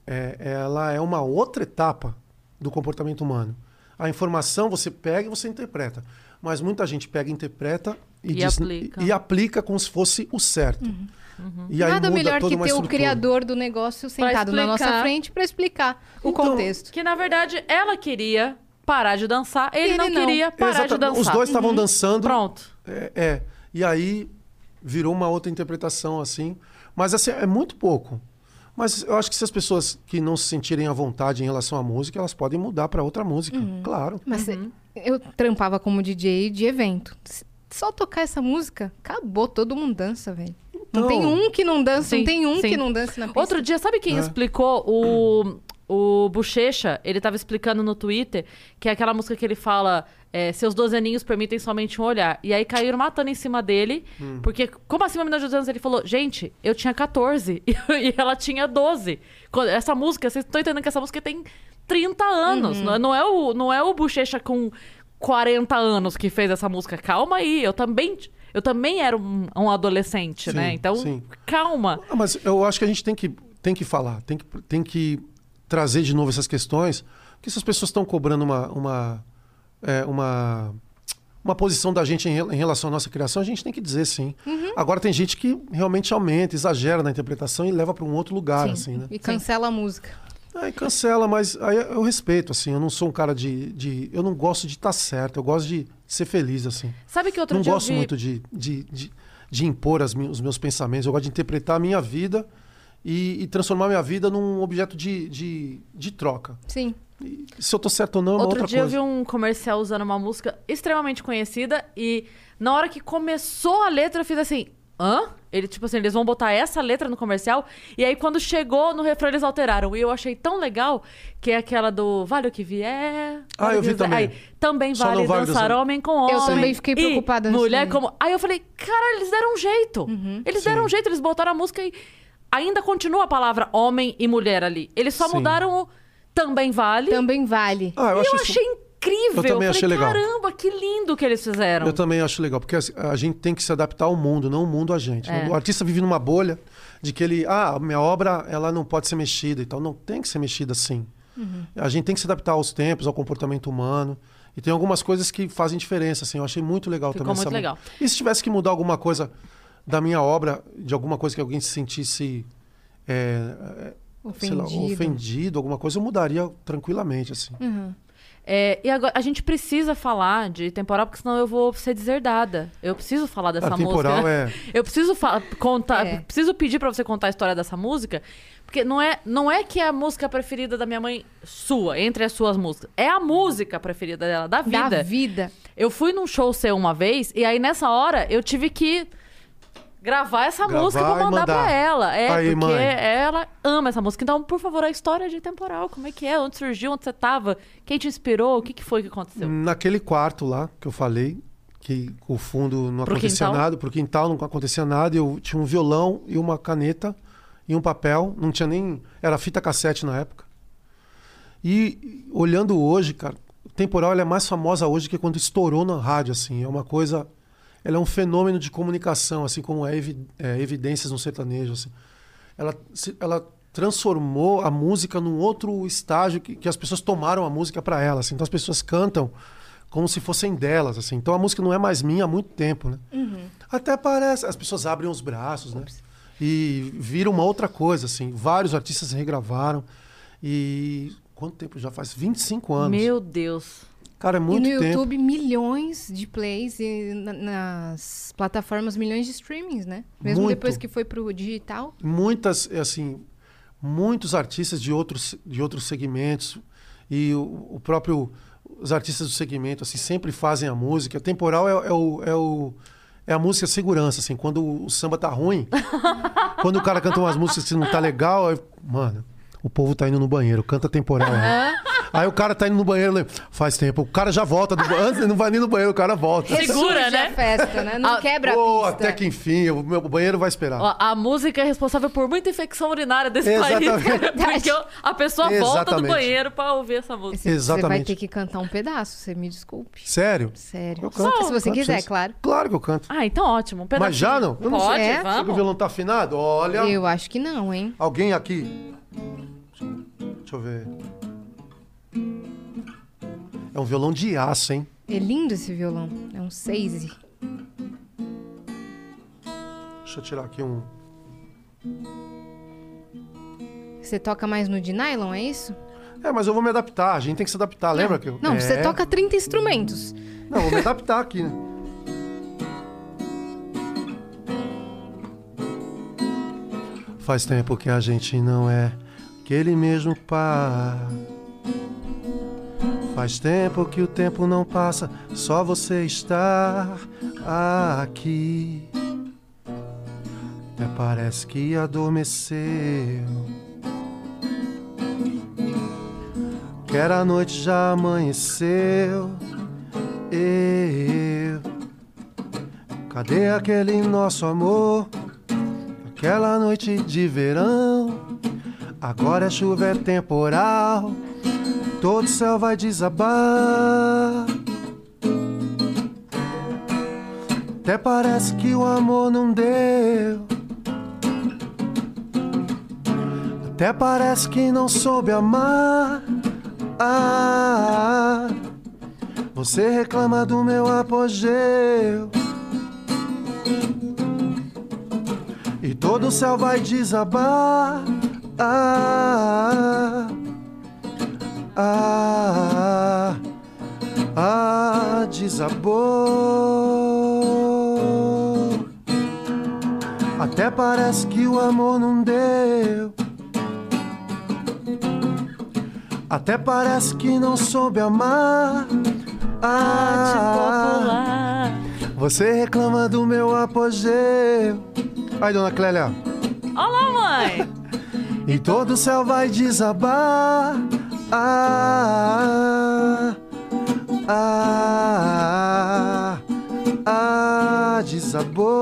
é, ela é uma outra etapa do comportamento humano. A informação você pega e você interpreta. Mas muita gente pega, interpreta e, E diz- aplica. e aplica como se fosse o certo. E aí Nada muda melhor toda que uma ter o estrutura. criador do negócio sentado na nossa frente pra explicar o Então, contexto. Que na verdade ela queria parar de dançar, ele, Ele não, não. queria parar de Exata- dançar. Os dois estavam Uhum. dançando. Pronto. É, é. E aí virou uma outra interpretação assim. Mas assim, é muito pouco. Mas eu acho que se as pessoas que não se sentirem à vontade em relação à música, elas podem mudar para outra música. Claro. Mas Uhum. eu trampava como DJ de evento. Só tocar essa música, acabou, todo mundo dança, velho. Não Então- tem um que não dança, Sim, não tem um sim. que não dança na pista. Outro dia, sabe quem É. explicou? O, o Bochecha, ele tava explicando no Twitter que é aquela música que ele fala é, seus 12 aninhos permitem somente um olhar. E aí caíram matando em cima dele, Hum. porque como assim uma menina de 12 anos? Ele falou, gente, eu tinha 14 <laughs> e ela tinha 12. Quando- Essa música, vocês estão entendendo que essa música tem 30 anos. Uhum. Não, é- não é o, não é o Bochecha com 40 anos que fez essa música. Calma aí, eu também... Eu também era um, um adolescente, Sim, né? Então, sim. calma. Mas eu acho que a gente tem que, tem que falar, tem que, tem que trazer de novo essas questões, porque se as pessoas estão cobrando uma, uma, é, uma, uma posição da gente em, rel- em relação à nossa criação, a gente tem que dizer sim. Agora tem gente que realmente aumenta, exagera na interpretação e leva para um outro lugar, assim, né? E cancela a música. Aí cancela, mas aí eu respeito, assim, eu não sou um cara de... de eu não gosto de estar certo, eu gosto de ser feliz, assim. Sabe que outro não dia eu gosto vi- muito de, de, de, de impor as os meus pensamentos. Eu gosto de interpretar a minha vida e, e transformar minha vida num objeto de, de, de troca. Sim. E se eu tô certo ou não é uma Outro outra dia coisa. eu vi um comercial usando uma música extremamente conhecida e na hora que começou a letra eu fiz assim, hã? Ele, tipo assim, eles vão botar essa letra no comercial. E aí, quando chegou no refrão, eles alteraram. E eu achei tão legal que é aquela do Vale o que vier. Ah, vale eu o vi vier. também. Aí, também Só vale dançar homem com homem. Eu também fiquei preocupada nesse Mulher momento. como. Aí eu falei, cara, eles deram um jeito. Eles deram um jeito, eles botaram a música e ainda continua a palavra homem e mulher ali. Eles só Sim. mudaram o também vale. Também vale. Ah, eu e eu isso- achei incrível. Eu também achei falei, legal. Caramba, que lindo que eles fizeram. Eu também acho legal, porque assim, a gente tem que se adaptar ao mundo, não o mundo a gente. É. O artista vive numa bolha de que ele, ah, minha obra ela não pode ser mexida e tal. Não tem que ser mexida assim. Uhum. A gente tem que se adaptar aos tempos, ao comportamento humano. E tem algumas coisas que fazem diferença, assim. Eu achei muito legal Ficou também. muito essa- legal. E se tivesse que mudar alguma coisa da minha obra, de alguma coisa que alguém se sentisse é, é, sei lá, Ofendido. ofendido, alguma coisa, eu mudaria tranquilamente, assim. É, e agora, a gente precisa falar de temporal, porque senão eu vou ser deserdada. Eu preciso falar dessa A temporal música. é. <laughs> Eu preciso contar, É. preciso pedir pra você contar a história dessa música, porque não é, não é que é a música preferida da minha mãe sua, entre as suas músicas. É a música preferida dela, da vida. Da vida. Eu fui num show seu uma vez e aí nessa hora eu tive que gravar essa Gravar música pra e mandar, mandar. pra ela. É, Aí, porque mãe. ela ama essa música. Então, por favor, a história de temporal, como é que é? Onde surgiu? Onde você tava? Quem te inspirou? O que, que foi que aconteceu? Naquele quarto lá que eu falei, que o fundo não Pro acontecia quintal? nada, pro quintal não acontecia nada, eu tinha um violão e uma caneta e um papel, não tinha nem. Era fita cassete na época. E olhando hoje, cara, temporal ela é mais famosa hoje que quando estourou na rádio, assim. É uma coisa. Ela é um fenômeno de comunicação, assim como é, evi- é, evidências no sertanejo, assim. Ela, se- ela transformou a música num outro estágio que, que as pessoas tomaram a música para ela, assim. Então as pessoas cantam como se fossem delas, assim. Então a música não é mais minha há muito tempo, né? Até parece, as pessoas abrem os braços, né? E viram uma outra coisa, assim. Vários artistas regravaram e quanto tempo já faz? 25 anos. Meu Deus. Cara, é E muito no tempo. YouTube, milhões de plays e na- nas plataformas, milhões de streamings, né? Mesmo Muito. depois que foi pro digital. muitas é assim muitos artistas de outros de outros segmentos e o, o próprio os artistas do segmento assim sempre fazem a música temporal é, é o, é o é a música segurança assim quando o samba tá ruim <laughs> quando o cara canta umas músicas que não tá legal aí, mano o povo tá indo no banheiro, canta temporal. né? Aí o cara tá indo no banheiro, né? faz tempo. O cara já volta. Do... Antes ele não vai nem no banheiro, o cara volta. Segura, né? a festa, né? Não Ah, quebra a Pô, pista. até que enfim, o meu banheiro vai esperar. Ó, a música é responsável por muita infecção urinária desse Exatamente. país. <laughs> Porque a pessoa volta do Exatamente. banheiro pra ouvir essa música. Você, você vai Exatamente. ter que cantar um pedaço, você me desculpe. Sério? Sério. Eu canto. Se você canto, quiser, sim. claro. Claro que eu canto. Ah, então ótimo. Um pedacinho. Mas já não? Eu não Pode, sei. É? Será que o violão tá afinado? Olha. Eu acho que não, hein? Alguém aqui. Deixa eu ver. É um violão de aço, hein? É lindo esse violão. É um seis. Deixa eu tirar aqui um. Você toca mais no de nylon, é isso? É, mas eu vou me adaptar. A gente tem que se adaptar. Lembra que eu. Não, é... você toca 30 instrumentos. Não, vou me adaptar aqui, né? Faz tempo que a gente não é aquele mesmo par. Faz tempo que o tempo não passa, só você estar aqui. Até parece que adormeceu. Que era a noite já amanheceu. Eu. Cadê aquele nosso amor? Aquela noite de verão. Agora a chuva é temporal. Todo céu vai desabar. Até parece que o amor não deu. Até parece que não soube amar. Ah, você reclama do meu apogeu. E todo o céu vai desabar. Ah, ah, ah, desabou. Até parece que o amor não deu. Até parece que não soube amar. Ah, Popular. você reclama do meu apogeu. Aí, dona Clélia. Olá, mãe! E todo o céu vai desabar. Ah, ah, ah, desabou.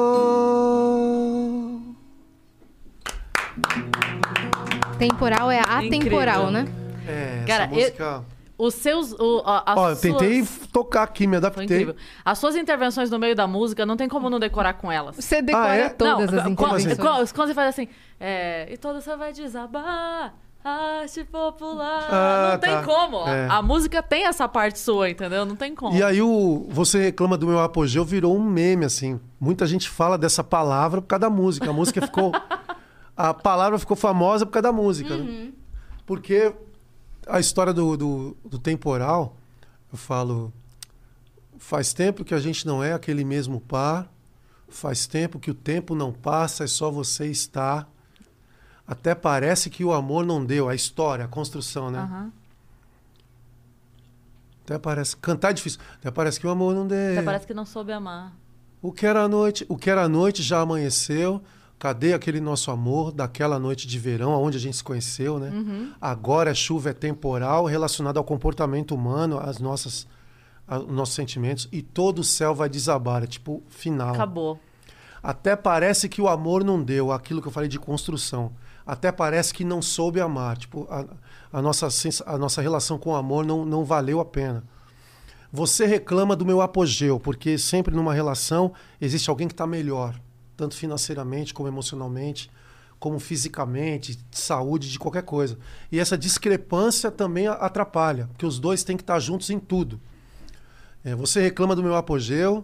Temporal é atemporal, Incrível. né? É, Cara, essa música... Os seus. O, a- as Ó, eu tentei suas- tocar aqui, me Foi adaptei. incrível. As suas intervenções no meio da música não tem como não decorar com elas. Você decora Ah, é? todas não, as intervenções. quando- quando você faz assim, é, e toda você vai desabar, arte popular. Ah, não tem tá. como. É. A música tem essa parte sua, entendeu? Não tem como. E aí o Você Reclama do Meu Apogeu virou um meme, assim. Muita gente fala dessa palavra por causa da música. A música ficou... <laughs> a palavra ficou famosa por causa da música, né? Porque a história do, do, do temporal, eu falo... Faz tempo que a gente não é aquele mesmo par. Faz tempo que o tempo não passa, é só você estar. Até parece que o amor não deu. A história, a construção, né? Aham. Até parece. Cantar é difícil. Até parece que o amor não deu. Até parece que não soube amar. O que era noite, o que era noite já amanheceu. Cadê aquele nosso amor daquela noite de verão, onde a gente se conheceu, né? Uhum. Agora a chuva é temporal, relacionada ao comportamento humano, às nossas, aos nossos sentimentos, e todo o céu vai desabar, é tipo final. Acabou. Até parece que o amor não deu, aquilo que eu falei de construção. Até parece que não soube amar, tipo a, a nossa a nossa relação com o amor não, não valeu a pena. Você reclama do meu apogeu, porque sempre numa relação existe alguém que está melhor, tanto financeiramente como emocionalmente, como fisicamente, de saúde, de qualquer coisa. E essa discrepância também atrapalha, porque os dois têm que estar juntos em tudo. É, você reclama do meu apogeu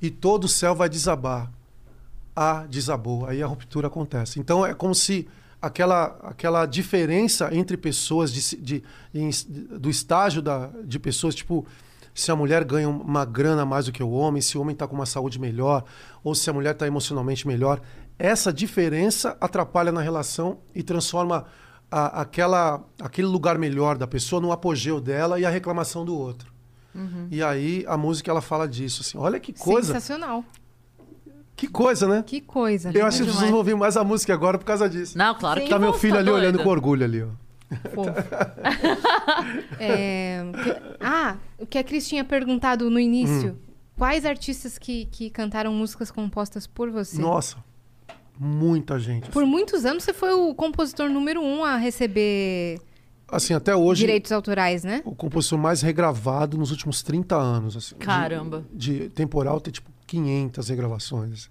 e todo o céu vai desabar. Ah, desabou. Aí a ruptura acontece. Então é como se aquela, aquela diferença entre pessoas de, de- em- do estágio da, de pessoas, tipo, se a mulher ganha uma grana a mais do que o homem, se o homem está com uma saúde melhor, ou se a mulher está emocionalmente melhor, essa diferença atrapalha na relação e transforma a- aquela, aquele lugar melhor da pessoa no apogeu dela e a reclamação do outro. E aí a música ela fala disso, assim, olha que coisa, Sensacional. que coisa, né? Que coisa. Eu acho que as pessoas vão ouvir mais a música agora por causa disso. Não, claro que Tá meu filho tá ali olhando com orgulho ali, ó. <laughs> É, que- ah, o que a Cris tinha perguntado no início. Hum. Quais artistas que, que cantaram músicas compostas por você? Nossa, muita gente. Por muitos anos você foi o compositor número um a receber Assim, até hoje, direitos autorais, né? o compositor mais regravado nos últimos 30 anos. Assim, de- Caramba. De, temporal tem tipo 500 regravações. assim.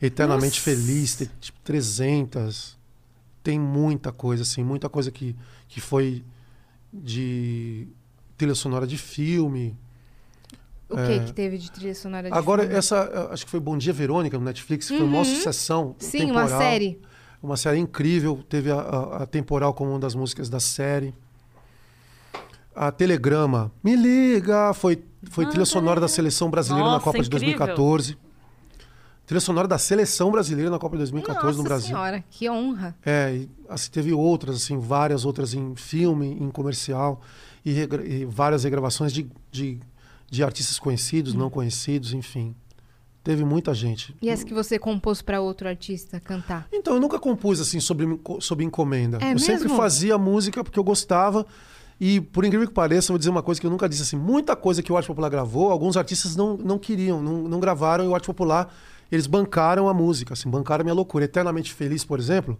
Eternamente Nossa. Feliz tem tipo 300. Tem muita coisa, assim, muita coisa que, que foi de trilha sonora de filme. O que que teve de trilha sonora de É. Agora, filme? essa, acho que foi Bom Dia Verônica no Netflix, que foi uma Uhum. sucessão. Sim, uma temporal. série. Uma série incrível. Teve a, a- a Temporal como uma das músicas da série. A Telegrama, Me Liga, foi, foi Ah, trilha sonora da Telegrama. Seleção Brasileira na Nossa, Copa de incrível. 2014. Trilha sonora da Seleção Brasileira na Copa de 2014 Nossa no Brasil. senhora, que honra. É, e, assim, teve outras, assim, várias outras em filme, em comercial, e, regra- e várias regravações de, de, de artistas conhecidos, não conhecidos, enfim. Teve muita gente. E as que você compôs pra outro artista cantar? Então, eu nunca compus assim sobre, enco- sob encomenda. É eu sempre mesmo? fazia música porque eu gostava. E, por incrível que pareça, eu vou dizer uma coisa que eu nunca disse assim: muita coisa que o Arte Popular gravou, alguns artistas não, não queriam, não, não gravaram, e o Arte Popular, eles bancaram a música, assim, bancaram a minha loucura. Eternamente Feliz, por exemplo,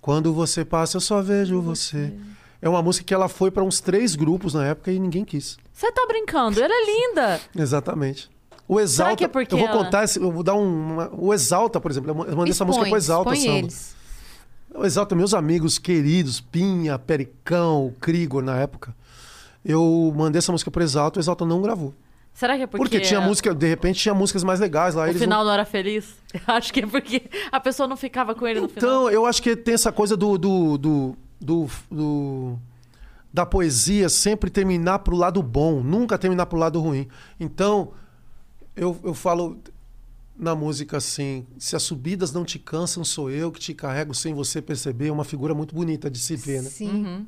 quando você passa, eu só vejo você. É uma música que ela foi para uns três grupos na época e ninguém quis. Você tá brincando? Ela é linda. Exatamente. O Exalta. que é porque eu vou ela- contar, eu vou dar um. uma- o Exalta, por exemplo. Eu mandei essa música pro Exalta expõe Samba. eles. O Exalta, meus amigos queridos, Pinha, Pericão, Krigor na época. Eu mandei essa música pro Exalta, o Exalta não gravou. Será que é porque... Porque, tinha música, de repente tinha músicas mais legais lá. O eles final não... não era feliz? <laughs> Eu acho que é porque a pessoa não ficava com ele no final. Então, eu acho que tem essa coisa do, do, do, do- do- da poesia sempre terminar pro lado bom, nunca terminar pro lado ruim. Então, eu, eu falo na música assim: se as subidas não te cansam, sou eu que te carrego sem você perceber. É uma figura muito bonita de se ver, né? Sim. Uhum.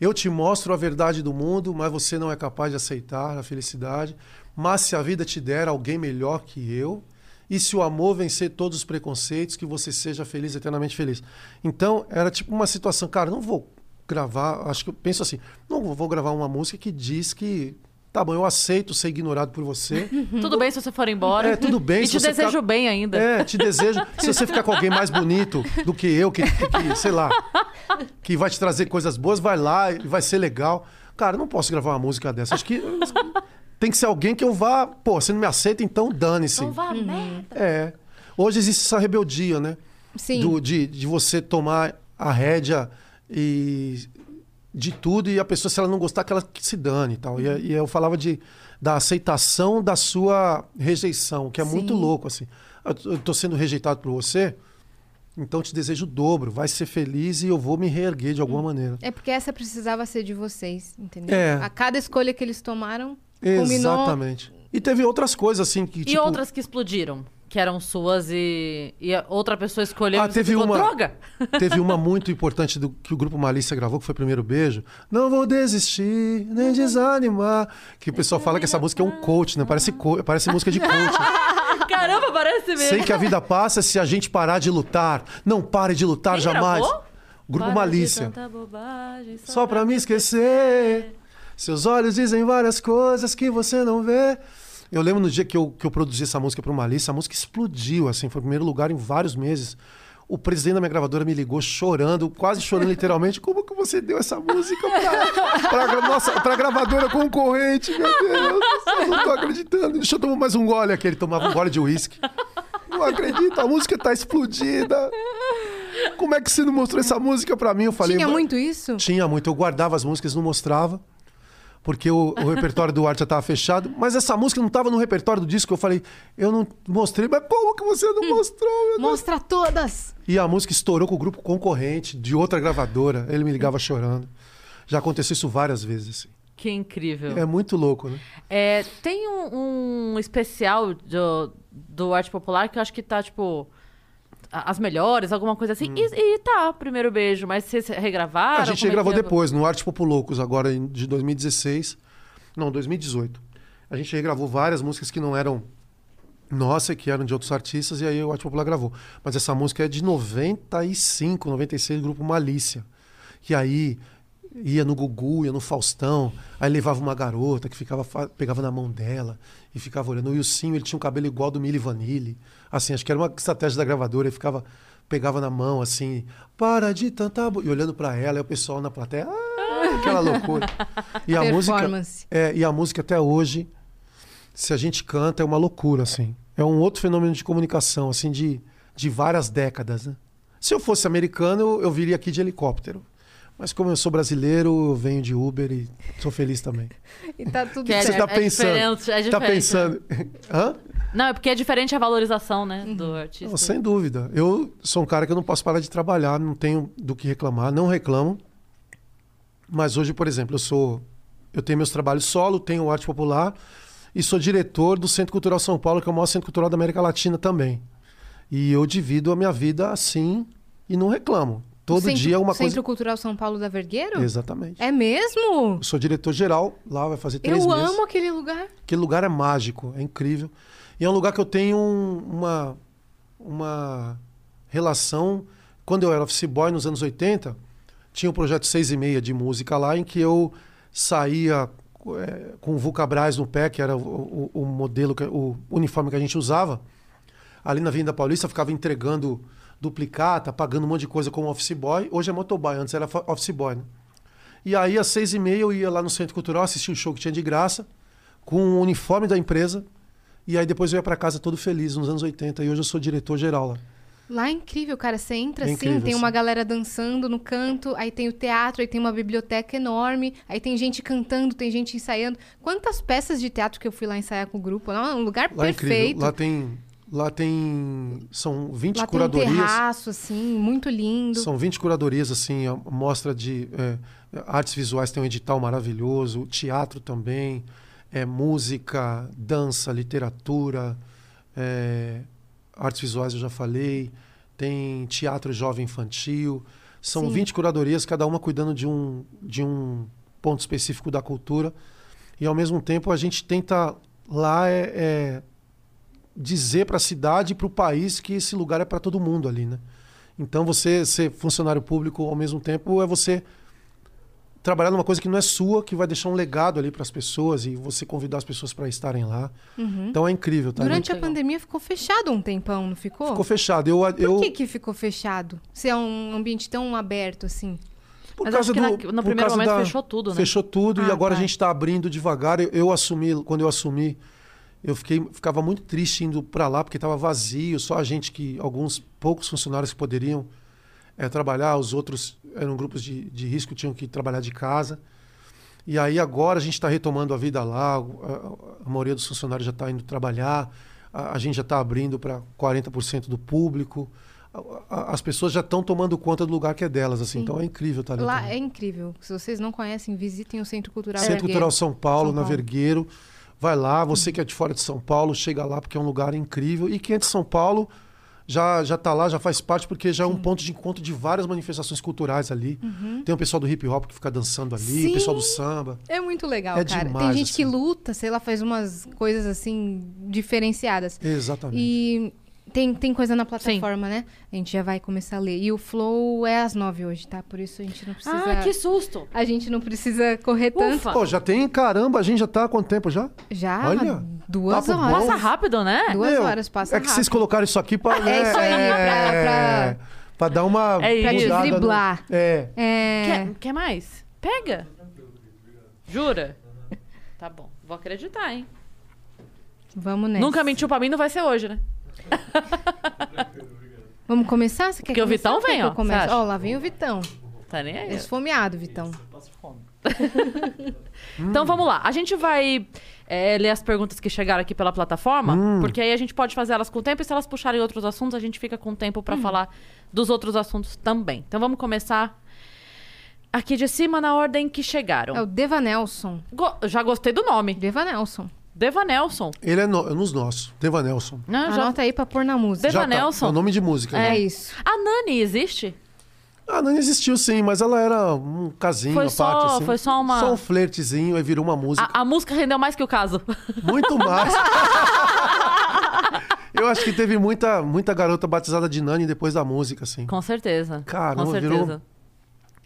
Eu te mostro a verdade do mundo, mas você não é capaz de aceitar a felicidade. Mas se a vida te der alguém melhor que eu, E se o amor vencer todos os preconceitos, que você seja feliz, eternamente feliz. Então, era tipo uma situação, cara, não vou gravar, acho que eu penso assim, não vou gravar uma música que diz que tá bom, eu aceito ser ignorado por você. <laughs> Tudo bem se você for embora. É, tudo bem E se te você desejo ficar- bem ainda. É, te desejo. <laughs> Se você ficar com alguém mais bonito do que eu, que, que- que, sei lá, que vai te trazer coisas boas, vai lá e vai ser legal. Cara, eu não posso gravar uma música dessa. Acho que tem que ser alguém que eu vá. Pô, você não me aceita, então dane-se. Então vá, merda. É. Hoje existe essa rebeldia, né? Sim. Do- de, de você tomar a rédea e de tudo e a pessoa, se ela não gostar, que ela que se dane e tal. E, e eu falava de, da aceitação da sua rejeição, que é muito Sim. louco, assim. Eu, tô sendo rejeitado por você, então eu te desejo o dobro. Vai ser feliz e eu vou me reerguer de alguma maneira. É porque essa precisava ser de vocês, entendeu? É. A cada escolha que eles tomaram, combinou. Exatamente. E teve outras coisas, assim, que E tipo... outras que explodiram, que eram suas e, e outra pessoa escolheu Ah, teve uma- droga. <laughs> Teve uma muito importante do, que o grupo Malícia gravou, que foi o primeiro beijo. Não vou desistir, nem desanimar. Que o pessoal fala que essa música é um coach, né? Parece, co- parece música de coach. <laughs> Caramba, parece mesmo. Sei que a vida passa se a gente parar de lutar. Não pare de lutar Quem jamais. gravou? Grupo Para Malícia. bobagem, Só pra me esquecer. Seus olhos dizem várias coisas que você não vê. Eu lembro no dia que eu, que eu produzi essa música pro Malícia, a música explodiu, assim, foi o primeiro lugar em vários meses. O presidente da minha gravadora me ligou chorando, quase chorando literalmente. Como que você deu essa música nossa, pra gravadora concorrente? Meu Deus, eu não tô acreditando. Deixa eu tomar mais um gole aqui. Ele tomava um gole de uísque. Não acredito, a música tá explodida. Como é que você não mostrou essa música pra mim? Eu falei, Tinha "Ma- muito isso? tinha muito. Eu guardava as músicas, não mostrava. Porque o, o repertório do arte já estava fechado. Mas essa música não estava no repertório do disco. Eu falei, eu não mostrei. Mas como que você não mostrou? meu Deus?" Mostra todas! E a música estourou com o grupo concorrente de outra gravadora. Ele me ligava chorando. Já aconteceu isso várias vezes. assim. Que incrível. É muito louco, né? É, tem um, um especial do, do Arte Popular que eu acho que tá, tipo, as melhores, alguma coisa assim. E, e tá, primeiro beijo. Mas vocês regravaram? a gente Como gravou que é? depois, no Arte Populocos, agora de 2016. Não, 2018. A gente regravou várias músicas que não eram nossa, que eram de outros artistas, e aí o Arte Popular gravou. Mas essa música é de 95, 96, do grupo Malícia. E aí ia no Gugu, ia no Faustão, aí levava uma garota que ficava pegava na mão dela e ficava olhando. O Wilsinho, ele tinha um cabelo igual ao do Milli Vanilli. Assim, acho que era uma estratégia da gravadora, ele ficava pegava na mão assim, para de tanta bo-", e olhando pra ela, e o pessoal na plateia, "Ah", aquela loucura. E a música Performance. é, e a música até hoje, se a gente canta, é uma loucura, assim. É um outro fenômeno de comunicação, assim, de, de várias décadas, né? Se eu fosse americano, eu, eu viria aqui de helicóptero. Mas como eu sou brasileiro, eu venho de Uber e sou feliz também. <laughs> E tá tudo Que é- Você certo. tá pensando? diferente, é tá diferente, pensando? Hã? Não, é porque é diferente a valorização, né, do artista. Não, sem dúvida. Eu sou um cara que eu não posso parar de trabalhar, não tenho do que reclamar, não reclamo. Mas hoje, por exemplo, eu sou eu tenho meus trabalhos solo, tenho arte popular e sou diretor do Centro Cultural São Paulo, que é o maior centro cultural da América Latina também. E eu divido a minha vida assim e não reclamo. Todo Centro, dia é uma Centro coisa. Cultural São Paulo da Vergueiro? Exatamente. É mesmo? Eu sou diretor geral, lá vai fazer três Eu meses. amo aquele lugar. Aquele lugar é mágico, é incrível. E é um lugar que eu tenho um- uma, uma relação. Quando eu era office boy nos anos 80, tinha um projeto 6 e meia de música lá em que eu saía é, com o Vulcabras no pé, que era o, o- o modelo, que- o uniforme que a gente usava. Ali na Avenida Paulista, ficava entregando duplicata, pagando um monte de coisa como office boy. Hoje é motoboy, antes era office boy. Né? E aí, às seis e meia, eu ia lá no Centro Cultural, assistir o show que tinha de graça, com o uniforme da empresa. E aí depois eu ia para casa todo feliz, nos anos 80. E hoje eu sou diretor-geral lá. Lá é incrível, cara. Você entra É assim, incrível, tem sim. uma galera dançando no canto, aí tem o teatro, aí tem uma biblioteca enorme, aí tem gente cantando, tem gente ensaiando. Quantas peças de teatro que eu fui lá ensaiar com o grupo? Não, é um lugar Lá é perfeito. Lá tem. Lá tem. São 20 Lá tem um curadorias. terraço, assim, muito lindo. São 20 curadorias, assim, a mostra de é, artes visuais tem um edital maravilhoso, teatro também, é, música, dança, literatura, é, artes visuais eu já falei, tem teatro jovem infantil. São Sim. 20 curadorias, cada uma cuidando de um, de um ponto específico da cultura. E ao mesmo tempo a gente tenta lá é, é dizer para a cidade e para o país que esse lugar é para todo mundo ali, né? Então você ser funcionário público ao mesmo tempo é você trabalhar numa coisa que não é sua, que vai deixar um legado ali para as pessoas e você convidar as pessoas para estarem lá. Então é incrível, tá? Durante a legal. pandemia ficou fechado um tempão, não ficou? Ficou fechado. Eu, Por eu que, que ficou fechado? Se é um ambiente tão aberto assim. por Mas causa acho que na- do, no por primeiro momento da- fechou tudo, né? Fechou tudo e Ah, agora tá. a gente está abrindo devagar. Eu, eu assumi, quando eu assumi, eu fiquei, ficava muito triste indo para lá porque estava vazio, só a gente que alguns poucos funcionários que poderiam eh, trabalhar, os outros eram grupos de, de risco, tinham que trabalhar de casa. E aí agora a gente está retomando a vida lá, a, a maioria dos funcionários já está indo trabalhar, a, a gente já está abrindo para 40% do público. As pessoas já estão tomando conta do lugar que é delas, assim. Sim. Então é incrível estar ali. Lá também. é incrível. Se vocês não conhecem, visitem o Centro Cultural Centro Vergueiro. Cultural São Paulo, São na Paulo. Vergueiro. Vai lá, você que é de fora de São Paulo, chega lá porque é um lugar incrível. E quem é de São Paulo já já tá lá, já faz parte porque já é um ponto de encontro de várias manifestações culturais ali. Tem o pessoal do hip hop que fica dançando ali, Sim. o pessoal do samba. É muito legal, É cara. Tem demais, gente que assim. luta, sei lá, faz umas coisas assim diferenciadas. Exatamente. E tem, tem coisa na plataforma, né? A gente já vai começar a ler. E o Flow é às nove hoje, tá? Por isso a gente não precisa. Ah, que susto! A gente não precisa correr tanto. Ufa! Pô, já tem, caramba, a gente já tá há quanto tempo já? Já, Olha, duas papo horas. bom. Passa rápido, né? Duas Meu, horas, passa É que vocês rápido. colocaram isso aqui pra... É isso aí, pra- pra- pra dar uma É isso. mudada no- driblar. É. É. Quer, quer mais? Pega. Jura? Tá bom. Vou acreditar, hein? Vamos nessa. Nunca mentiu pra mim, não vai ser hoje, né? <laughs> Vamos começar? Você quer Porque o começar Vitão ou quer vem, ó? Ó, lá vem o Vitão. Tá nem aí. Esfomeado, Vitão. Então vamos lá. A gente vai é, ler as perguntas que chegaram aqui pela plataforma, porque aí a gente pode fazer elas com o tempo e se elas puxarem outros assuntos, a gente fica com tempo pra falar dos outros assuntos também. Então vamos começar aqui de cima na ordem que chegaram. É o Deva Nelson. Go- já gostei do nome. Deva Nelson. Deva Nelson. Ele é, no- é nos nossos. Deva Nelson. Ah, já- Anota aí pra pôr na música. Deva Já tá. Nelson. É o nome de música. É, né? isso. A Nani existe? Ah, não existiu sim, mas ela era um casinho Foi só- parte, assim. foi só uma- Só um flertezinho, aí virou uma música. A, a música rendeu mais que o caso. Muito mais. <laughs> Eu acho que teve muita, muita garota batizada de Nani depois da música, assim. Com certeza. Caramba, Com virou- certeza.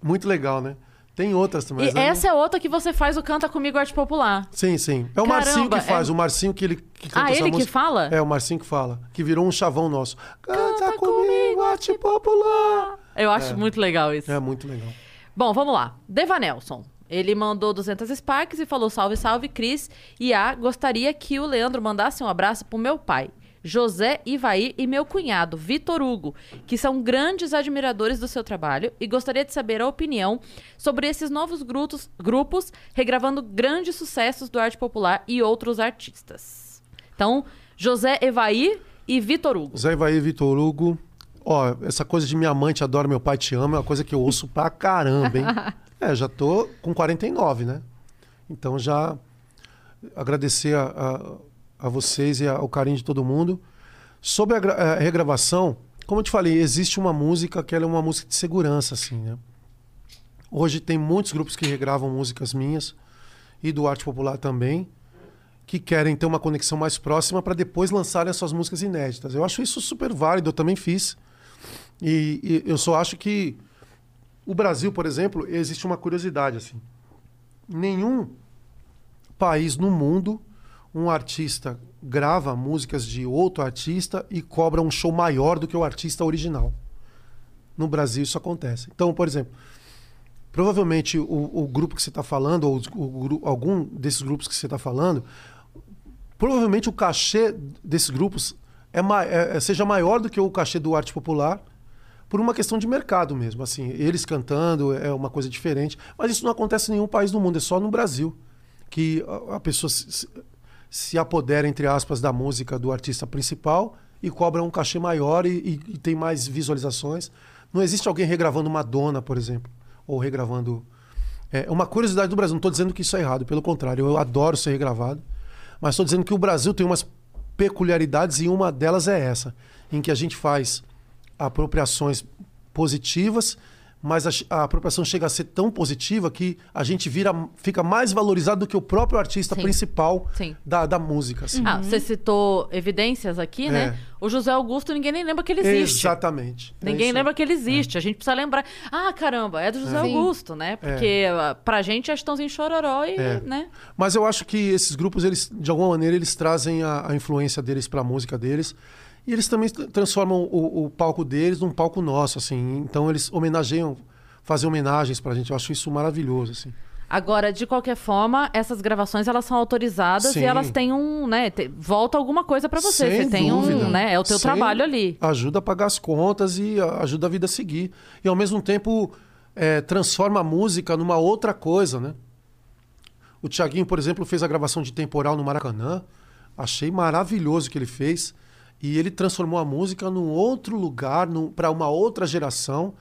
Muito legal, né? Tem outras também. E eu essa é outra que você faz o Canta Comigo Arte Popular. Sim, sim. É o Caramba, Marcinho que é- faz, o Marcinho que ele que canta Ah, ele que música. fala? É, o Marcinho que fala. Que virou um chavão nosso. Canta, Canta comigo, arte popular. Eu acho muito legal isso. É muito legal. Bom, vamos lá. Deva Nelson. Ele mandou 200 Sparks e falou: Salve, salve, Cris. E a gostaria que o Leandro mandasse um abraço pro meu pai, José Ivaí, e meu cunhado, Vitor Hugo, que são grandes admiradores do seu trabalho e gostaria de saber a opinião sobre esses novos grupos, grupos regravando grandes sucessos do arte popular e outros artistas. Então, José Evaí e Vitor Hugo. Zé Ivaí, Vitor Hugo. Ó, essa coisa de minha mãe te adora, meu pai te ama, é uma coisa que eu ouço pra caramba, hein? <laughs> É, já tô com 49, né? Então já agradecer a, a, a vocês e ao carinho de todo mundo. Sobre a, a regravação, como eu te falei, existe uma música que ela é uma música de segurança, assim, né? Hoje tem muitos grupos que regravam músicas minhas e do arte popular também, que querem ter uma conexão mais próxima para depois lançarem as suas músicas inéditas. Eu acho isso super válido, eu também fiz. E, e eu só acho que o Brasil, por exemplo, existe uma curiosidade assim. Nenhum país no mundo um artista grava músicas de outro artista e cobra um show maior do que o artista original. No Brasil isso acontece. Então, por exemplo, provavelmente o, o grupo que você está falando, ou o gru- algum desses grupos que você está falando, provavelmente o cachê desses grupos é, é- é- seja maior do que o cachê do arte popular por uma questão de mercado mesmo. Assim, eles cantando é uma coisa diferente. Mas isso não acontece em nenhum país do mundo, é só no Brasil que a, pessoa se, se- apodera, entre aspas, da música do artista principal e cobra um cachê maior e, e- e tem mais visualizações. Não existe alguém regravando Madonna, por exemplo, ou regravando. É uma curiosidade do Brasil. Não estou dizendo que isso é errado, pelo contrário, eu adoro ser regravado. Mas estou dizendo que o Brasil tem umas peculiaridades e uma delas é essa, em que a gente faz apropriações positivas, mas a, a apropriação chega a ser tão positiva que a gente vira, fica mais valorizado do que o próprio artista Sim. principal Sim. da, da música. assim. Ah, você citou evidências aqui, né? É. O José Augusto, ninguém nem lembra que ele existe. Exatamente. É Ninguém isso. lembra que ele existe. A gente precisa lembrar. Ah, caramba, é do José. Augusto, né? Porque ah, pra gente é Estãozinho Chororó e, É. né? Mas eu acho que esses grupos, eles, de alguma maneira, eles trazem a, a influência deles para a música deles. E eles também transformam o, o palco deles num palco nosso, assim. Então eles homenageiam, fazem homenagens pra gente. Eu acho isso maravilhoso, assim. Agora, de qualquer forma, essas gravações elas são autorizadas Sim. e elas têm um, né? te- volta alguma coisa pra você. Sem você tem dúvida. um, né? É o teu Sem- trabalho ali. Ajuda a pagar as contas e ajuda a vida a seguir. E ao mesmo tempo é, transforma a música numa outra coisa, né? O Tiaguinho, por exemplo, fez a gravação de Temporal no Maracanã. Achei maravilhoso o que ele fez. E ele transformou a música num outro lugar, para uma outra geração.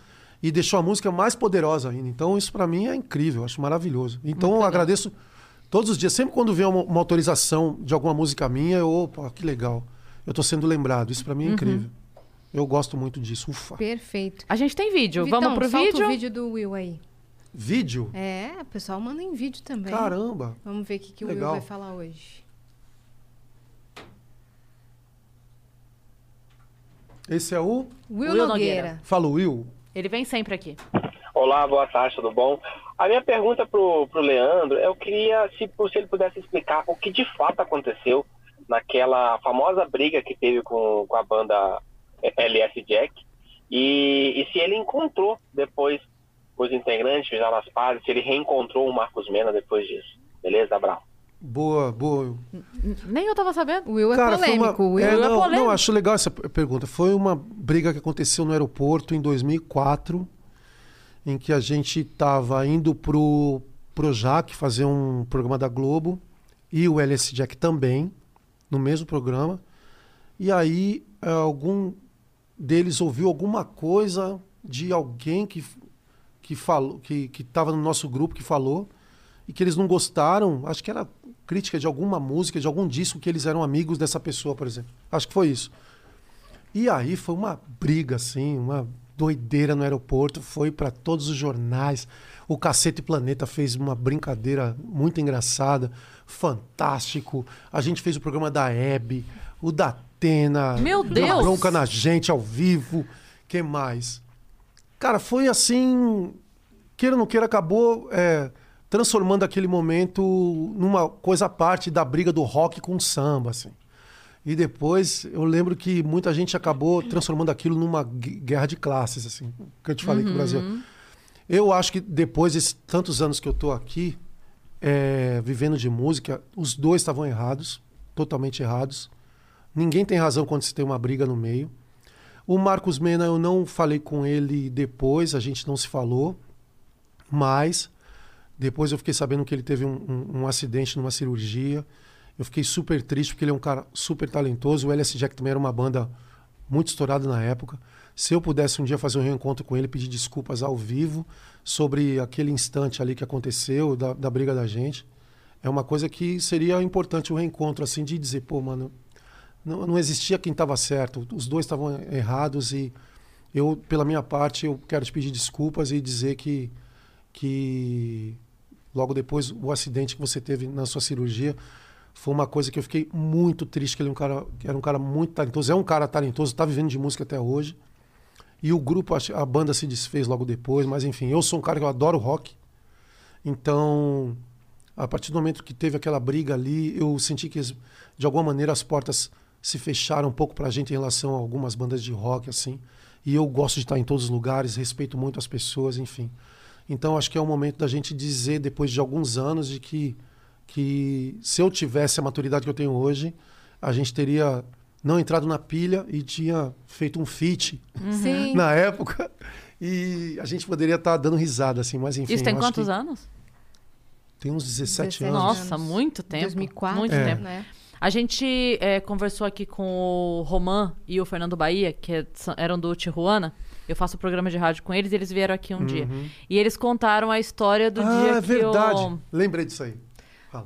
E deixou a música mais poderosa ainda. Então, isso para mim é incrível, acho maravilhoso. Então, eu agradeço todos os dias. Sempre quando vem uma, uma autorização de alguma música minha, eu, opa, que legal. Eu tô sendo lembrado. Isso para mim é incrível. Eu gosto muito disso. Ufa. Perfeito. A gente tem vídeo. Vitão, Vamos pro solta vídeo? o vídeo do Will aí. Vídeo? É, o pessoal manda em vídeo também. Caramba. Vamos ver o que, que o Will Legal. vai falar hoje. Esse é o. Will, Will Nogueira. Nogueira. Fala, Will. Ele vem sempre aqui. Olá, boa tarde, tudo bom? A minha pergunta pro, pro Leandro, eu queria se, se ele pudesse explicar o que de fato aconteceu naquela famosa briga que teve com, com a banda LS Jack e, e se ele encontrou depois os integrantes, fizeram as pazes, se ele reencontrou o Marcos Mena depois disso. Beleza, Abraão? Boa, boa. Nem eu tava sabendo. O Will é Cara, foi polêmico. uma... Will é, é não, polêmico. não, acho legal essa pergunta. Foi uma briga que aconteceu no aeroporto em 2004, em que a gente estava indo pro Projac fazer um programa da Globo e o LS Jack também, no mesmo programa. E aí eh, algum deles ouviu alguma coisa de alguém que que falou que que estava no nosso grupo que falou e que eles não gostaram. Acho que era crítica de alguma música, de algum disco que eles eram amigos dessa pessoa, por exemplo. Acho que foi isso. E aí foi uma briga, assim, uma doideira no aeroporto, foi para todos os jornais. O Cacete Planeta fez uma brincadeira muito engraçada, fantástico. A gente fez o programa da Hebe, o da Atena. Meu deu Deus! bronca na gente ao vivo. que mais? Cara, foi assim. Queira ou não queira, acabou é, transformando aquele momento numa coisa à parte da briga do rock com o samba, assim. E depois eu lembro que muita gente acabou transformando aquilo numa gue- guerra de classes, assim, que eu te falei que o Brasil. Eu acho que depois desses tantos anos que eu tô aqui, é, vivendo de música, os dois estavam errados, totalmente errados. Ninguém tem razão quando se tem uma briga no meio. O Marcos Mena, eu não falei com ele depois, a gente não se falou, mas depois eu fiquei sabendo que ele teve um, um- um acidente numa cirurgia. Eu fiquei super triste porque ele é um cara super talentoso. O LS Jack também era uma banda muito estourada na época. Se eu pudesse um dia fazer um reencontro com ele, pedir desculpas ao vivo sobre aquele instante ali que aconteceu, da, da briga da gente, é uma coisa que seria importante o reencontro, assim, de dizer, pô, mano, não, não existia quem estava certo, os dois estavam errados e eu, pela minha parte, eu quero te pedir desculpas e dizer que, que logo depois o acidente que você teve na sua cirurgia foi uma coisa que eu fiquei muito triste, que ele é um cara, era um cara muito talentoso, é um cara talentoso, está vivendo de música até hoje. E o grupo, a banda se desfez logo depois, mas enfim, eu sou um cara que eu adoro rock. Então, a partir do momento que teve aquela briga ali, eu senti que de alguma maneira as portas se fecharam um pouco pra gente em relação a algumas bandas de rock assim. E eu gosto de estar em todos os lugares, respeito muito as pessoas, enfim. Então acho que é o momento da gente dizer depois de alguns anos de que que se eu tivesse a maturidade que eu tenho hoje, a gente teria não entrado na pilha e tinha feito um feat Sim. na época e a gente poderia estar dando risada assim, mas enfim. Isso tem quantos que anos? Tem uns 17, 17 anos. Nossa, muito tempo. 2004, Muito É. tempo. né? A gente é, conversou aqui com o Roman e o Fernando Bahia, que é- eram do Tijuana. Eu faço programa de rádio com eles e eles vieram aqui um dia. E eles contaram a história do Uhum. ah, dia é que verdade. o... Lembrei disso aí.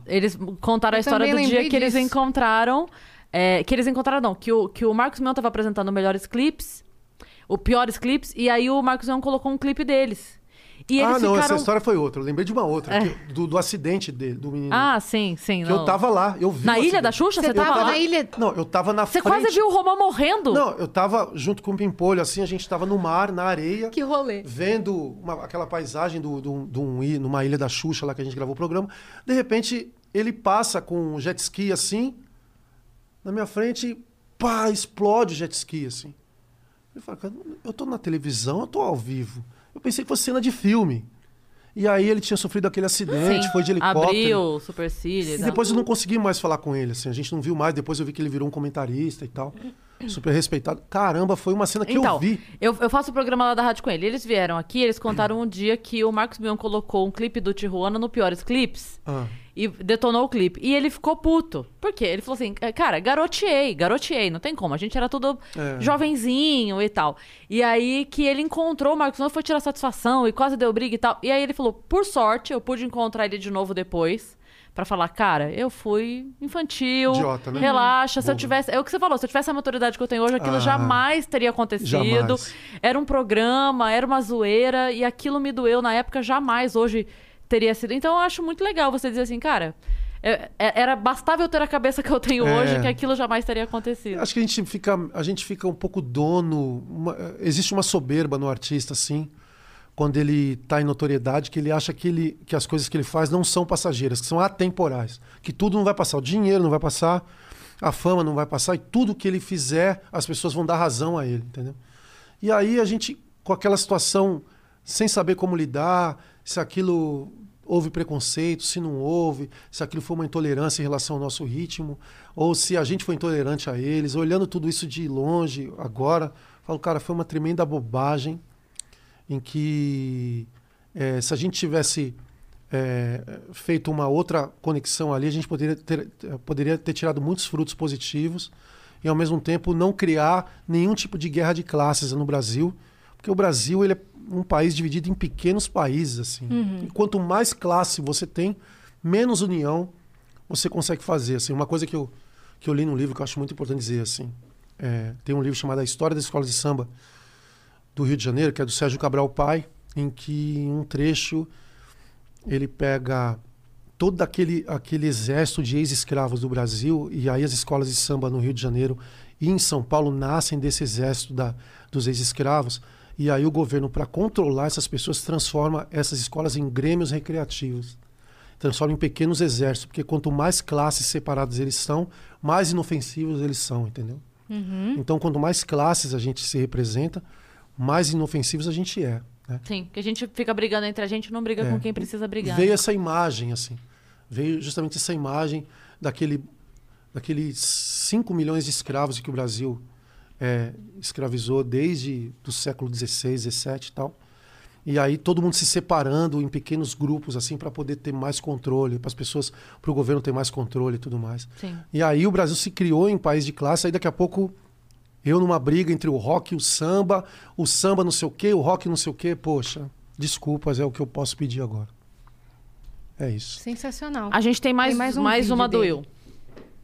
Eles contaram a Eu história também do dia que eles encontraram. é, que eles encontraram, não, que o, que o Marcos Mion tava apresentando Melhores Clips. o piores clipes, e aí o Marcos Leão colocou um clipe deles. E ah, não, ficaram... essa história foi outra. Eu lembrei de uma outra, É. que- do, do acidente dele, do menino. Ah, sim, sim. que não. eu tava lá, eu vi. Na ilha acidente. da Xuxa? Você tava tava lá? na ilha. Não, eu tava na Você frente. quase viu o Romão morrendo? Não, eu tava junto com o Pimpolho, assim, a gente tava no mar, na areia. Que rolê. vendo uma- aquela paisagem do, do, do um i- numa ilha da Xuxa lá que a gente gravou o programa. De repente, ele passa com um jet ski assim, na minha frente, pá, explode o jet ski assim. Eu falo, cara, eu tô na televisão, eu tô ao vivo. Eu pensei que fosse cena de filme. E aí ele tinha sofrido aquele acidente, Sim. foi de helicóptero. Abriu, supercílio. E depois eu não consegui mais falar com ele, assim, a gente não viu mais, depois eu vi que ele virou um comentarista e tal. Super respeitado. Caramba, foi uma cena que então, eu vi. Eu, eu faço o programa lá da rádio com ele. Eles vieram aqui, eles contaram um dia que o Marcos Mion colocou um clipe do Tijuana no Piores Clips. Ah. E detonou o clipe. E ele ficou puto. Por quê? Ele falou assim, cara, garoteei, garoteei, não tem como. A gente era tudo É. jovenzinho e tal. E aí que ele encontrou o Marcos Mion, foi tirar satisfação e quase deu briga e tal. E aí ele falou, por sorte, eu pude encontrar ele de novo depois. Pra falar, cara, eu fui infantil. Idiota, né? Relaxa, se eu tivesse. É o que você falou, se eu tivesse a maturidade que eu tenho hoje, aquilo Ah. jamais teria acontecido. Jamais. Era um programa, era uma zoeira, e aquilo me doeu na época, jamais hoje teria sido. Então eu acho muito legal você dizer assim, cara. é- é- Era bastava eu ter a cabeça que eu tenho É. hoje que aquilo jamais teria acontecido. Acho que a gente fica, a gente fica um pouco dono. uma- existe uma soberba no artista, assim, quando ele está em notoriedade, que ele acha que, ele, que as coisas que ele faz não são passageiras, que são atemporais. Que tudo não vai passar. O dinheiro não vai passar, a fama não vai passar, e tudo que ele fizer, as pessoas vão dar razão a ele, entendeu? E aí a gente, com aquela situação, sem saber como lidar, se aquilo houve preconceito, se não houve, se aquilo foi uma intolerância em relação ao nosso ritmo, ou se a gente foi intolerante a eles, olhando tudo isso de longe agora, falo, cara, foi uma tremenda bobagem em que eh, se a gente tivesse eh, feito uma outra conexão ali, a gente poderia ter, poderia ter tirado muitos frutos positivos e ao mesmo tempo não criar nenhum tipo de guerra de classes no Brasil, porque o Brasil ele é um país dividido em pequenos países assim. E quanto mais classe você tem, menos união você consegue fazer. Assim, uma coisa que eu que eu li num livro que eu acho muito importante dizer assim, é, tem um livro chamado A História das Escolas de Samba do Rio de Janeiro, que é do Sérgio Cabral Pai, em que em um trecho ele pega todo aquele, aquele exército de ex-escravos do Brasil, e aí as escolas de samba no Rio de Janeiro e em São Paulo nascem desse exército da, dos ex-escravos, e aí o governo, para controlar essas pessoas, transforma essas escolas em grêmios recreativos. Transforma em pequenos exércitos, porque quanto mais classes separadas eles são, mais inofensivos eles são, entendeu? Então, quanto mais classes a gente se representa, mais inofensivos a gente é. Né? Sim, que a gente fica brigando entre a gente não briga É. com quem precisa brigar. Veio essa imagem, assim. Veio justamente essa imagem daquele, daqueles 5 milhões de escravos que o Brasil é, escravizou desde do século XVI, XVII e tal. E aí todo mundo se separando em pequenos grupos, assim, para poder ter mais controle, para as pessoas, para o governo ter mais controle e tudo mais. Sim. E aí o Brasil se criou em país de classe, aí daqui a pouco eu numa briga entre o rock e o samba, o samba não sei o quê, o rock não sei o quê, poxa, desculpas, é o que eu posso pedir agora. É isso. Sensacional. A gente tem mais, Tem mais mais, um vídeo uma do dele. Will.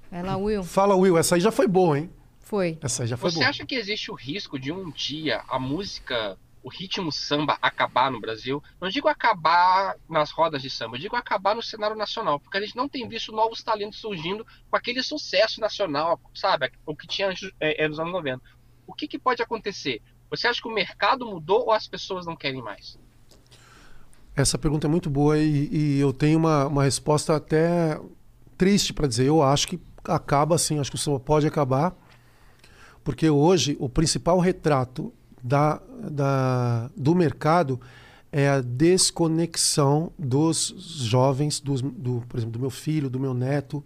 Vai lá, Will. Fala, Will, essa aí já foi boa, hein? Foi. Essa já foi Você boa. acha que existe o risco de um dia a música, o ritmo samba acabar no Brasil? Não digo acabar nas rodas de samba, eu digo acabar no cenário nacional, porque a gente não tem visto novos talentos surgindo com aquele sucesso nacional, sabe? O que tinha é, é, nos anos 90. O que, que pode acontecer? Você acha que o mercado mudou ou as pessoas não querem mais? Essa pergunta é muito boa e, e eu tenho uma, uma resposta até triste para dizer. Eu acho que acaba sim, acho que o samba pode acabar, porque hoje o principal retrato da, da, do mercado é a desconexão dos jovens, dos, do, por exemplo, do meu filho, do meu neto,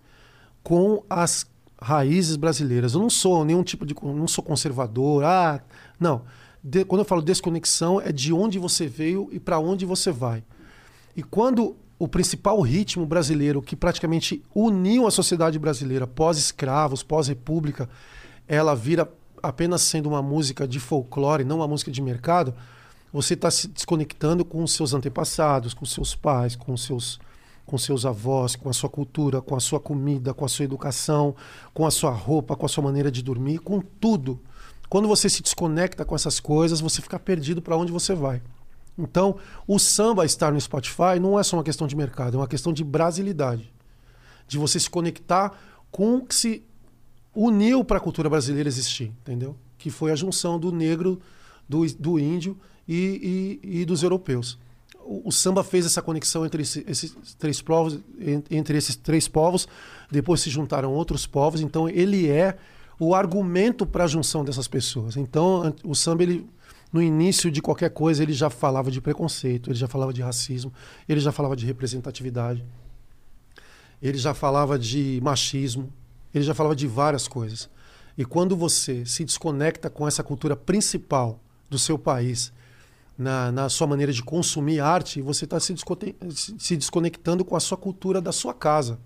com as raízes brasileiras. Eu não sou nenhum tipo de. não sou conservador. Ah, não. De- quando eu falo desconexão, é de onde você veio e para onde você vai. E quando o principal ritmo brasileiro, que praticamente uniu a sociedade brasileira pós-escravos, pós-república, ela vira apenas sendo uma música de folclore, não uma música de mercado, você está se desconectando com seus antepassados, com seus pais, com seus com seus avós, com a sua cultura, com a sua comida, com a sua educação, com a sua roupa, com a sua maneira de dormir, com tudo. Quando você se desconecta com essas coisas, você fica perdido para onde você vai. Então, o samba estar no Spotify não é só uma questão de mercado, é uma questão de brasilidade. De você se conectar com o que se uniu para a cultura brasileira existir, entendeu? Que foi a junção do negro, do, do índio e, e, e dos europeus. O, o samba fez essa conexão entre esse- esses três povos, en- entre esses três povos. Depois se juntaram outros povos. Então ele é o argumento para a junção dessas pessoas. Então o samba ele no início de qualquer coisa ele já falava de preconceito, ele já falava de racismo, ele já falava de representatividade, ele já falava de machismo, ele já falava de várias coisas. E quando você se desconecta com essa cultura principal do seu país, na, na sua maneira de consumir arte, você está se, se- desconectando com a sua cultura da sua casa,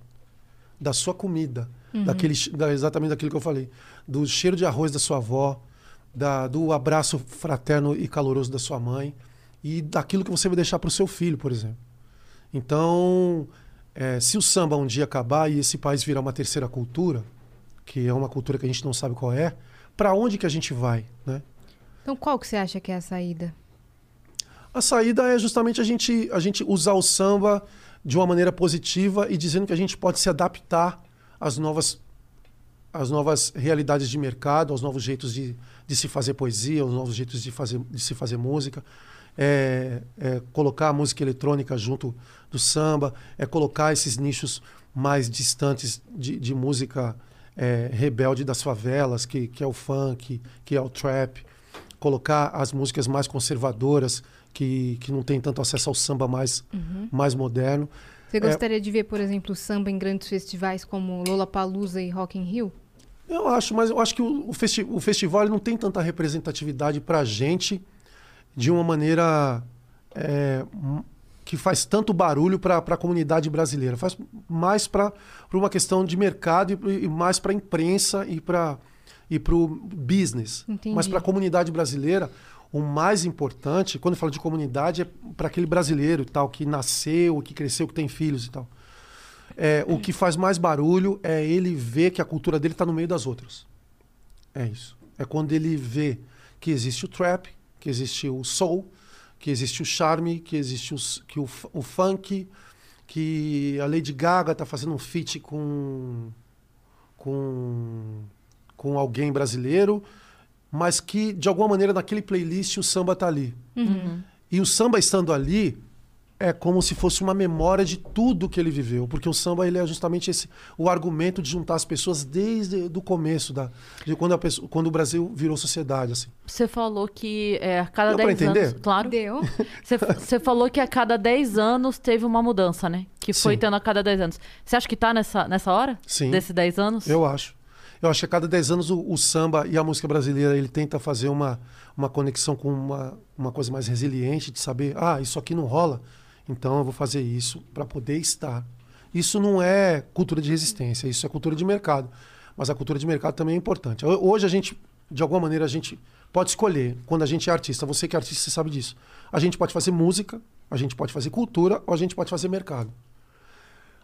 da sua comida, daquele, che- da, exatamente daquilo que eu falei, do cheiro de arroz da sua avó, da, do abraço fraterno e caloroso da sua mãe e daquilo que você vai deixar para o seu filho, por exemplo. Então, é, se o samba um dia acabar e esse país virar uma terceira cultura, que é uma cultura que a gente não sabe qual é, para onde que a gente vai, né? Então qual que você acha que é a saída? A saída é justamente a gente, a gente usar o samba de uma maneira positiva e dizendo que a gente pode se adaptar às novas, às novas realidades de mercado, aos novos jeitos de, de se fazer poesia, aos novos jeitos de, fazer, de se fazer música. É, é colocar a música eletrônica junto do samba, é colocar esses nichos mais distantes de, de música é, rebelde das favelas, que, que é o funk, que é o trap colocar as músicas mais conservadoras, que, que não tem tanto acesso ao samba mais, mais moderno. Você É. gostaria de ver, por exemplo, samba em grandes festivais como Lollapalooza e Rock in Rio? Eu acho, mas eu acho que o, o, festi o festival não tem tanta representatividade para a gente de uma maneira é, que faz tanto barulho para a comunidade brasileira. Faz mais para uma questão de mercado e, e mais para a imprensa e para e o business. Entendi. Mas para a comunidade brasileira, o mais importante, quando eu falo de comunidade, é para aquele brasileiro tal, que nasceu, que cresceu, que tem filhos e tal. É, o que faz mais barulho é ele ver que a cultura dele está no meio das outras. É isso. É quando ele vê que existe o trap, que existe o soul, que existe o charme, que existe o, que o, o funk, que a Lady Gaga está fazendo um feat com, com, com alguém brasileiro, mas que de alguma maneira naquele playlist o samba está ali. E o samba estando ali é como se fosse uma memória de tudo que ele viveu, porque o samba ele é justamente esse o argumento de juntar as pessoas desde o começo da de quando a pessoa, quando o Brasil virou sociedade assim. Você falou que é, a cada Deu pra 10 anos. entender? Claro. Deu. <laughs> Você, você falou que a cada 10 anos teve uma mudança, né? Que foi Sim. tendo a cada 10 anos. Você acha que tá nessa, nessa hora? Sim. Desses 10 anos? Eu acho. Eu acho que a cada 10 anos o, o samba e a música brasileira ele tenta fazer uma, uma conexão com uma, uma coisa mais resiliente, de saber, ah, isso aqui não rola, então eu vou fazer isso para poder estar. Isso não é cultura de resistência, isso é cultura de mercado. Mas a cultura de mercado também é importante. Ho- Hoje a gente, de alguma maneira, a gente pode escolher, quando a gente é artista, você que é artista, você sabe disso. A gente pode fazer música, a gente pode fazer cultura, ou a gente pode fazer mercado.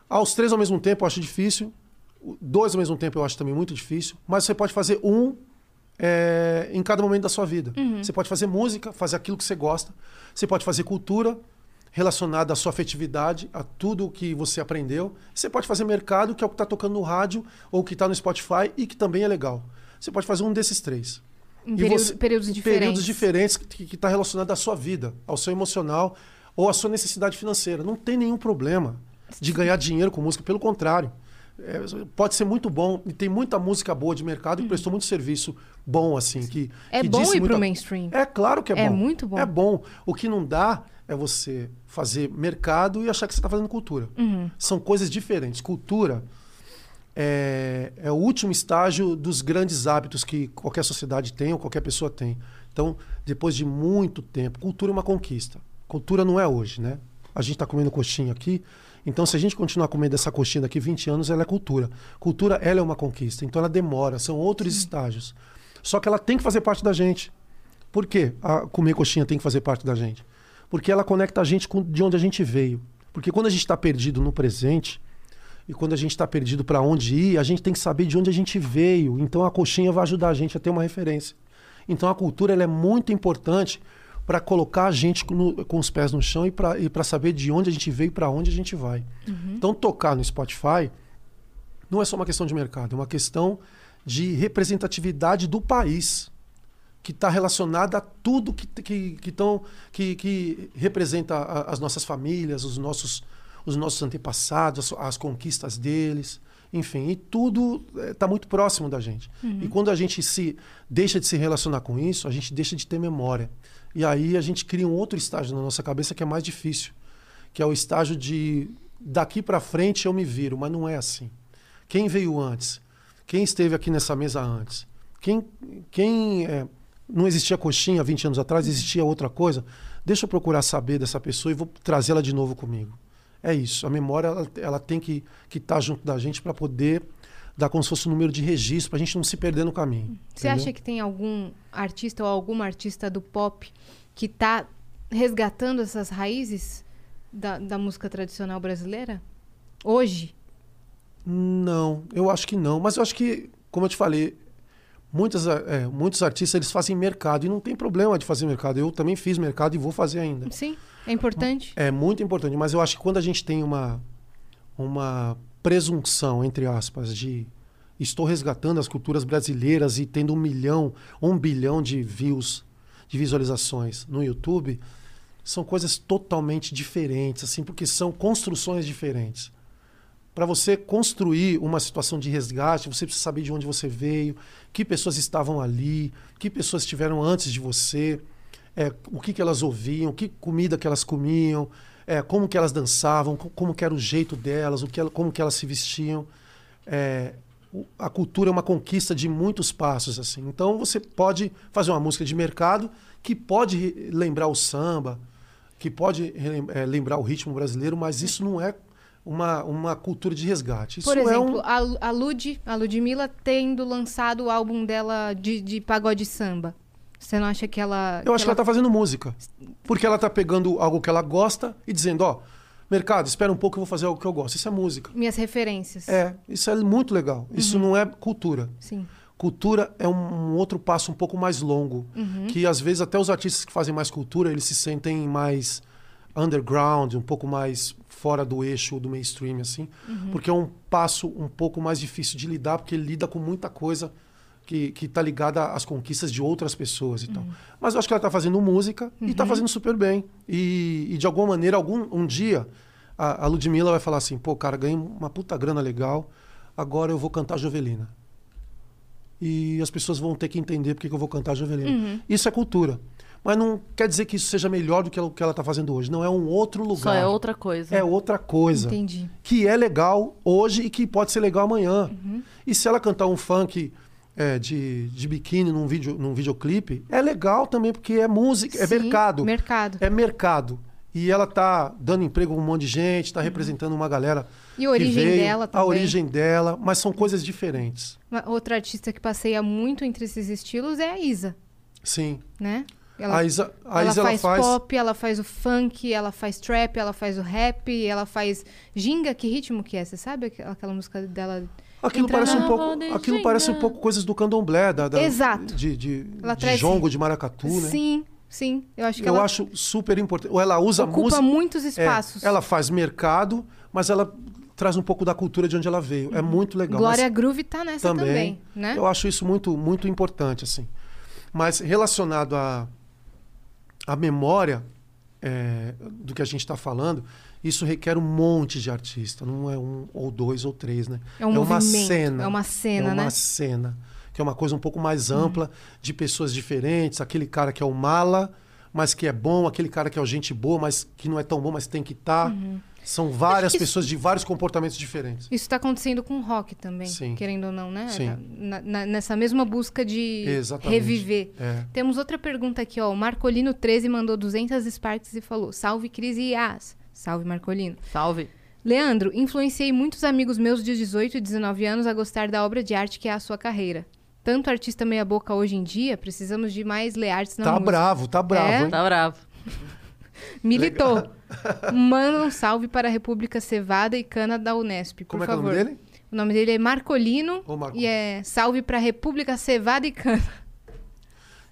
Aos três ao mesmo tempo eu acho difícil. Dois ao mesmo tempo eu acho também muito difícil. Mas você pode fazer um é, em cada momento da sua vida. Você pode fazer música, fazer aquilo que você gosta. Você pode fazer cultura relacionada à sua afetividade, a tudo o que você aprendeu. Você pode fazer mercado, que é o que está tocando no rádio ou que está no Spotify e que também é legal. Você pode fazer um desses três. Em período- você- períodos em diferentes. Períodos diferentes que está relacionado à sua vida, ao seu emocional ou à sua necessidade financeira. Não tem nenhum problema de ganhar dinheiro com música, pelo contrário. É, pode ser muito bom e tem muita música boa de mercado que prestou muito serviço bom assim que É que bom disse ir pro muita- mainstream. é claro que é bom É muito bom. é bom o que não dá é você fazer mercado e achar que você está fazendo cultura Uhum. são coisas diferentes cultura é, é o último estágio dos grandes hábitos que qualquer sociedade tem ou qualquer pessoa tem. Então, depois de muito tempo, cultura é uma conquista. Cultura não é hoje, né? A gente está comendo coxinha aqui, então se a gente continuar comendo essa coxinha daqui 20 anos, ela é cultura. Cultura, ela é uma conquista, então ela demora, são outros estágios. Só que ela tem que fazer parte da gente. Por quê? A comer coxinha tem que fazer parte da gente? Porque ela conecta a gente com de onde a gente veio. Porque quando a gente está perdido no presente, e quando a gente está perdido para onde ir, a gente tem que saber de onde a gente veio. Então a coxinha vai ajudar a gente a ter uma referência. Então a cultura ela é muito importante para colocar a gente no- com os pés no chão e para saber de onde a gente veio e para onde a gente vai. Então tocar no Spotify não é só uma questão de mercado, é uma questão de representatividade do país que está relacionada a tudo que, que, que, tão, que, que representa a- as nossas famílias, os nossos, os nossos antepassados, as, as conquistas deles, enfim, e tudo está muito próximo da gente. E quando a gente se deixa de se relacionar com isso, a gente deixa de ter memória. E aí a gente cria um outro estágio na nossa cabeça que é mais difícil, que é o estágio de daqui para frente eu me viro, mas não é assim. Quem veio antes? Quem esteve aqui nessa mesa antes? Quem, quem é, não existia coxinha 20 anos atrás, existia outra coisa? Deixa eu procurar saber dessa pessoa e vou trazê-la de novo comigo. É isso. A memória ela, ela tem que estar junto da gente para poder dar como se fosse um número de registro, para a gente não se perder no caminho. Você acha que tem algum artista ou alguma artista do pop que tá resgatando essas raízes da, da música tradicional brasileira? Hoje? Não, eu acho que não. Mas eu acho que, como eu te falei, muitas, é, muitos artistas eles fazem mercado e não tem problema de fazer mercado. Eu também fiz mercado e vou fazer ainda. Sim, é importante. É muito importante, mas eu acho que quando a gente tem uma, uma presunção, entre aspas, de estou resgatando as culturas brasileiras e tendo um milhão, um bilhão de views, de visualizações no YouTube, são coisas totalmente diferentes, assim, porque são construções diferentes. Para você construir uma situação de resgate, você precisa saber de onde você veio, que pessoas estavam ali, que pessoas estiveram antes de você, é, o que, que elas ouviam, que comida que elas comiam, é, como que elas dançavam, co- como que era o jeito delas, o que como que elas se vestiam. É, a cultura é uma conquista de muitos passos assim. Então você pode fazer uma música de mercado que pode lembrar o samba, que pode é, lembrar o ritmo brasileiro, mas isso não é uma, uma cultura de resgate. Isso Por é exemplo, um... a, Lu- a Lud, a Ludmilla tendo lançado o álbum dela de, de pagode samba. Você não acha que ela. Eu acho que ela está fazendo música. Porque ela está pegando algo que ela gosta e dizendo, ó, mercado, espera um pouco que eu vou fazer algo que eu gosto. Isso é música. Minhas referências. É, isso é muito legal. Isso não é cultura. Sim. Cultura é um, um outro passo um pouco mais longo, que às vezes até os artistas que fazem mais cultura, eles se sentem mais underground, um pouco mais fora do eixo do mainstream assim, porque é um passo um pouco mais difícil de lidar, porque ele lida com muita coisa que que está ligada às conquistas de outras pessoas e tal. Mas eu acho que ela está fazendo música e está fazendo super bem. E, e de alguma maneira, algum um dia a, a Ludmilla vai falar assim, pô, cara, ganhei uma puta grana legal, agora eu vou cantar Jovelina e as pessoas vão ter que entender porque que eu vou cantar Jovelina. Uhum. Isso é cultura. Mas não quer dizer que isso seja melhor do que o que ela está fazendo hoje. Não, é um outro lugar. Só é outra coisa. É outra coisa. Entendi. Que é legal hoje e que pode ser legal amanhã. Uhum. E se ela cantar um funk é, de, de biquíni num, vídeo, num videoclipe, é legal também, porque é música, é Sim, mercado. Mercado. É mercado. E ela tá dando emprego a um monte de gente, está representando uma galera. Uhum. E a origem veio, dela A também. origem dela, mas são coisas diferentes. Uma- outra artista que passeia muito entre esses estilos é a Isa, Sim. né? A Isa, a ela Isa ela faz, faz. pop, ela faz o funk, ela faz trap, ela faz o rap, ela faz ginga. Que ritmo que é? Você sabe aquela música dela? Aquilo Entra parece um pouco, aquilo parece um pouco coisas do candomblé, da, da- Exato. de, de, Ela de traz- jongo, de maracatu, né? Sim, sim. Eu acho que Eu ela acho super importante. Ou ela usa ocupa música. muitos é, espaços. ela faz mercado, mas ela traz um pouco da cultura de onde ela veio. É muito legal. Glória mas Groove tá nessa também, também, né? Eu acho isso muito, muito importante, assim. Mas relacionado à à memória é, do que a gente está falando, isso requer um monte de artista. Não é um ou dois ou três, né? É um uma movimento, cena. é uma cena, é uma né? cena. Que é uma coisa um pouco mais ampla, de pessoas diferentes. Aquele cara que é o mala, mas que é bom. Aquele cara que é o gente boa, mas que não é tão bom, mas tem que estar. São várias que pessoas de vários comportamentos diferentes. Isso está acontecendo com o rock também, Sim. querendo ou não, né? Sim. Na- na- nessa mesma busca de Exatamente. reviver. É. Temos outra pergunta aqui, ó. O Marcolino 13 mandou 200 Sparks e falou: Salve Cris e Yas. Salve Marcolino. Salve. Leandro, influenciei muitos amigos meus de 18 e 19 anos a gostar da obra de arte que é a sua carreira. Tanto artista meia-boca hoje em dia, precisamos de mais leartes na Tá música. bravo, tá bravo, É? hein? Tá bravo. <laughs> Militou. Manda um salve para a República Cevada e Cana da Unesp, por Como é que é o favor. nome dele? O nome dele é Marcolino Ô, Marco. e é Salve para a República Cevada e Cana.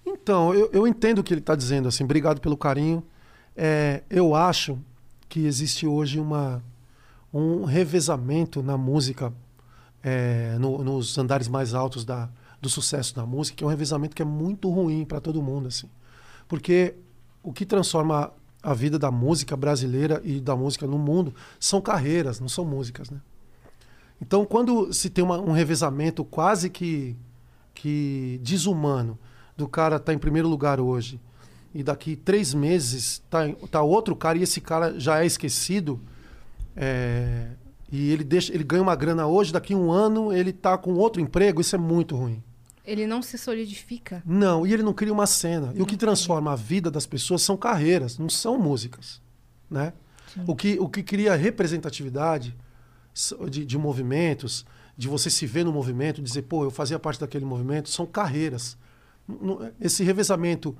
Então, eu, eu entendo o que ele está dizendo, assim, obrigado pelo carinho. É, eu acho que existe hoje uma, um revezamento na música, é, no- nos andares mais altos da, do sucesso da música, que é um revezamento que é muito ruim para todo mundo, assim. Porque o que transforma a vida da música brasileira e da música no mundo são carreiras, não são músicas, né? Então, quando se tem uma- um revezamento quase que, que desumano do cara estar em primeiro lugar hoje e daqui três meses tá, tá outro cara e esse cara já é esquecido é, e ele deixa ele ganha uma grana hoje daqui um ano ele tá com outro emprego isso é muito ruim Ele não se solidifica. não e ele não cria uma cena. E o que transforma a vida das pessoas são carreiras não são músicas né? O que o que cria representatividade de, de movimentos de você se ver no movimento dizer pô eu fazia parte daquele movimento são carreiras. Não- esse revezamento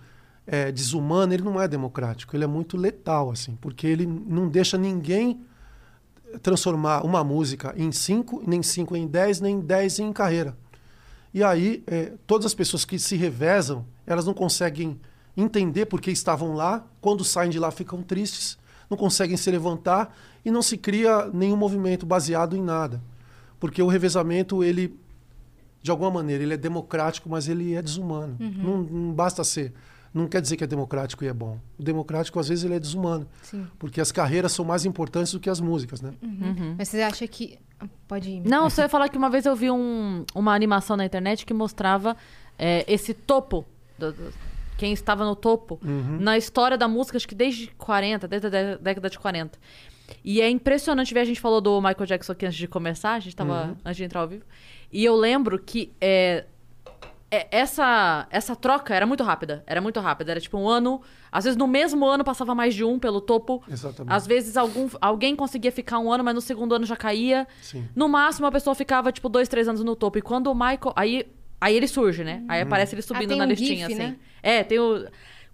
é, desumano ele não é democrático ele é muito letal assim porque ele não deixa ninguém transformar uma música em cinco nem cinco em dez nem dez em carreira e aí é, todas as pessoas que se revezam elas não conseguem entender porque estavam lá. Quando saem de lá ficam tristes não conseguem se levantar e não se cria nenhum movimento baseado em nada. Porque o revezamento ele de alguma maneira ele é democrático mas ele é desumano. Não, não basta ser não quer dizer que é democrático e é bom o democrático às vezes ele é desumano Sim. porque as carreiras são mais importantes do que as músicas né Mas você acha que. Ah, Pode ir. Não, você ia falar que uma vez eu vi um- uma animação na internet que mostrava é, esse topo, do- do- quem estava no topo, na história da música, acho que desde 40, desde a dé- década de 40. E é impressionante ver, a gente falou do Michael Jackson aqui antes de começar, a gente tava antes de entrar ao vivo. E eu lembro que é, essa, essa troca era muito rápida. Era muito rápida. Era tipo um ano. Às vezes no mesmo ano passava mais de um pelo topo. Exatamente. Às vezes algum, alguém conseguia ficar um ano, mas no segundo ano já caía. Sim. No máximo a pessoa ficava, tipo, dois, três anos no topo. E quando o Michael. Aí, aí ele surge, né? Aí aparece ele subindo tem na um listinha, gif, assim. né? É, tem o.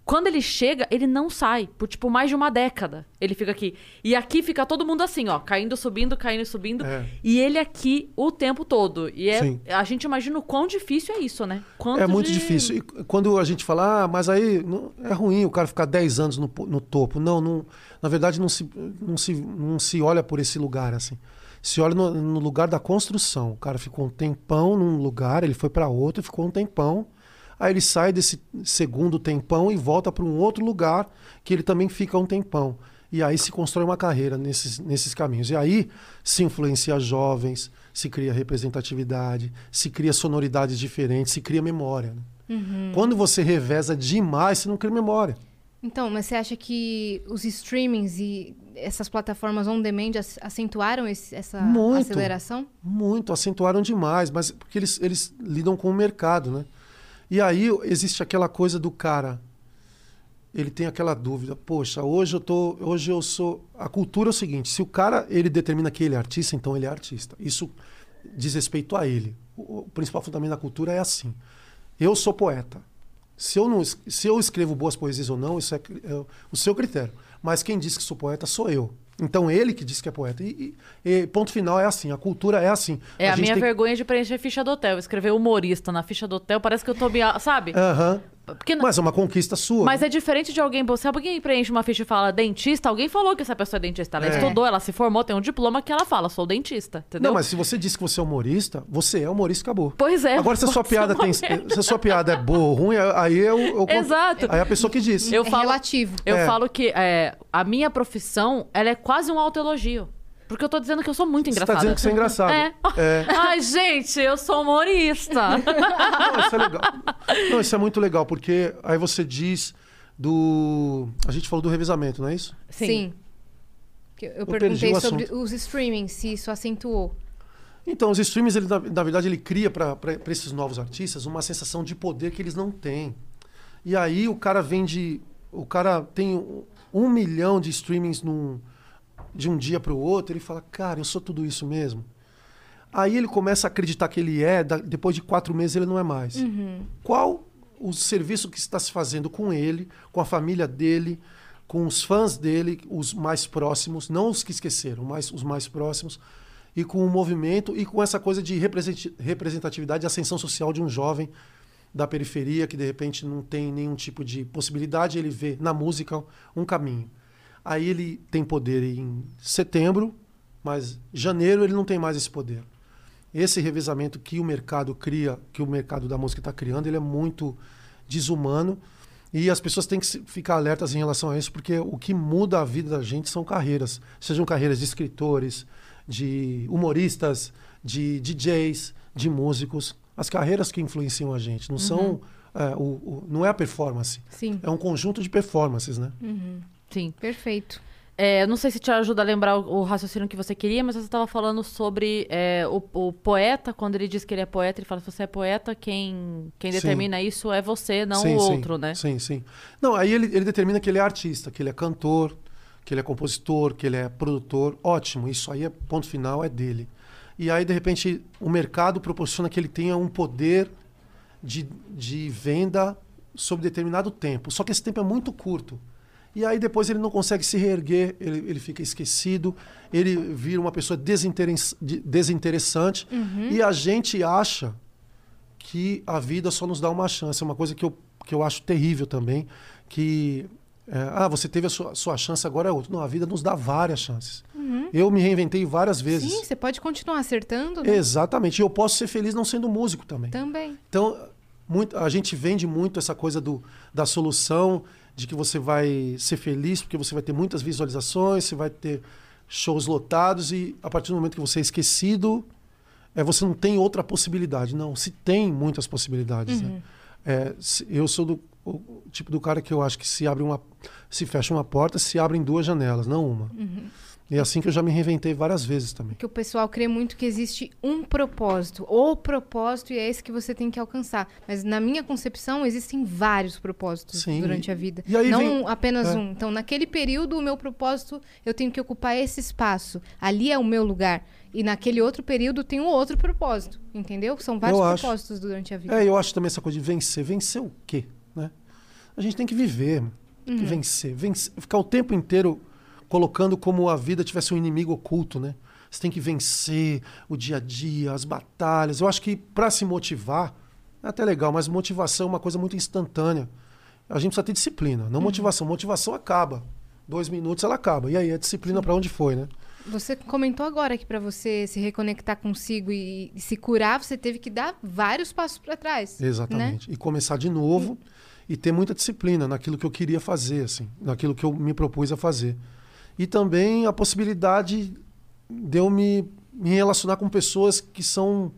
Quando ele chega, ele não sai. Por, tipo, mais de uma década. Ele fica aqui. E aqui fica todo mundo assim, ó. Caindo, subindo, caindo e subindo. É. E ele aqui o tempo todo. E é, Sim. a gente imagina o quão difícil é isso, né? Quanto É muito de- difícil. E quando a gente fala, ah, mas aí não- é ruim o cara ficar 10 anos no, no topo. Não, não, na verdade não se, não, se, não se olha por esse lugar assim. Se olha no, no lugar da construção. O cara ficou um tempão num lugar, ele foi para outro, ficou um tempão. Aí ele sai desse segundo tempão e volta para um outro lugar que ele também fica um tempão. E aí se constrói uma carreira nesses, nesses caminhos. E aí se influencia jovens, se cria representatividade, se cria sonoridades diferentes, se cria memória. né? Quando você reveza demais, você não cria memória. Então, mas você acha que os streamings e essas plataformas on demand ac- acentuaram esse- essa Muito. aceleração? Muito, acentuaram demais, mas porque eles, eles lidam com o mercado, né? E aí existe aquela coisa do cara, ele tem aquela dúvida, poxa, hoje eu tô, hoje eu sou, a cultura é o seguinte, se o cara ele determina que ele é artista, então ele é artista. Isso diz respeito a ele. O, principal fundamento da cultura é assim. Eu sou poeta. Se eu, não, se eu escrevo boas poesias ou não, isso é, é o seu critério. Mas quem diz que sou poeta sou eu. Então ele que diz que é poeta. E, e- e ponto final é assim. A cultura é assim. É a, gente minha tem vergonha de preencher ficha do hotel. Escrever humorista na ficha do hotel, parece que eu tô. Sabe? Aham. Porque Mas é uma conquista sua. Mas né? é diferente de alguém. Se alguém preenche uma ficha e fala dentista, alguém falou que essa pessoa é dentista. Ela É. estudou, ela se formou, tem um diploma que ela fala, sou dentista. Entendeu? Não, mas se você diz que você é humorista, você é humorista, acabou. Pois é. Agora, se a sua <laughs> ser piada tem. Se a sua piada é boa ou ruim, aí eu. eu Exato. Aí a pessoa que diz. Eu é falo- relativo. Eu É. falo que é, a minha profissão, ela é quase um autoelogio. Porque eu tô dizendo que eu sou muito Você engraçada. tá dizendo que você é engraçado. É. É. <laughs> Ai, gente, eu sou humorista. <laughs> Não, isso é legal. Não, isso é muito legal, porque aí você diz do. A gente falou do revezamento, não é isso? Sim. Que Eu, eu perguntei sobre assunto. os streamings, se isso acentuou. Então, os streams, ele, na, na verdade, ele cria para esses novos artistas uma sensação de poder que eles não têm. E aí o cara vende. O cara tem um, um milhão de streamings num, de um dia para o outro, ele fala, cara, eu sou tudo isso mesmo. Aí ele começa a acreditar que ele é, depois de quatro meses ele não é mais. Qual o serviço que está se fazendo com ele, com a família dele, com os fãs dele, os mais próximos, não os que esqueceram, mas os mais próximos, e com o movimento e com essa coisa de representatividade e ascensão social de um jovem da periferia que de repente não tem nenhum tipo de possibilidade, ele vê na música um caminho. Aí ele tem poder em setembro, mas janeiro ele não tem mais esse poder. Esse revezamento que o mercado cria, que o mercado da música está criando, ele é muito desumano e as pessoas têm que ficar alertas em relação a isso, porque o que muda a vida da gente são carreiras, sejam carreiras de escritores, de humoristas, de DJs, de músicos, as carreiras que influenciam a gente, não são é, o, o- não é a performance, Sim. é um conjunto de performances, né? Sim. Perfeito. É, não sei se te ajuda a lembrar o, o raciocínio que você queria, mas você estava falando sobre é, o, o poeta, quando ele diz que ele é poeta, ele fala: se você é poeta, quem, quem Sim. determina isso é você, não Sim, o sim, outro, né? Sim, sim. Não, aí ele, ele determina que ele é artista, que ele é cantor, que ele é compositor, que ele é produtor. Ótimo, isso aí é ponto final, é dele. E aí, de repente, o mercado proporciona que ele tenha um poder de, de venda sobre determinado tempo. Só que esse tempo é muito curto. E aí depois ele não consegue se reerguer, ele, ele fica esquecido, ele vira uma pessoa desinteress- de- desinteressante. E a gente acha que a vida só nos dá uma chance. É uma coisa que eu, que eu acho terrível também. Que, é, ah, você teve a sua, sua chance, agora é outra. Não, a vida nos dá várias chances. Eu me reinventei várias vezes. Sim, você pode continuar acertando, né? Exatamente. E eu posso ser feliz não sendo músico também. Também. Então, muito, a gente vende muito essa coisa do, da solução, de que você vai ser feliz porque você vai ter muitas visualizações, você vai ter shows lotados e a partir do momento que você é esquecido, é, você não tem outra possibilidade. Não, se tem muitas possibilidades. Né? É, se- eu sou do tipo do cara que eu acho que se abre uma, se fecha uma porta, se abrem duas janelas, não uma. E é assim que eu já me reinventei várias vezes também. Que o pessoal crê muito que existe um propósito, ou propósito, e é esse que você tem que alcançar. Mas na minha concepção, existem vários propósitos Sim, durante e- a vida. e Não vem- apenas é. um. Então, naquele período, o meu propósito, eu tenho que ocupar esse espaço. Ali é o meu lugar. E naquele outro período tem um outro propósito. Entendeu? São vários Eu acho. propósitos durante a vida. É, eu acho também essa coisa de vencer. Vencer o quê? Né? A gente tem que viver, tem que vencer. vencer. Ficar o tempo inteiro colocando como a vida tivesse um inimigo oculto, né? Você tem que vencer o dia a dia, as batalhas. Eu acho que para se motivar, é até legal, mas motivação é uma coisa muito instantânea. A gente precisa ter disciplina, não motivação. Motivação acaba. Dois minutos ela acaba. E aí a disciplina para onde foi, né? Você comentou agora que para você se reconectar consigo e, e se curar, você teve que dar vários passos para trás. né? Exatamente. E começar de novo e ter muita disciplina naquilo que eu queria fazer, assim, naquilo que eu me propus a fazer. E também a possibilidade de eu me, me relacionar com pessoas que são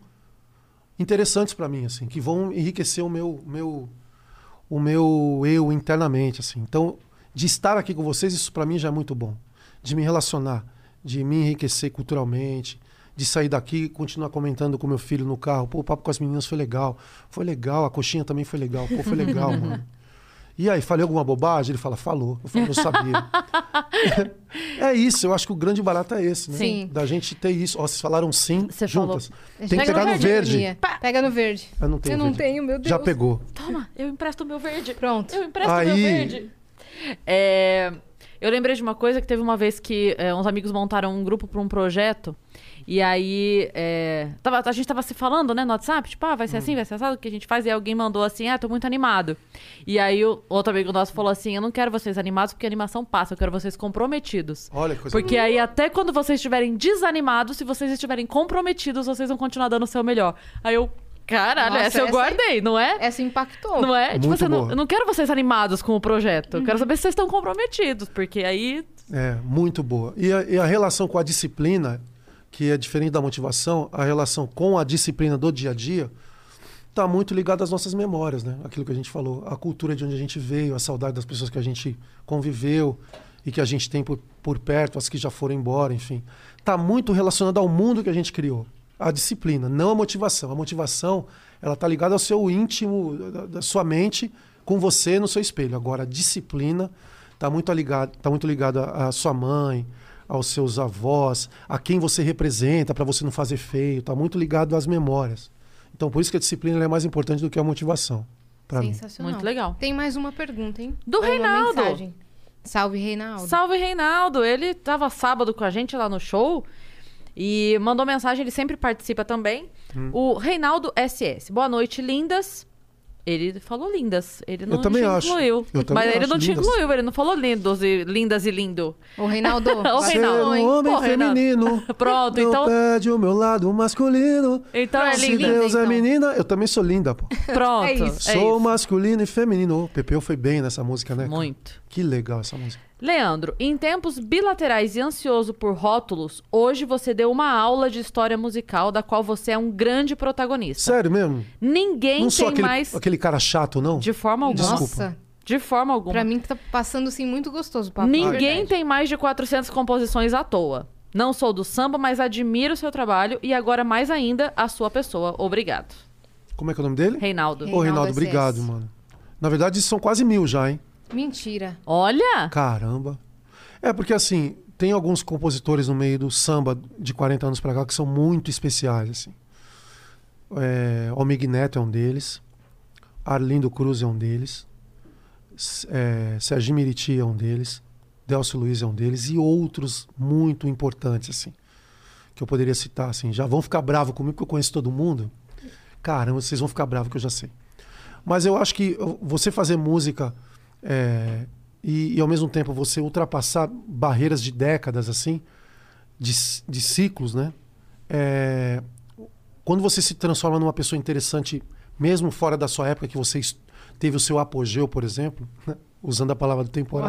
interessantes para mim, assim, que vão enriquecer o meu, meu, o meu eu internamente, assim. Então, de estar aqui com vocês, isso para mim já é muito bom. De me relacionar, de me enriquecer culturalmente, de sair daqui e continuar comentando com meu filho no carro. Pô, o papo com as meninas foi legal. Foi legal, a coxinha também foi legal. Pô, foi legal, <laughs> mano. E aí, falei alguma bobagem? Ele fala, falou. Eu falo, eu sabia. <laughs> é isso, eu acho que o grande barato é esse, né? Sim. Da gente ter isso. Ó, vocês falaram sim Você juntas. A gente Tem que pega pegar no verde. Aninha. Pega no verde. Eu não tenho Eu não verde. tenho, meu Deus. Já pegou. Toma, eu empresto o meu verde. Pronto. Eu empresto o Aí- meu verde. É, eu lembrei de uma coisa que teve uma vez que é, uns amigos montaram um grupo para um projeto. E aí, é, tava- a gente tava se falando, né, no WhatsApp, tipo, ah, vai ser assim, vai ser assado, o que a gente faz? E alguém mandou assim, ah, tô muito animado. E aí o outro amigo nosso falou assim, eu não quero vocês animados porque a animação passa, eu quero vocês comprometidos. Olha que coisa Porque aí até quando vocês estiverem desanimados, se vocês estiverem comprometidos, vocês vão continuar dando o seu melhor. Aí eu, caralho, Nossa, essa eu essa- tipo, não é? Essa impactou. Não é? Tipo, Muito você não, boa. eu não quero vocês animados com o projeto. Eu quero saber se vocês estão comprometidos, porque aí. É, muito boa. E a, e a relação com a disciplina, que é diferente da motivação, a relação com a disciplina do dia a dia, está muito ligada às nossas memórias, né? Aquilo que a gente falou, a cultura de onde a gente veio, a saudade das pessoas que a gente conviveu e que a gente tem por, por perto, as que já foram embora, enfim. Está muito relacionado ao mundo que a gente criou. A disciplina, não a motivação. A motivação, ela está ligada ao seu íntimo, da, da sua mente, com você no seu espelho. Agora, a disciplina está muito ligada tá muito ligada à sua mãe, aos seus avós, a quem você representa para você não fazer feio. Está muito ligado às memórias. Então, por isso que a disciplina é mais importante do que a motivação. Mim. Sensacional. Muito legal. Tem mais uma pergunta, hein? Do uma Reinaldo. mensagem. Salve, Reinaldo. Salve, Reinaldo! Ele tava sábado com a gente lá no show e mandou mensagem, ele sempre participa também. O Reinaldo SS. Boa noite, lindas. Ele falou lindas. Ele não também te acho. incluiu. Eu também Mas ele acho não te lindas. incluiu, ele não falou lindos e lindas e lindo. Ô, Reinaldo. <laughs> Ô, Ser Reinaldo. um homem Pô, Reinaldo. feminino. <laughs> Pronto, não então- perde o meu lado masculino. Então é Se linda. Deus é então. menina, eu também sou linda, pô. <laughs> Pronto. É isso. é sou isso. masculino e feminino. O Pepeu foi bem nessa música, né? cara? Muito. Que legal essa música. Leandro, em tempos bilaterais e ansioso por rótulos, hoje você deu uma aula de história musical da qual você é um grande protagonista. Sério mesmo? Ninguém não tem sou aquele, mais. aquele cara chato, não? De forma alguma. Nossa. De forma alguma. Pra mim tá passando assim muito gostoso o papo. Ninguém Verdade. tem mais de 400 composições à toa. Não sou do samba, mas admiro o seu trabalho e agora mais ainda a sua pessoa. Obrigado. Como é que é o nome dele? Reinaldo. Ô, Reinaldo, SS. obrigado, mano. Na verdade, são quase mil já, hein? Mentira. Olha! Caramba. É, porque assim, tem alguns compositores no meio do samba de 40 anos pra cá que são muito especiais, assim. É, Almig Neto é um deles. Arlindo Cruz é um deles. É, Serginho Meriti é um deles. Delcio Luiz é um deles. E outros muito importantes, assim. Que eu poderia citar, assim. Já vão ficar bravos comigo, porque eu conheço todo mundo. Caramba, vocês vão ficar bravos que eu já sei. Mas eu acho que você fazer música é, e, e, ao mesmo tempo você ultrapassar barreiras de décadas assim, de, de ciclos, né? É, quando você se transforma numa pessoa interessante, mesmo fora da sua época, que você teve o seu apogeu, por exemplo, <laughs> né? usando a palavra do temporal,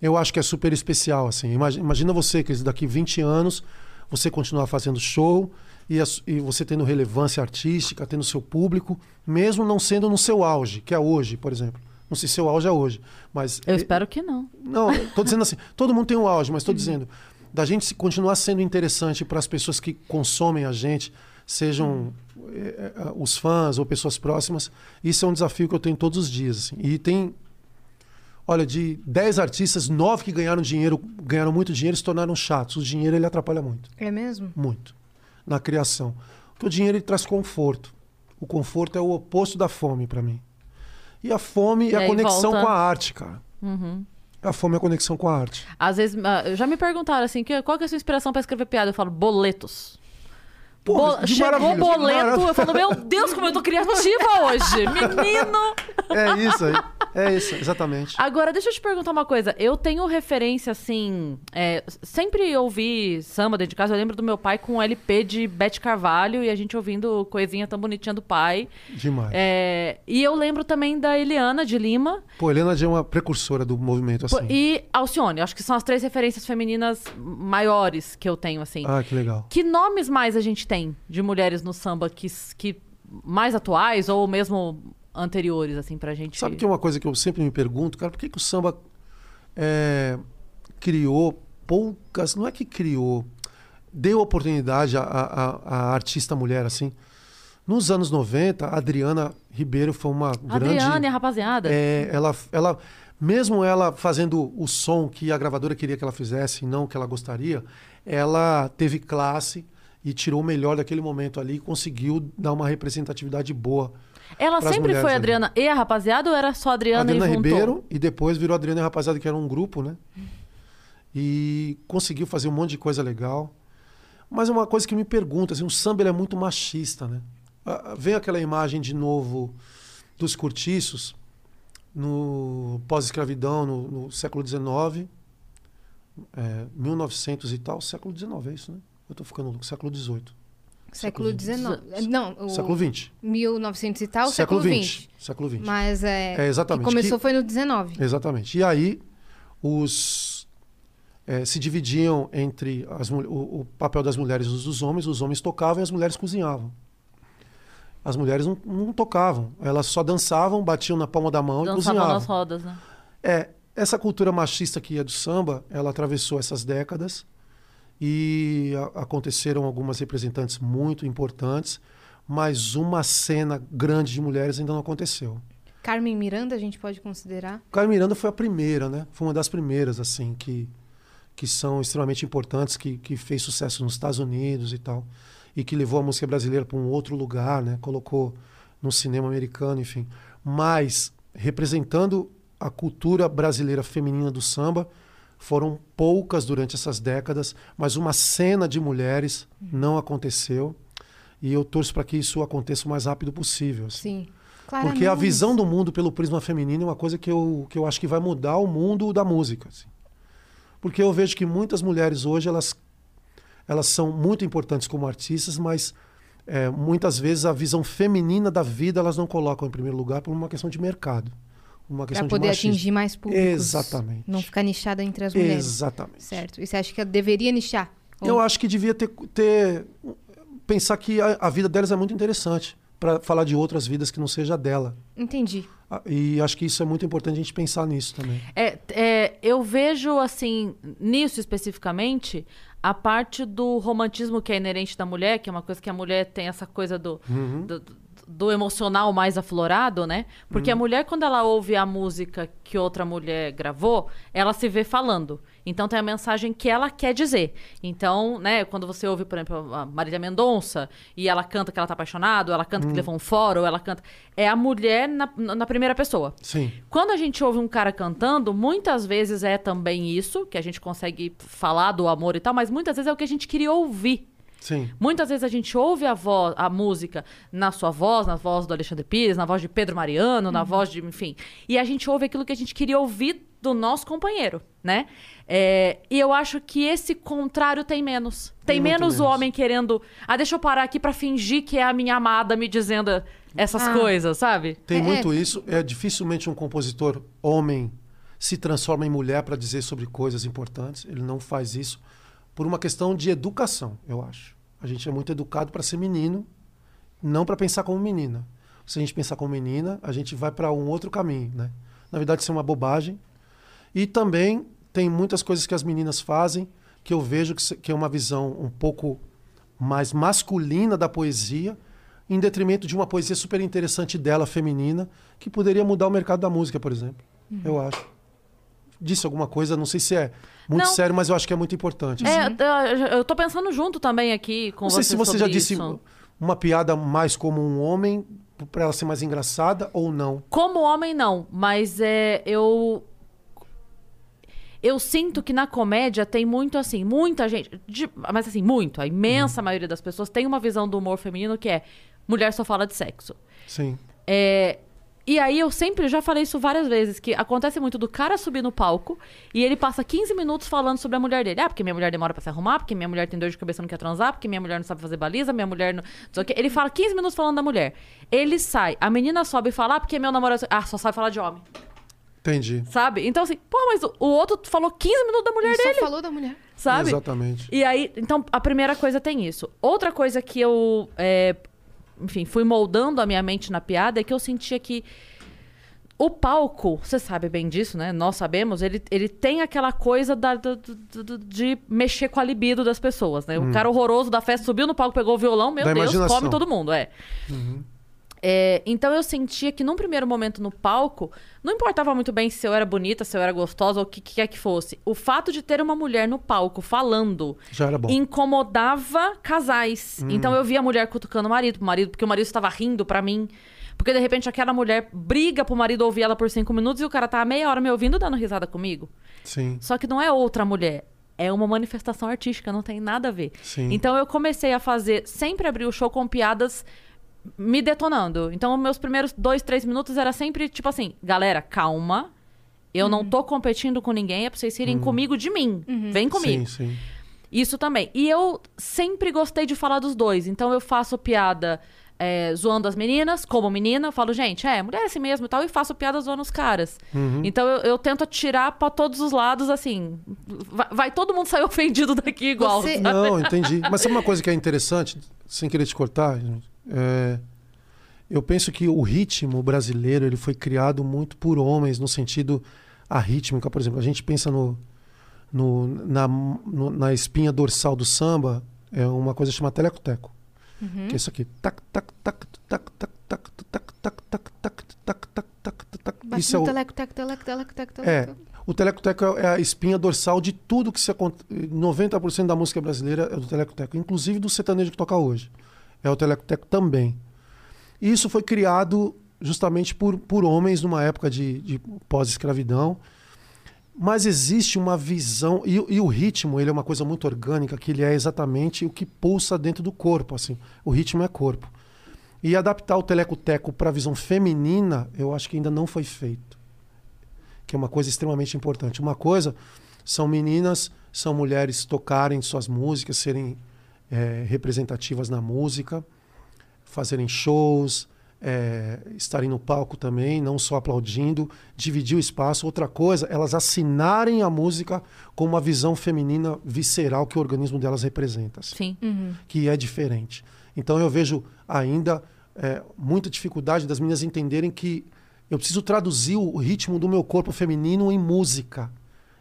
eu acho que é super especial, assim. Imagi- Imagina você, que daqui 20 anos, você continuar fazendo show e, as- e você tendo relevância artística, tendo seu público, mesmo não sendo no seu auge, que é hoje, por exemplo. Não sei se seu auge é hoje, mas... Eu espero que não. Não, tô dizendo assim, <laughs> todo mundo tem um auge, mas tô dizendo, da gente se- continuar sendo interessante para as pessoas que consomem a gente, sejam eh, eh, os fãs ou pessoas próximas, isso é um desafio que eu tenho todos os dias. assim. E tem, olha, de 10 artistas, 9 que ganharam dinheiro, ganharam muito dinheiro, se tornaram chatos. O dinheiro ele atrapalha muito, É mesmo? muito, na criação. Porque o dinheiro ele traz conforto. O conforto é o oposto da fome para mim. E a fome E é a conexão volta- com a arte, cara. Uhum. A fome é a conexão com a arte. Às vezes, ah, já me perguntaram assim, que- qual que é a sua inspiração pra escrever piada? Eu falo, boletos. Porra, Bo- de Chegou de boleto, eu falo, meu Deus, como eu tô criativa hoje. Menino! É isso aí. É isso, exatamente. Agora, deixa eu te perguntar uma coisa. Eu tenho referência, assim. é, sempre ouvi samba dentro de casa. Eu lembro do meu pai com um LP de Bete Carvalho e a gente ouvindo coisinha tão bonitinha do pai. Demais. É, e eu lembro também da Eliana de Lima Pô, Helena já é uma precursora do movimento pô, assim. e Alcione. Acho que são as três referências femininas maiores que eu tenho, assim. Ah, que legal. Que nomes mais a gente tem de mulheres no samba que, que mais atuais ou mesmo anteriores, assim, pra gente? Sabe que é uma coisa que eu sempre me pergunto, cara, por que, que o samba é, criou poucas. Não é que criou, deu oportunidade a, a, artista mulher, assim. Nos anos 90, a Adriana Ribeiro foi uma grande. Adriane, a rapaziada. É, ela, ela, mesmo ela fazendo o som que a gravadora queria que ela fizesse e não que ela gostaria, ela teve classe e tirou o melhor daquele momento ali e conseguiu dar uma representatividade boa. Ela sempre foi a ali. Adriana e a rapaziada ou era só Adriana, Adriana e juntou? Ribeiro e depois virou Adriana e a Rapaziada, que era um grupo, né? E conseguiu fazer um monte de coisa legal. Mas é uma coisa que me pergunta, assim, o samba é muito machista, né? Ah, Vem aquela imagem de novo dos cortiços no pós-escravidão, no, no século XIX, é, 1900 e tal, século XIX, é isso, né? Eu tô ficando louco, século XVIII. Século XIX. Não, o Século XX. 1900 e tal, século século XX. Século XX. Mas é. É, exatamente. que começou Que- foi no 19. Exatamente. E aí os eh, se dividiam entre as o, o papel das mulheres e dos homens. Os homens tocavam e as mulheres cozinhavam. As mulheres não, não tocavam, elas só dançavam, batiam na palma da mão e Dançavam cozinhavam. nas rodas, né? É, essa cultura machista que é do samba, ela atravessou essas décadas e a- aconteceram algumas representantes muito importantes, mas uma cena grande de mulheres ainda não aconteceu. Carmen Miranda, a gente pode considerar. Carmen Miranda foi a primeira, né? Foi uma das primeiras, assim, que, que são extremamente importantes, que, que fez sucesso nos Estados Unidos e tal. E que levou a música brasileira para um outro lugar, né? Colocou no cinema americano, enfim. Mas, representando a cultura brasileira feminina do samba, foram poucas durante essas décadas, mas uma cena de mulheres não aconteceu. E eu torço para que isso aconteça o mais rápido possível. assim. Sim, Clara Porque a visão do mundo pelo prisma feminino é uma coisa que eu, que eu acho que vai mudar o mundo da música. assim. Porque eu vejo que muitas mulheres hoje, elas, elas são muito importantes como artistas, mas é, muitas vezes a visão feminina da vida elas não colocam em primeiro lugar por uma questão de mercado. Uma Pra questão poder de machismo. atingir mais públicos. Exatamente. Não ficar nichada entre as mulheres. Exatamente. Certo. E você acha que ela deveria nichar? Ou- Eu acho que devia ter, ter pensar que a, a vida delas é muito interessante para falar de outras vidas que não seja dela. Entendi. Ah, E acho que isso é muito importante a gente pensar nisso também. É, é, eu vejo, assim, nisso especificamente, a parte do romantismo que é inerente da mulher, que é uma coisa que a mulher tem essa coisa do, do, do emocional mais aflorado, né? Porque a mulher, quando ela ouve a música que outra mulher gravou, ela se vê falando. Então tem a mensagem que ela quer dizer. Então, né, quando você ouve, por exemplo, a Marília Mendonça e ela canta que ela tá apaixonada, ela canta que levou um fora, ou ela canta. É a mulher na, na primeira pessoa. Sim. Quando a gente ouve um cara cantando, muitas vezes é também isso, que a gente consegue falar do amor e tal, mas muitas vezes é o que a gente queria ouvir. Sim. Muitas vezes a gente ouve a voz, a música na sua voz, na voz do Alexandre Pires, na voz de Pedro Mariano, na voz de, enfim. E a gente ouve aquilo que a gente queria ouvir do nosso companheiro, né? É, e eu acho que esse contrário tem menos. Tem, muito menos, o homem querendo. Ah, deixa eu parar aqui pra fingir que é a minha amada me dizendo essas Ah. coisas, sabe? Tem É, muito isso. É dificilmente um compositor homem se transforma em mulher para dizer sobre coisas importantes. Ele não faz isso por uma questão de educação, eu acho. A gente é muito educado para ser menino, não para pensar como menina. Se a gente pensar como menina, a gente vai para um outro caminho, né? Na verdade, isso é uma bobagem. E também tem muitas coisas que as meninas fazem que eu vejo que é uma visão um pouco mais masculina da poesia, em detrimento de uma poesia super interessante dela, feminina, que poderia mudar o mercado da música, por exemplo. Eu acho. Disse alguma coisa, não sei se é muito Não. sério, mas eu acho que é muito importante. É, eu- eu tô pensando junto também aqui com não sei você se você já disse isso. uma piada mais como um homem, para ela ser mais engraçada ou não. Como homem, não. Mas é. Eu. Eu sinto que na comédia tem muito assim, muita gente. de- mas assim, muito. A imensa Uhum. maioria das pessoas tem uma visão do humor feminino que é mulher só fala de sexo. Sim. É, e aí eu sempre já falei isso várias vezes, que acontece muito do cara subir no palco e ele passa 15 minutos falando sobre a mulher dele. Ah, porque minha mulher demora pra se arrumar, porque minha mulher tem dor de cabeça e não quer transar, porque minha mulher não sabe fazer baliza, minha mulher não. não sei o quê. Ele fala 15 minutos falando da mulher. Ele sai, a menina sobe e fala, ah, porque meu namorado. Ah, só sabe falar de homem. Entendi. Sabe? Então, assim, pô, mas o, o outro falou 15 minutos da mulher Ele dele. só falou da mulher. Sabe? Exatamente. E aí, então, a primeira coisa tem isso. Outra coisa que eu, é, enfim, fui moldando a minha mente na piada é que eu sentia que o palco, você sabe bem disso, né? Nós sabemos, ele, ele tem aquela coisa da, do- do- do- de mexer com a libido das pessoas, né? O cara horroroso da festa subiu no palco, pegou o violão, meu Da Deus, come todo mundo, é. É, então eu sentia que num primeiro momento no palco, não importava muito bem se eu era bonita, se eu era gostosa ou o que que quer que fosse. O fato de ter uma mulher no palco falando incomodava casais. Então eu via a mulher cutucando o marido, pro marido, porque o marido estava rindo pra mim. Porque de repente aquela mulher briga pro marido ouvir ela por cinco minutos e o cara tá meia hora me ouvindo dando risada comigo. Sim. Só que não é outra mulher. É uma manifestação artística, não tem nada a ver. Sim. Então eu comecei a fazer, sempre abrir o show com piadas me detonando. Então, meus primeiros dois, três minutos era sempre tipo assim: galera, calma. Eu não tô competindo com ninguém, é pra vocês irem comigo de mim. Vem comigo. Sim, sim. Isso também. E eu sempre gostei de falar dos dois. Então eu faço piada é, zoando as meninas, como menina. Eu falo, gente, é, mulher é assim mesmo e tal. E faço piada zoando os caras. Então eu, eu tento atirar pra todos os lados, assim. Vai, vai todo mundo sair <laughs> ofendido daqui igual. Você-? Não, entendi. Mas sabe uma coisa que é interessante, sem querer te cortar? gente? É, eu penso que o ritmo brasileiro ele foi criado muito por homens, no sentido a rítmica, por exemplo. A gente pensa no, no- na, no- na espinha dorsal do samba, é uma coisa chamada telecoteco. Que é isso aqui. Tac, tac, tac, tac, tac, tac, tac, tac, tac, tac, tac, tac, tac, tac. Isso é o, teco, teleco, teleco, teco, teleco, é, o telecoteco é a espinha dorsal de tudo que se acontece. 90% da música brasileira é do telecoteco, inclusive do sertanejo que toca hoje. É o telecoteco também. E isso foi criado justamente por, por homens numa época de, de pós-escravidão. Mas existe uma visão e, e o ritmo ele é uma coisa muito orgânica que ele é exatamente o que pulsa dentro do corpo assim o ritmo é corpo E adaptar o teleco-teco para a visão feminina, eu acho que ainda não foi feito. Que é uma coisa extremamente importante. Uma coisa são meninas, são mulheres tocarem suas músicas, serem é, representativas na música, fazerem shows, é, estarem no palco também, não só aplaudindo, dividir o espaço. Outra coisa, elas assinarem a música com uma visão feminina visceral que o organismo delas representa, assim, Sim. Uhum. que é diferente. Então eu vejo ainda é, muita dificuldade das meninas entenderem que eu preciso traduzir o ritmo do meu corpo feminino em música,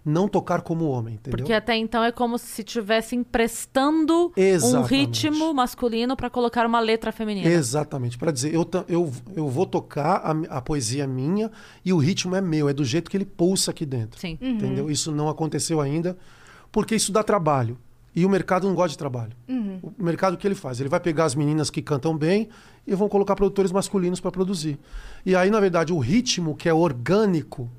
não tocar como homem, entendeu? Porque até então é como se estivesse emprestando um Exatamente. ritmo masculino pra colocar uma letra feminina. Exatamente. Para dizer, eu, eu, eu vou tocar, a, a poesia minha e o ritmo é meu, é do jeito que ele pulsa aqui dentro. Sim. Entendeu? Isso não aconteceu ainda, porque isso dá trabalho. E o mercado não gosta de trabalho. O mercado o que ele faz? Ele vai pegar as meninas que cantam bem e vão colocar produtores masculinos para produzir. E aí, na verdade, o ritmo que é orgânico,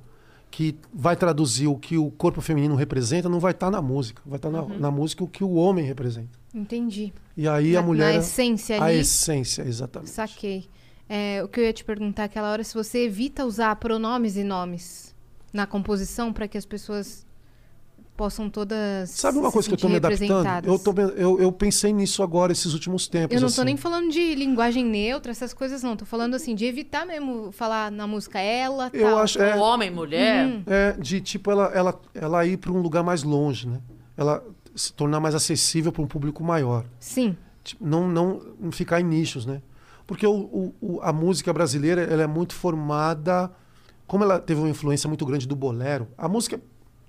que vai traduzir o que o corpo feminino representa, não vai estar na música. Vai estar na, na música o que o homem representa. Entendi. E aí na, a mulher. Na essência a ali. essência, exatamente. Saquei. É, o que eu ia te perguntar aquela hora é se você evita usar pronomes e nomes na composição para que as pessoas possam todas. Sabe uma se coisa que eu tô me adaptando? Eu, tô, eu, eu pensei nisso agora, esses últimos tempos. Eu não tô assim. nem falando de linguagem neutra, essas coisas não. Tô falando assim, de evitar mesmo falar na música ela, Eu tal. acho. É, Homem, mulher. Uhum. é, de tipo, ela, ela, ela ir para um lugar mais longe, né? Ela se tornar mais acessível para um público maior. Sim. Tipo, não, não ficar em nichos, né? Porque o, o- o- a música brasileira ela é muito formada. Como ela teve uma influência muito grande do bolero, a música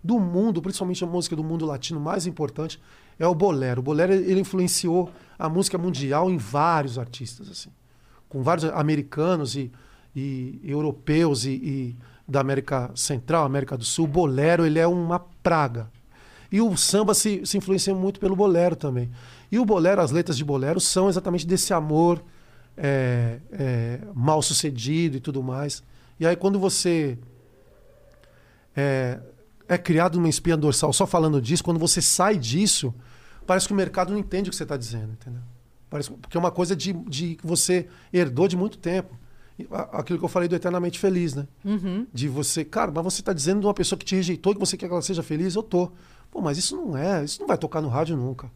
do mundo, principalmente a música do mundo latino mais importante, é o bolero. O bolero ele influenciou a música mundial em vários artistas, assim, com vários americanos e, e europeus e, e da América Central, América do Sul. O bolero ele é uma praga. E o samba se, se influencia muito pelo bolero também. E o bolero, as letras de bolero são exatamente desse amor é, é, mal sucedido e tudo mais. E aí quando você é, é criado numa espinha dorsal só falando disso, quando você sai disso, parece que o mercado não entende o que você está dizendo, entendeu? Parece, porque é uma coisa de, de que você herdou de muito tempo. Aquilo que eu falei do Eternamente Feliz, né? Uhum. De você, cara, mas você está dizendo de uma pessoa que te rejeitou e que você quer que ela seja feliz, eu tô. Pô, mas isso não é, isso não vai tocar no rádio nunca.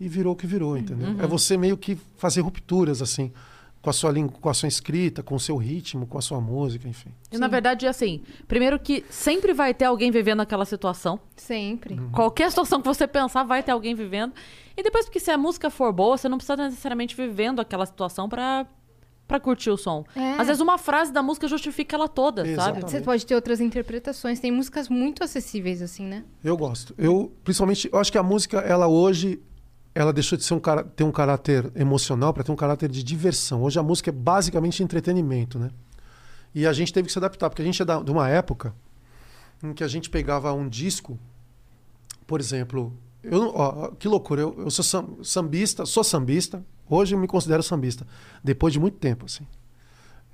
E virou o que virou, entendeu? É você meio que fazer rupturas, assim, com a sua língua, com a sua escrita, com o seu ritmo, com a sua música, enfim. E na verdade, assim, primeiro que sempre vai ter alguém vivendo aquela situação. Sempre. Uhum. Qualquer situação que você pensar, vai ter alguém vivendo. E depois, porque se a música for boa, você não precisa necessariamente vivendo aquela situação pra, pra curtir o som. É. Às vezes uma frase da música justifica ela toda, sabe? Exatamente. Você pode ter outras interpretações. Tem músicas muito acessíveis, assim, né? Eu gosto. Eu, principalmente, eu acho que a música, ela hoje, ela deixou de ser um cara, ter um caráter emocional para ter um caráter de diversão. Hoje a música é basicamente entretenimento, né? E a gente teve que se adaptar, porque a gente é da- de uma época em que a gente pegava um disco, por exemplo, eu, ó, que loucura, eu, eu sou sam- sambista, sou sambista, hoje eu me considero sambista, depois de muito tempo, assim.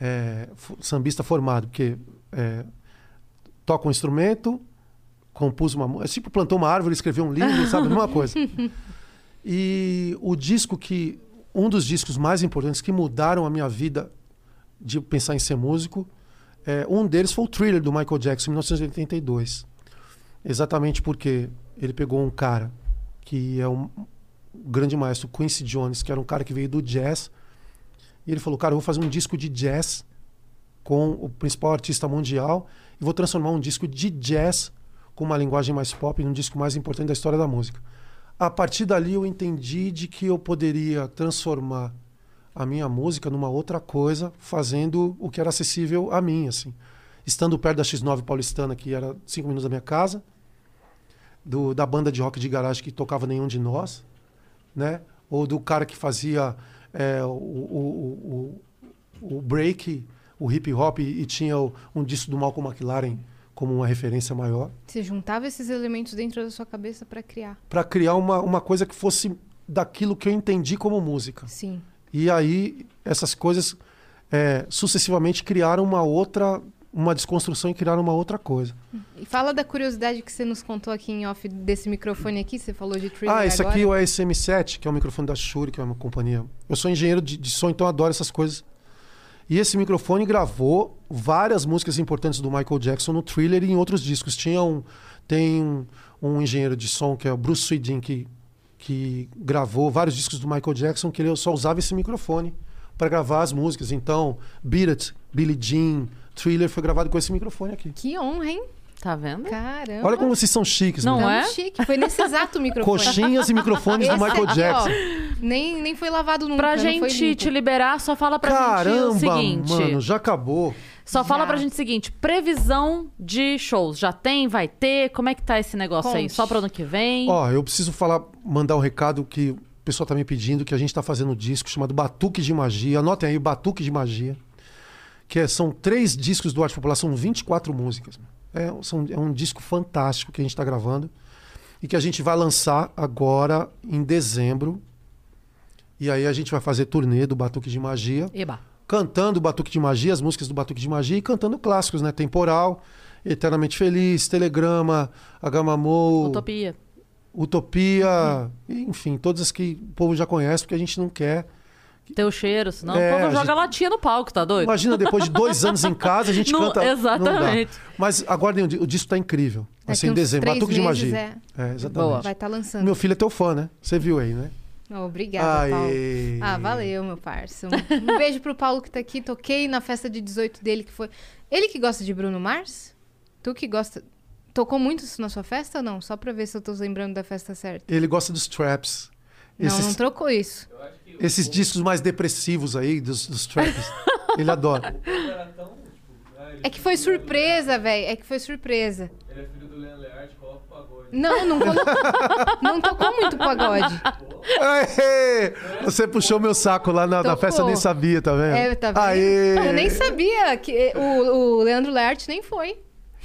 É, sambista formado, porque é, toca um instrumento, compus uma música, tipo plantou uma árvore, escreveu um livro, sabe, uma coisa. <laughs> E o disco que um dos discos mais importantes que mudaram a minha vida de pensar em ser músico, é, um deles foi o Thriller do Michael Jackson, em 1982. Exatamente porque ele pegou um cara que é um grande maestro, Quincy Jones, que era um cara que veio do jazz, e ele falou: "Cara, eu vou fazer um disco de jazz com o principal artista mundial e vou transformar um disco de jazz com uma linguagem mais pop num disco mais importante da história da música. A partir dali eu entendi de que eu poderia transformar a minha música numa outra coisa, fazendo o que era acessível a mim, assim. Estando perto da X9 paulistana, que era cinco minutos da minha casa, do, da banda de rock de garagem que tocava nenhum de nós, né? Ou do cara que fazia é, o, o, o, o break, o hip hop e, tinha o- um disco do Malcolm McLaren como uma referência maior, Você juntava esses elementos dentro da sua cabeça pra criar. para criar uma, uma coisa que fosse daquilo que eu entendi como música. Sim. E aí essas coisas é, sucessivamente criaram uma outra uma desconstrução e criaram uma outra coisa. E fala da curiosidade que você nos contou aqui em off desse microfone aqui. Você falou de thriller Ah, esse agora. aqui é o SM7, que é o microfone da Shure, que é uma companhia. Eu sou engenheiro de, de som, então adoro essas coisas. E esse microfone gravou várias músicas importantes do Michael Jackson no Thriller e em outros discos. Tinha um, tem um, um engenheiro de som que é o Bruce Swedin, que, que gravou vários discos do Michael Jackson, que ele só usava esse microfone para gravar as músicas. Então, Beat It, Billie Jean, Thriller foi gravado com esse microfone aqui. Que honra, hein? Tá vendo? Caramba. Olha como vocês são chiques, Não né? É? chique. Foi nesse exato microfone. Coxinhas e microfones do Michael aqui, Jackson. ó, nem, nem foi lavado nunca. Pra não foi gente te liberar, só fala pra Caramba, gente o seguinte. mano, já acabou. Só fala Já. pra gente o seguinte: previsão de shows. Já tem? Vai ter? Como é que tá esse negócio aí? Conte. Só pro ano que vem? Ó, eu preciso falar, mandar um recado que o pessoal tá me pedindo, que a gente tá fazendo um disco chamado Batuque de Magia. Anotem aí, Batuque de Magia. Que é- são três discos do Arte Popular, são 24 músicas. É, são- é um disco fantástico que a gente tá gravando. E que a gente vai lançar agora em dezembro. E aí a gente vai fazer turnê do Batuque de Magia. Eba. cantando o Batuque de Magia, as músicas do Batuque de Magia e cantando clássicos, né? Temporal, Eternamente Feliz, Telegrama, Agamamou, Utopia. Utopia, enfim, todas as que o povo já conhece, porque a gente não quer. Teu cheiro, senão É, o povo joga gente- latinha no palco, tá doido? Imagina, depois de dois anos em casa, a gente Não- canta. Exatamente. Mas aguardem, o di- o disco tá incrível. Daqui ser em dezembro, três Batuque de Magia. é. É, exatamente. Boa. Vai estar lançando. Meu filho é teu fã, né? Você viu aí, né? Obrigada, Paulo. Aê. Ah, valeu, meu parça. Um, um <laughs> beijo pro Paulo que tá aqui. Toquei na festa de 18 dele, que foi. Ele que gosta de Bruno Mars? Tu que gosta. Tocou muito isso na sua festa ou não? Só pra ver se eu tô lembrando da festa certa. Ele gosta dos traps. Não, Esses, não trocou isso. Esses discos mais depressivos aí, dos, dos traps. <laughs> ele adora. É que foi surpresa, velho. É que foi surpresa. Ele é filho do Leandro Learte, coloca o pagode. Não, não, não, <laughs> não tocou muito pagode. Aê! Você puxou meu saco lá na, na festa, eu nem sabia, tá vendo? É, tá vendo? Aê! Eu nem sabia que o, o Leandro Learte nem foi.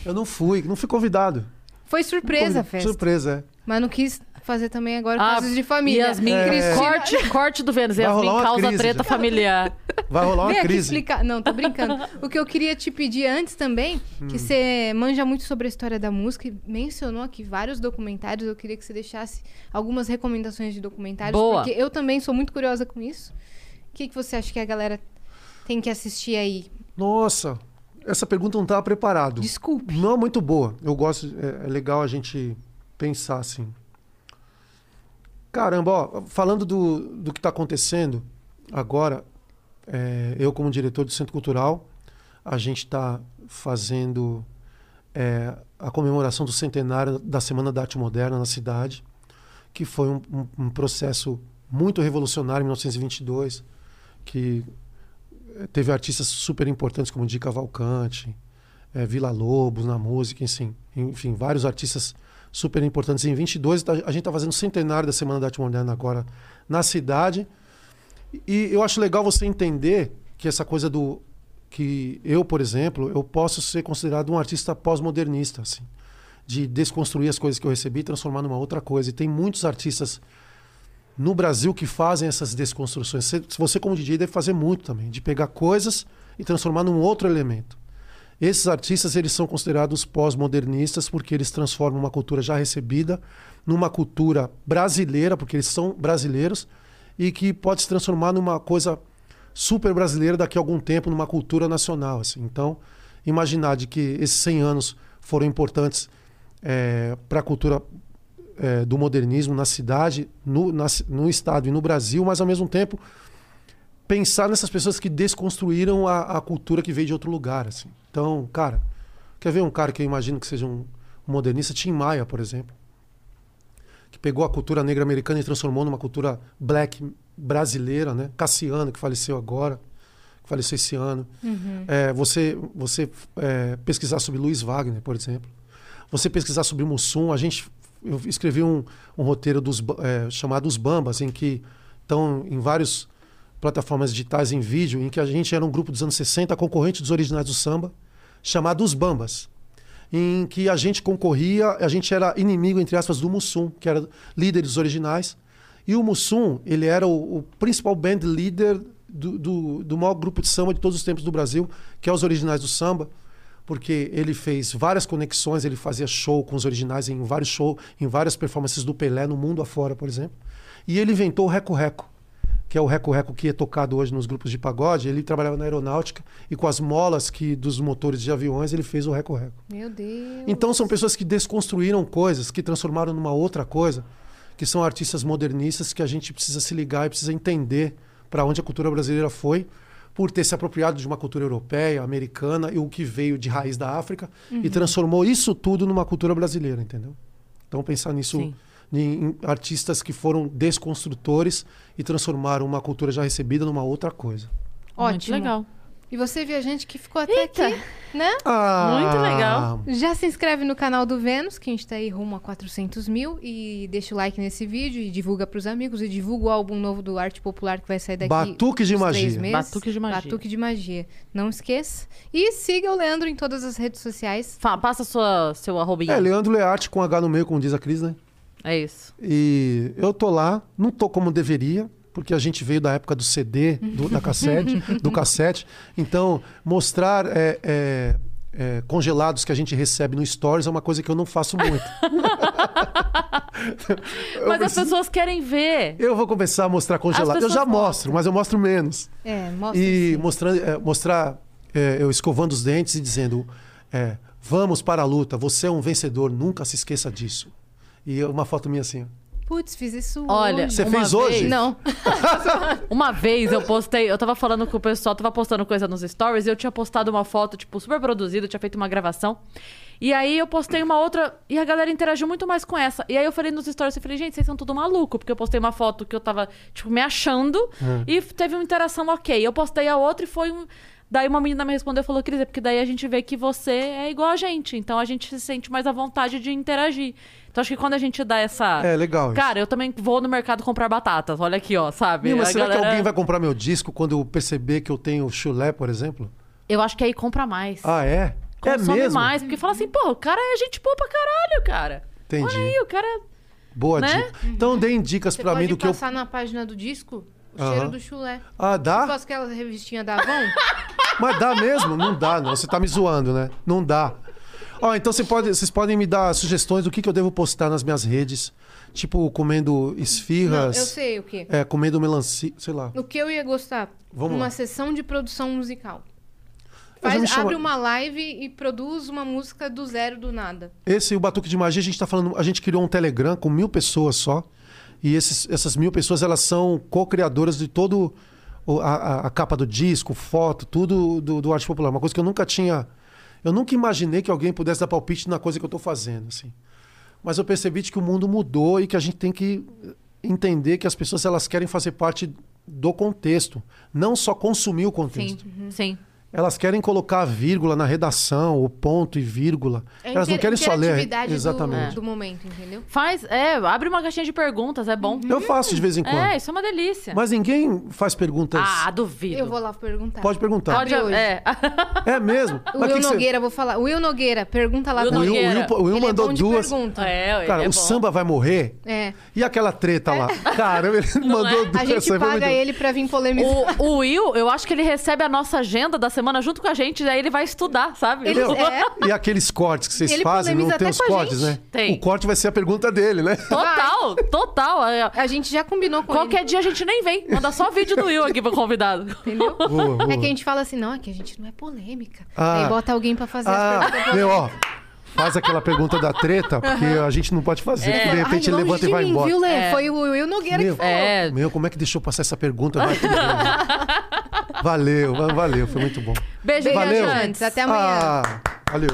Eu não fui, não fui convidado. Foi surpresa a festa. Surpresa, é. Mas não quis fazer também agora Ah, casos de família. Yasmin, É. corte, corte do Vênus. Vai Yasmin causa crise, treta já. familiar. <laughs> Vai rolar uma Vem aqui crise. explicar. Não, tô brincando. o que eu queria te pedir antes também, Hum. que você manja muito sobre a história da música e mencionou aqui vários documentários. Eu queria que você deixasse algumas recomendações de documentários. Boa. Porque eu também sou muito curiosa com isso. O que, que você acha que a galera tem que assistir aí? Nossa, essa pergunta não estava preparado. Desculpe. Não, muito boa. Eu gosto, é, é legal a gente pensar assim. Caramba, ó, falando do, do que está acontecendo agora, é, eu como diretor do Centro Cultural, a gente está fazendo é, a comemoração do centenário da Semana da Arte Moderna na cidade, que foi um, um- um processo muito revolucionário em 1922, que eh, teve artistas super importantes como Di Cavalcante, eh, Vila Lobos na música, enfim, enfim, vários artistas super importantes. Em 22 tá- a gente está fazendo o centenário da Semana da Arte Moderna agora na cidade. E eu acho legal você entender que essa coisa do que eu, por exemplo, eu posso ser considerado um artista pós-modernista, assim, de desconstruir as coisas que eu recebi e transformar numa outra coisa. E tem muitos artistas no Brasil que fazem essas desconstruções. Você, como DJ deve fazer muito também, de pegar coisas e transformar num outro elemento. Esses artistas eles são considerados pós-modernistas porque eles transformam uma cultura já recebida numa cultura brasileira, porque eles são brasileiros e que pode se transformar numa coisa super brasileira daqui a algum tempo, numa cultura nacional. Assim. Então, imaginar de que esses 100 anos foram importantes para a cultura eh, do modernismo na cidade, no, na no estado e no Brasil, mas ao mesmo tempo pensar nessas pessoas que desconstruíram a, a cultura que veio de outro lugar. Assim. Então, cara, quer ver um cara que eu imagino que seja um, modernista? Tim Maia, por exemplo, que pegou a cultura negra americana e transformou numa cultura black brasileira, né? Cassiano, que faleceu agora, que faleceu esse ano. É, você você é, pesquisar sobre Luiz Wagner, por exemplo. Você pesquisar sobre Mussum. A gente eu escrevi um, um roteiro dos, é, chamado Os Bambas, em que estão em várias plataformas digitais em vídeo, em que a gente era um grupo dos anos 60, concorrente dos originais do samba, chamado Os Bambas. Em que a gente concorria, a gente era inimigo, entre aspas, do Mussum, que era líder dos originais. E o Mussum, ele era o, o principal band leader do, do, do maior grupo de samba de todos os tempos do Brasil, que é os originais do samba, porque ele fez várias conexões, ele fazia show com os originais em vários shows, em várias performances do Pelé no mundo afora, por exemplo. E ele inventou o reco-reco, que é o reco-reco que é tocado hoje nos grupos de pagode. Ele trabalhava na aeronáutica e com as molas que dos motores de aviões ele fez o reco-reco. Meu Deus. Então são pessoas que desconstruíram coisas, que transformaram numa outra coisa, que são artistas modernistas que a gente precisa se ligar e precisa entender para onde a cultura brasileira foi, por ter se apropriado de uma cultura europeia, americana e o que veio de raiz da África e transformou isso tudo numa cultura brasileira, entendeu? Então pensar nisso Sim. Em, artistas que foram desconstrutores e transformaram uma cultura já recebida numa outra coisa. Muito Ótimo. legal. E você, viajante, que ficou até aqui, né? Ah, Muito legal. Já se inscreve no canal do Vênus, que a gente tá aí rumo a 400 mil. E deixa o like nesse vídeo e divulga pros amigos. E divulga o álbum novo do Arte Popular que vai sair daqui Batuque de Magia. meses. Batuque de Magia. Batuque de Magia. Não esqueça. E siga o Leandro em todas as redes sociais. Fa- passa sua, seu arrobinha. É, Leandro Learte com H no meio, como diz a Cris, né? É isso. E eu tô lá, não tô como deveria, porque a gente veio da época do CD, do, da cassete, <laughs> do cassete. Então, mostrar é, é, é, congelados que a gente recebe no Stories é uma coisa que eu não faço muito. <laughs> <laughs> Mas as preciso- pessoas querem ver. Eu vou começar a mostrar congelados. Eu já mostro, mostram. mas eu mostro menos. É, mostra. E sim. mostrando, é, mostrar é, eu escovando os dentes e dizendo: é, vamos para a luta, você é um vencedor, nunca se esqueça disso. E uma foto minha assim. Putz, fiz isso Olha, hoje. Você fez hoje? vez- Não. <laughs> Uma vez eu postei, eu tava falando com o pessoal, tava postando coisa nos stories e eu tinha postado uma foto, tipo, super produzida, eu tinha feito uma gravação. E aí eu postei uma outra e a galera interagiu muito mais com essa. E aí eu falei nos stories, eu falei, gente, vocês são tudo maluco, porque eu postei uma foto que eu tava, tipo, me achando e teve uma interação ok. Eu postei a outra e foi um. Daí uma menina me respondeu e falou, Cris, é porque daí a gente vê que você é igual a gente. Então a gente se sente mais à vontade de interagir. Então acho que quando a gente dá essa. É legal. isso. Cara, eu também vou no mercado comprar batatas. Olha aqui, ó, sabe? Mas A será que galera- alguém vai comprar meu disco quando eu perceber que eu tenho chulé, por exemplo? Eu acho que aí compra mais. Ah, é? Consome é mesmo? mais. Porque fala assim, pô, o cara é gente boa pra caralho, cara. Entendi. Olha aí, o cara. Boa né? dica. Então deem dicas Você pra pode mim do que eu. passar na página do disco Aham. cheiro do chulé. Ah, dá? Tipo aquela revistinha da Avon. <laughs> Mas dá mesmo? Não dá, não. Você tá me zoando, né? Não dá. Ó, então você pode, vocês podem me dar sugestões do que, que eu devo postar nas minhas redes. Tipo, comendo Não, esfirras. eu sei o quê. É, comendo melancia, sei lá. O que eu ia gostar? Vamos uma lá. sessão de produção musical. Faz, chama- Abre uma live e produz uma música do zero do nada. Esse o Batuque de Magia, a gente tá falando. A gente criou um Telegram com mil pessoas só. E esses- essas mil pessoas, elas são co-criadoras de todo a, a- capa do disco, foto, tudo do, do arte popular. Uma coisa que eu nunca tinha. Eu nunca imaginei que alguém pudesse dar palpite na coisa que eu tô fazendo, assim. Mas eu percebi que o mundo mudou e que a gente tem que entender que as pessoas elas querem fazer parte do contexto, não só consumir o Sim, contexto. sim. Elas querem colocar vírgula na redação, o ponto e vírgula. É Elas não querem só ler. do- Exatamente. Do, momento, entendeu? Faz, é, abre uma caixinha de perguntas, é bom. Eu faço de vez em quando. É, isso é uma delícia. Mas ninguém faz perguntas. Ah, duvido. Eu vou lá perguntar. Pode perguntar. Pode, é. É mesmo? <laughs> O Mas Will que que você- Nogueira, vou falar. Will Nogueira, pergunta lá Will O Will, também. o Nogueira. Will- o Will Ele é mandou de duas. pergunta. É, Cara, é o samba vai morrer? É. E aquela treta lá? <laughs> Cara, ele mandou é? duas. A gente paga ele pra vir polemizar. O, o Will, eu acho que ele recebe a nossa agenda da semana junto com a gente, aí ele vai estudar, sabe? Ele- É. E aqueles cortes que vocês Ele fazem, não polemiza tem até os cortes, né? Tem. O corte vai ser a pergunta dele, né? Total, total. É, A gente já combinou com Qualquer ele. dia a gente nem vem. Manda só vídeo do Will aqui pro convidado. Entendeu? Boa, boa. É que a gente fala assim, não, é que a gente não é polêmica. Ah. Aí bota alguém pra fazer as Ah, perguntas. meu, ó. Faz aquela pergunta da treta, porque a gente não pode fazer, porque de repente Ai, levanta e vai mim, embora. Viu, Lê? É. Foi o Will Nogueira Meu, que falou. É. Meu, como é que deixou passar essa pergunta? Vai. <laughs> valeu, valeu, foi muito bom. Beijo, Valeu. viajantes. Até amanhã. Ah, valeu.